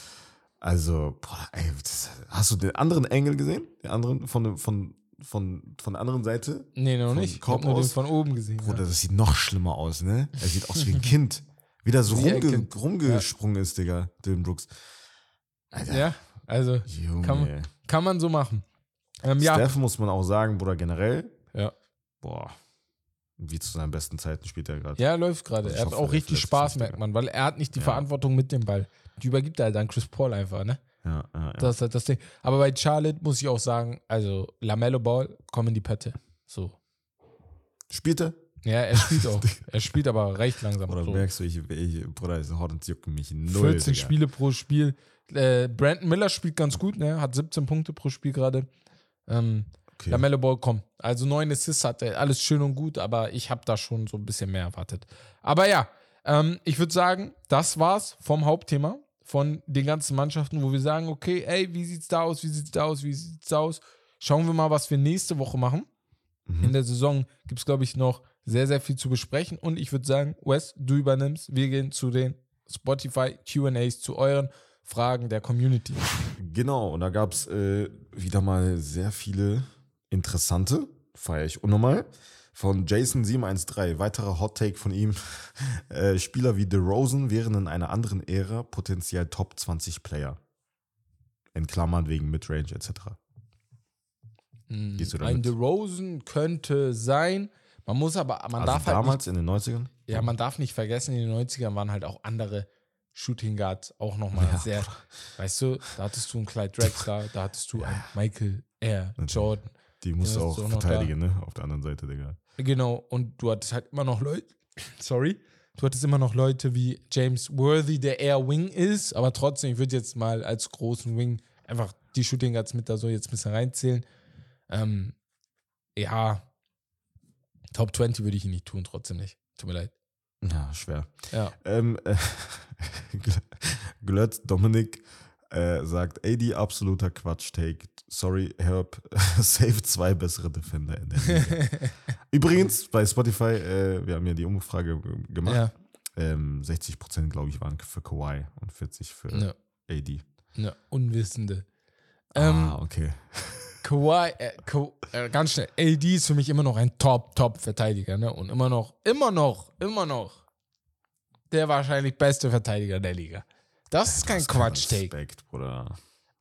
Also, boah, ey, das, hast du den anderen Engel gesehen? Den anderen von, von, von, von der anderen Seite? Nee, noch Von nicht. Ich hab nur den von oben gesehen. Bruder, ja. das sieht noch schlimmer aus, ne? Er sieht aus wie ein Kind. Wie der so rumge rumgesprungen ist, Digga, Dylan Brooks. Alter, ja, also Junge. Kann man- kann man so machen. Ähm, ja. Steph muss man auch sagen, Bruder, generell, ja. boah, wie zu seinen besten Zeiten spielt er gerade. Ja, läuft gerade. Also Er hat hoffe, auch richtig Spaß, merkt man, weil er hat nicht die Ja. Verantwortung mit dem Ball. Die übergibt er halt an Chris Paul einfach, ne? Ja, ja, ja. Das ist halt das Ding. Aber bei Charlotte muss ich auch sagen, also Lamello Ball, komm in die Pette. So. Spielt er? Ja, er spielt auch. er spielt aber recht langsam. Oder so. merkst du, ich, ich, Bruder, diese Hornets jucken mich null, 14 Digga. Spiele pro Spiel. Äh, Brandon Miller spielt ganz gut, ne? Hat 17 Punkte pro Spiel gerade. Ähm, Okay. Lamello Ball, komm. Also neun Assists hat er, alles schön und gut, aber ich habe da schon so ein bisschen mehr erwartet. Aber ja, Ähm, ich würde sagen, das war's vom Hauptthema, von den ganzen Mannschaften, wo wir sagen, okay, ey, wie sieht's da aus, wie sieht's da aus, wie sieht's da aus? Schauen wir mal, was wir nächste Woche machen. Mhm. In der Saison gibt es, glaube ich, noch sehr, sehr viel zu besprechen. Und ich würde sagen, Wes, du übernimmst. Wir gehen zu den Spotify QAs, zu euren Fragen der Community. Genau, und da gab es äh, wieder mal sehr viele interessante, feiere ich unnormal. Von Jason713, weiterer Hot Take von ihm. Äh, Spieler wie DeRozan wären in einer anderen Ära potenziell Top 20 Player. In Klammern wegen Midrange etc. Gehst du Hm, Ein damit? DeRozan könnte sein. Man muss aber, man Also darf halt nicht damals in den 90ern? Ja, man darf nicht vergessen, in den 90ern waren halt auch andere Shooting Guards auch nochmal Ja, sehr, weißt du, da hattest du einen Clyde Drexler, da hattest du einen Michael Air Jordan. Die musst du auch auch verteidigen, ne? Auf der anderen Seite, Digga. Genau, und du hattest halt immer noch Leute, sorry, du hattest immer noch Leute wie James Worthy, der eher Wing ist, aber trotzdem, ich würde jetzt mal als großen Wing einfach die Shooting Guards mit da so jetzt ein bisschen reinzählen. Ähm, ja, Top 20 würde ich ihn nicht tun, trotzdem nicht. Tut mir leid. Ja, schwer. Ja. Ähm, äh, Glötz Dominik äh, sagt, AD absoluter Quatsch-Take. Sorry, Herb, save zwei bessere Defender in der Liga. Übrigens, bei Spotify, äh, wir haben ja die Umfrage g- gemacht. Ja, Ähm, 60% glaube ich waren für Kawhi und 40 für ne, AD. ne, Unwissende. Ähm, ah, okay. Kawhi, äh, Ka äh, ganz schnell, AD ist für mich immer noch ein Top-Top-Verteidiger, ne? Und immer noch, immer noch, immer noch der wahrscheinlich beste Verteidiger der Liga. Das ist kein Das Quatsch-Take.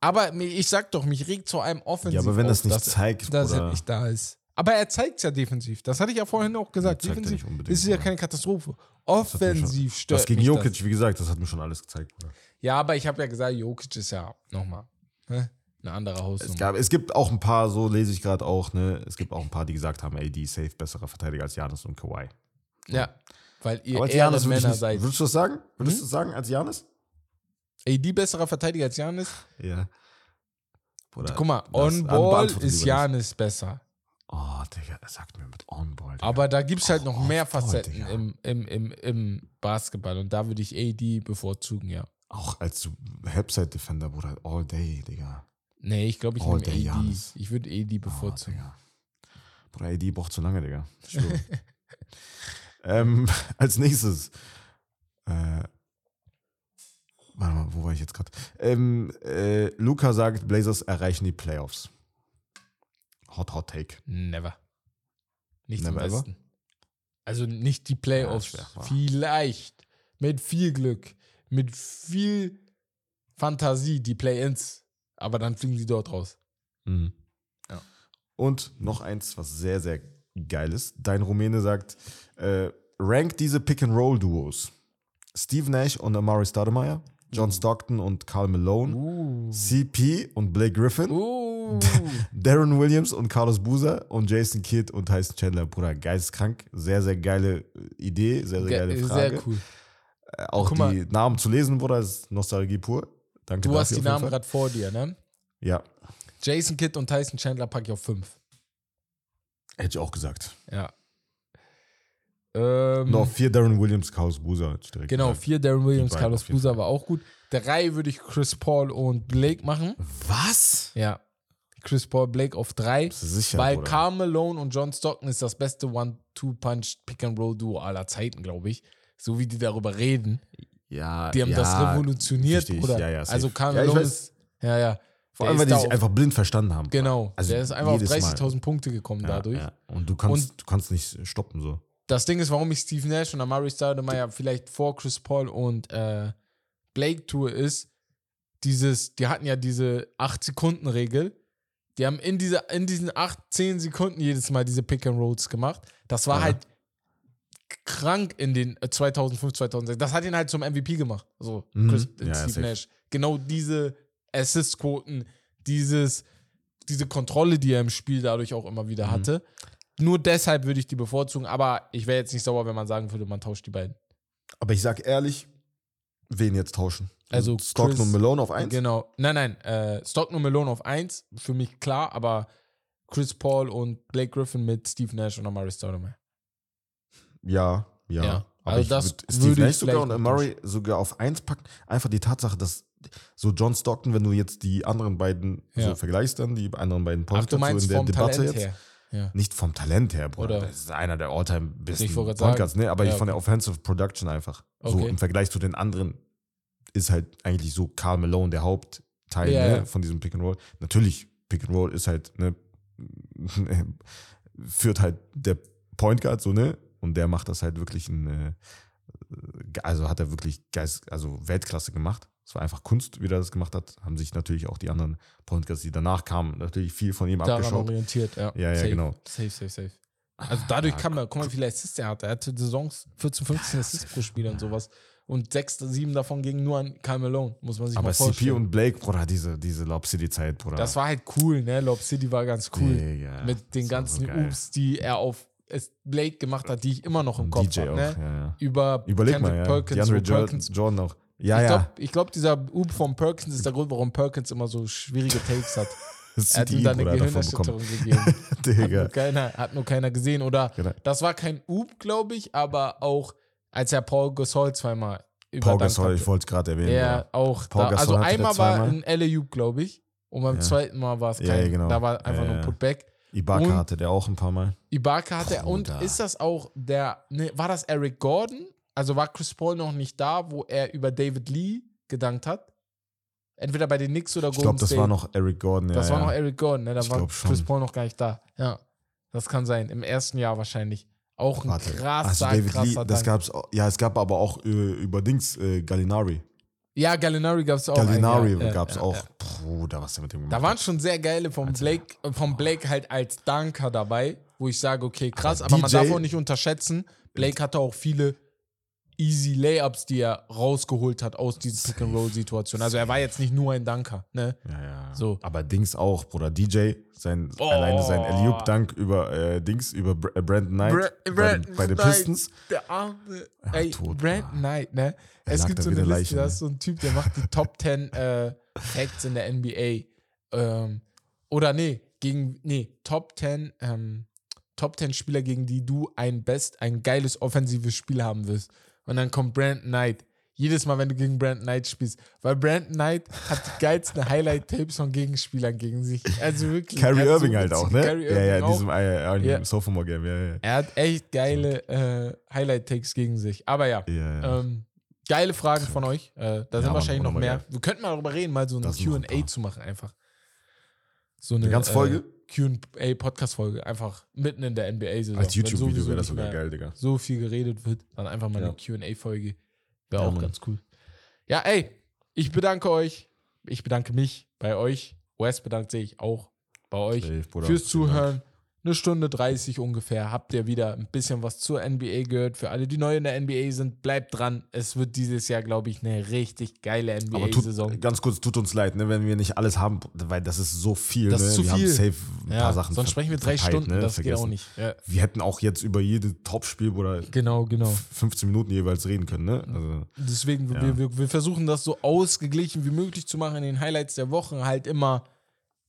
Aber ich sag doch, mich regt zu einem Offensiv Ja, aber wenn auf, das nicht dass, zeigt, dass er nicht da ist. Aber er zeigt es ja defensiv. Das hatte ich ja vorhin auch gesagt. er Defensiv ist ja keine Katastrophe. Das Offensiv schon- stört Das gegen Jokic, Das. wie gesagt, das hat mir schon alles gezeigt, Bruder. Ja, aber ich habe ja gesagt, Jokic ist ja nochmal ne? Eine andere Es, Hausnummer. gab, es gibt auch ein paar, so lese ich gerade auch, ne? Es gibt auch ein paar, die gesagt haben, AD safe besserer Verteidiger als Janis und Kawhi. ja, weil ihr Aber als Janis Männer nicht, seid. Würdest du das sagen? Würdest Hm? du das sagen als Janis? AD besserer Verteidiger als Janis? Ja. Bruder, Guck mal, On-Ball ist Janis besser. Oh, Digga, er sagt mir mit On-Ball. Aber da gibt es halt noch Oh, mehr voll, Facetten Digga. im, im, im, im Basketball. Und da würde ich AD bevorzugen, ja. Auch als Helpside-Defender, Bruder, all day, Digga. Nee, ich glaube, ich All nehme day AD. Ich würde AD Oh, bevorzugen. Digga. Bruder, AD braucht zu lange, Digga. Ähm, als nächstes. Äh, warte mal, wo war ich jetzt gerade? Ähm, äh, Luca sagt, Blazers erreichen die Playoffs. Hot, hot take. Never. Nicht Never im ever? Westen. Also nicht die Playoffs. Ja. Vielleicht. Mit viel Glück. Mit viel Fantasie die Play-Ins. Aber dann fliegen sie dort raus. Mhm. Ja. Und noch eins, was sehr, sehr geil ist. Dein Rumäne sagt, äh, rank diese Pick-and-Roll-Duos. Steve Nash und Amari Stoudemire, John Stockton und Carl Malone, Uh. CP und Blake Griffin, Uh. Darren Williams und Carlos Boozer und Jason Kidd und Tyson Chandler. Bruder, geisteskrank. Sehr, sehr geile äh, Idee, sehr, sehr geile Ge- Frage. Sehr cool. Äh, Auch Guck mal. die Namen zu lesen, Bruder, ist Nostalgie pur. Danke Du hast die Namen gerade vor dir, ne? Ja, Jason Kidd und Tyson Chandler packe ich auf 5. hätte ich auch gesagt. Ja. Ähm, Noch vier Darren Williams, Carlos Boozer. direkt Genau, gesagt. vier Darren Williams, Carlos Boozer Fall. war auch gut. Drei würde ich Chris Paul und Blake machen. Was? Ja. Chris Paul, Blake auf drei. Sicher, weil Bruder? Karl Malone und John Stockton ist das beste One-Two-Punch-Pick-and-Roll-Duo aller Zeiten, glaube ich. So wie die darüber reden. Ja, Die haben ja, das revolutioniert, ich. Bruder. Ja, ja, safe. also Karl Ja, weiß. Ja, ja. Vor allem, weil die sich einfach blind verstanden haben. Genau. Also der ist einfach auf jedes Mal. 30.000 Punkte gekommen Ja, dadurch. Ja. Und du kannst, Und- du kannst nicht stoppen so. Das Ding ist, warum ich Steve Nash und Amari Stoudemire vielleicht vor Chris Paul und äh, Blake tue, ist, dieses, die hatten ja diese 8-Sekunden-Regel. Die haben in, dieser, in diesen 8, 10 Sekunden jedes Mal diese Pick-and-Rolls gemacht. Das war Ja. halt krank in den äh, 2005, 2006. Das hat ihn halt zum MVP gemacht. So, Mhm. Chris, Ja, ja, Steve. Nash. Genau diese Assist-Quoten, dieses, diese Kontrolle, die er im Spiel dadurch auch immer Mhm. wieder hatte. Nur deshalb würde ich die bevorzugen, aber ich wäre jetzt nicht sauer, wenn man sagen würde, man tauscht die beiden. Aber ich sag ehrlich, wen jetzt tauschen? Also Stockton und Malone auf eins? Genau. Nein, nein. Äh, Stockton und Malone auf 1, für mich klar, aber Chris Paul und Blake Griffin mit Steve Nash und Amari Stoudemire. Ja, ja, Ja. Aber Also ich das würd Steve würde ich Nash sogar und Murray sogar auf eins packen. Einfach die Tatsache, dass so John Stockton, wenn du jetzt die anderen beiden Ja. so vergleichst, dann die anderen beiden Podcasts so in der vom Debatte Talent jetzt. her. Ja. Nicht vom Talent her, Bruder. Oder- Das ist einer der all-time besten. Podcasts, ne? Aber Ja, von der. Offensive Production einfach. So Okay. im Vergleich zu den anderen ist halt eigentlich so Karl Malone der Hauptteil ne, von diesem Pick and Roll. Natürlich, Pick and Roll ist halt, ne, führt halt der Point Guard so, ne? Und der macht das halt wirklich in, äh, also hat er wirklich Geist, also Weltklasse gemacht. Es war einfach Kunst, wie er das gemacht hat. Haben sich natürlich auch die anderen Guards, die danach kamen, natürlich viel von ihm Daran abgeschaut. orientiert, ja. Ja, ja, safe. genau. Safe, safe, safe. Also dadurch Ja, kann man, guck mal, wie viele Assists er hatte. Er hatte Saisons 14, 15 Assists pro Spiel und sowas. Und sechs, sieben davon gingen nur an Kyle Malone, muss man sich Aber mal CP vorstellen. und Blake, Bruder, diese, diese Lob City-Zeit, Bruder. das war halt cool, ne? Lob City war ganz cool. Digga, Mit den ganzen so. Oops, die er auf es- Blake gemacht hat, die ich immer noch im Kopf DJ habe. Ne? ja, ja. Über Überleg Kendrick mal, ja. Perkins, DeAndre Perkins Jordan auch. Ja, ich ja. glaube, ich glaub, dieser Oop von Perkins ist der Grund, warum Perkins immer so schwierige Takes hat. Er hat ihm da eine Gehirnerschütterung gegeben. Hat nur, keiner, hat nur keiner gesehen. Oder Genau. das war kein Oop, glaube ich, aber auch als er Paul Gasol zweimal Paul überdankt Gasol, hatte. ich wollte es gerade erwähnen. Er auch. Paul Da, also einmal war ein LA-Oop, glaube ich. Und beim Ja. zweiten Mal war es kein. Ja, ja, genau. Da war einfach Ja, nur ja. Putback. Ibaka Und- hatte der auch ein paar Mal. Ibaka hat er. Und Bruder. ist das auch der. Ne, war das Eric Gordon? Also war Chris Paul noch nicht da, wo er über David Lee gedankt hat? Entweder bei den Knicks oder Ich Golden glaube, das State. war noch Eric Gordon. Ja, Das war ja. noch Eric Gordon, ne? Da Ich war schon. Chris Paul noch gar nicht da. Ja. Das kann sein. Im ersten Jahr wahrscheinlich. Auch ein Warte. krasser, also David krasser Lee, das gab's ja, es gab aber auch äh, über Dings, äh, Gallinari. Ja, Gallinari gab es auch. Gallinari ja, gab es ja, auch. Ja. Bruder, was der mit dem gemacht Da waren schon sehr geile vom Blake, vom Blake halt als Danker dabei, wo ich sage, okay, krass, Aber aber, man DJ darf auch nicht unterschätzen. Blake hatte auch viele easy Layups, die er rausgeholt hat aus diesen Pick-and-Roll-Situationen. Also er war jetzt nicht nur ein Danker, ne? Ja, ja. So. Aber Dings auch, Bruder. DJ, sein, Oh. alleine sein Eliup-Dank über äh, Dings, über Br äh, Brandon Knight Bra- bei, Brandon bei den Pistons. Der arme, Ja, ey, tot, Brandon. Knight, ne? Er Es gibt so eine Liste, Leiche, da ne? ist so ein Typ, der macht die Top 10 äh, Facts in der NBA. Ähm, oder nee, gegen, nee, Top 10, ähm, Top 10 Spieler, gegen die du ein best, ein geiles offensives Spiel haben wirst. Und dann kommt Brandon Knight. Jedes Mal, wenn du gegen Brandon Knight spielst. Weil Brandon Knight hat die geilsten Highlight-Tapes von Gegenspielern gegen sich. Also wirklich. So Irving halt auch, ne? Kyrie ja, ja, in diesem äh, Ja. Sophomore-Game, ja, ja. Er hat echt geile äh, Highlight-Takes gegen sich. Aber ja, ja, ähm, geile Fragen von euch. Äh, da sind Mann, wahrscheinlich noch mehr. geil. Wir könnten mal darüber reden, mal so ein QA zu machen, einfach. So eine, Eine ganze Folge? Äh, QA-Podcast-Folge, einfach mitten in der NBA-Saison. Als YouTube-Video wäre das sogar geil, Digga. So viel geredet wird, dann einfach mal Ja. eine QA-Folge. Wäre Ja, auch Mann. ganz cool. Ja, ey, ich bedanke euch. Ich bedanke mich bei euch. Wes bedankt sich auch bei euch Safe, Bruder. fürs Vielen Dank. Eine Stunde 30 ungefähr. Habt ihr wieder ein bisschen was zur NBA gehört. Für alle, die neu in der NBA sind, bleibt dran. Es wird dieses Jahr, glaube ich, eine richtig geile NBA-Saison. ganz kurz, tut uns leid, ne, wenn wir nicht alles haben, weil das ist so viel. Das ne? ist zu wir viel. haben safe ein Ja, paar Sachen sonst sprechen wir drei verpeilt, Stunden. ne, das geht vergessen. auch nicht. Ja, Wir hätten auch jetzt über jede Top-Spiel oder genau, genau. 15 Minuten jeweils reden können, ne? Also, Deswegen, Ja. wir, wir, wir versuchen das so ausgeglichen wie möglich zu machen in den Highlights der Woche. Halt immer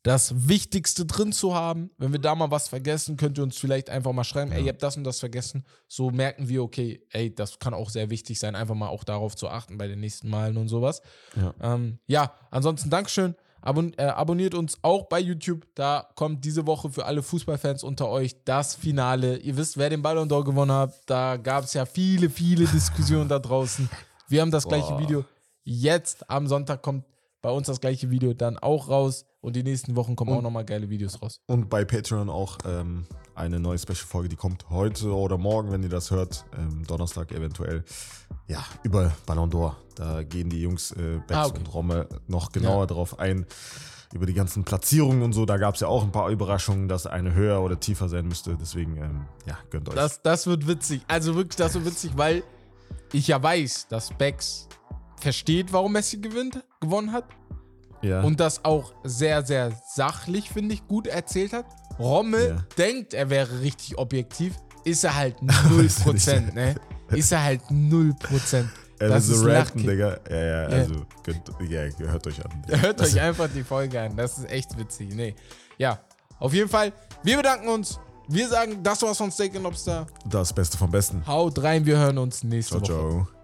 das Wichtigste drin zu haben. Wenn wir da mal was vergessen, könnt ihr uns vielleicht einfach mal schreiben, ey, ihr habt das und das vergessen. So merken wir, okay, ey, das kann auch sehr wichtig sein, einfach mal auch darauf zu achten bei den nächsten Malen und sowas. Ja. ähm, ja ansonsten Dankeschön. Abon äh, abonniert uns auch bei YouTube. Da kommt diese Woche für alle Fußballfans unter euch das Finale. Ihr wisst, wer den Ballon d'Or gewonnen hat. Da gab es ja viele, viele Diskussionen da draußen. Wir haben das gleiche Boah. Video. Jetzt am Sonntag kommt bei uns das gleiche Video dann auch raus. Und die nächsten Wochen kommen auch nochmal geile Videos raus. Und bei Patreon auch ähm, eine neue Special-Folge, die kommt heute oder morgen, wenn ihr das hört. Ähm, Donnerstag eventuell. Ja, über Ballon d'Or. Da gehen die Jungs äh, Bex Ah, okay. und Romme noch genauer drauf ein. Über die ganzen Platzierungen und so. Da gab es ja auch ein paar Überraschungen, dass eine höher oder tiefer sein müsste. Deswegen, ähm, ja, gönnt euch. Das, das wird witzig. Also wirklich, das wird witzig, weil ich ja weiß, dass Bex versteht, warum Messi gewinnt, gewonnen hat. Ja. und das auch sehr, sehr sachlich, finde ich, gut erzählt hat. Rommel Ja. denkt, er wäre richtig objektiv, ist er halt 0%, ne? Ist er halt 0%. Er das ist so Lachkick. Digga. Ja, ja, Ja. also, gönnt, ja, hört euch an. Hört euch einfach die Folge an, das ist echt witzig. Nee. Ja, auf jeden Fall, wir bedanken uns. Wir sagen, das war's von Steak Lobster. Das Beste vom Besten. Haut rein, wir hören uns nächste Ciao, Woche. ciao.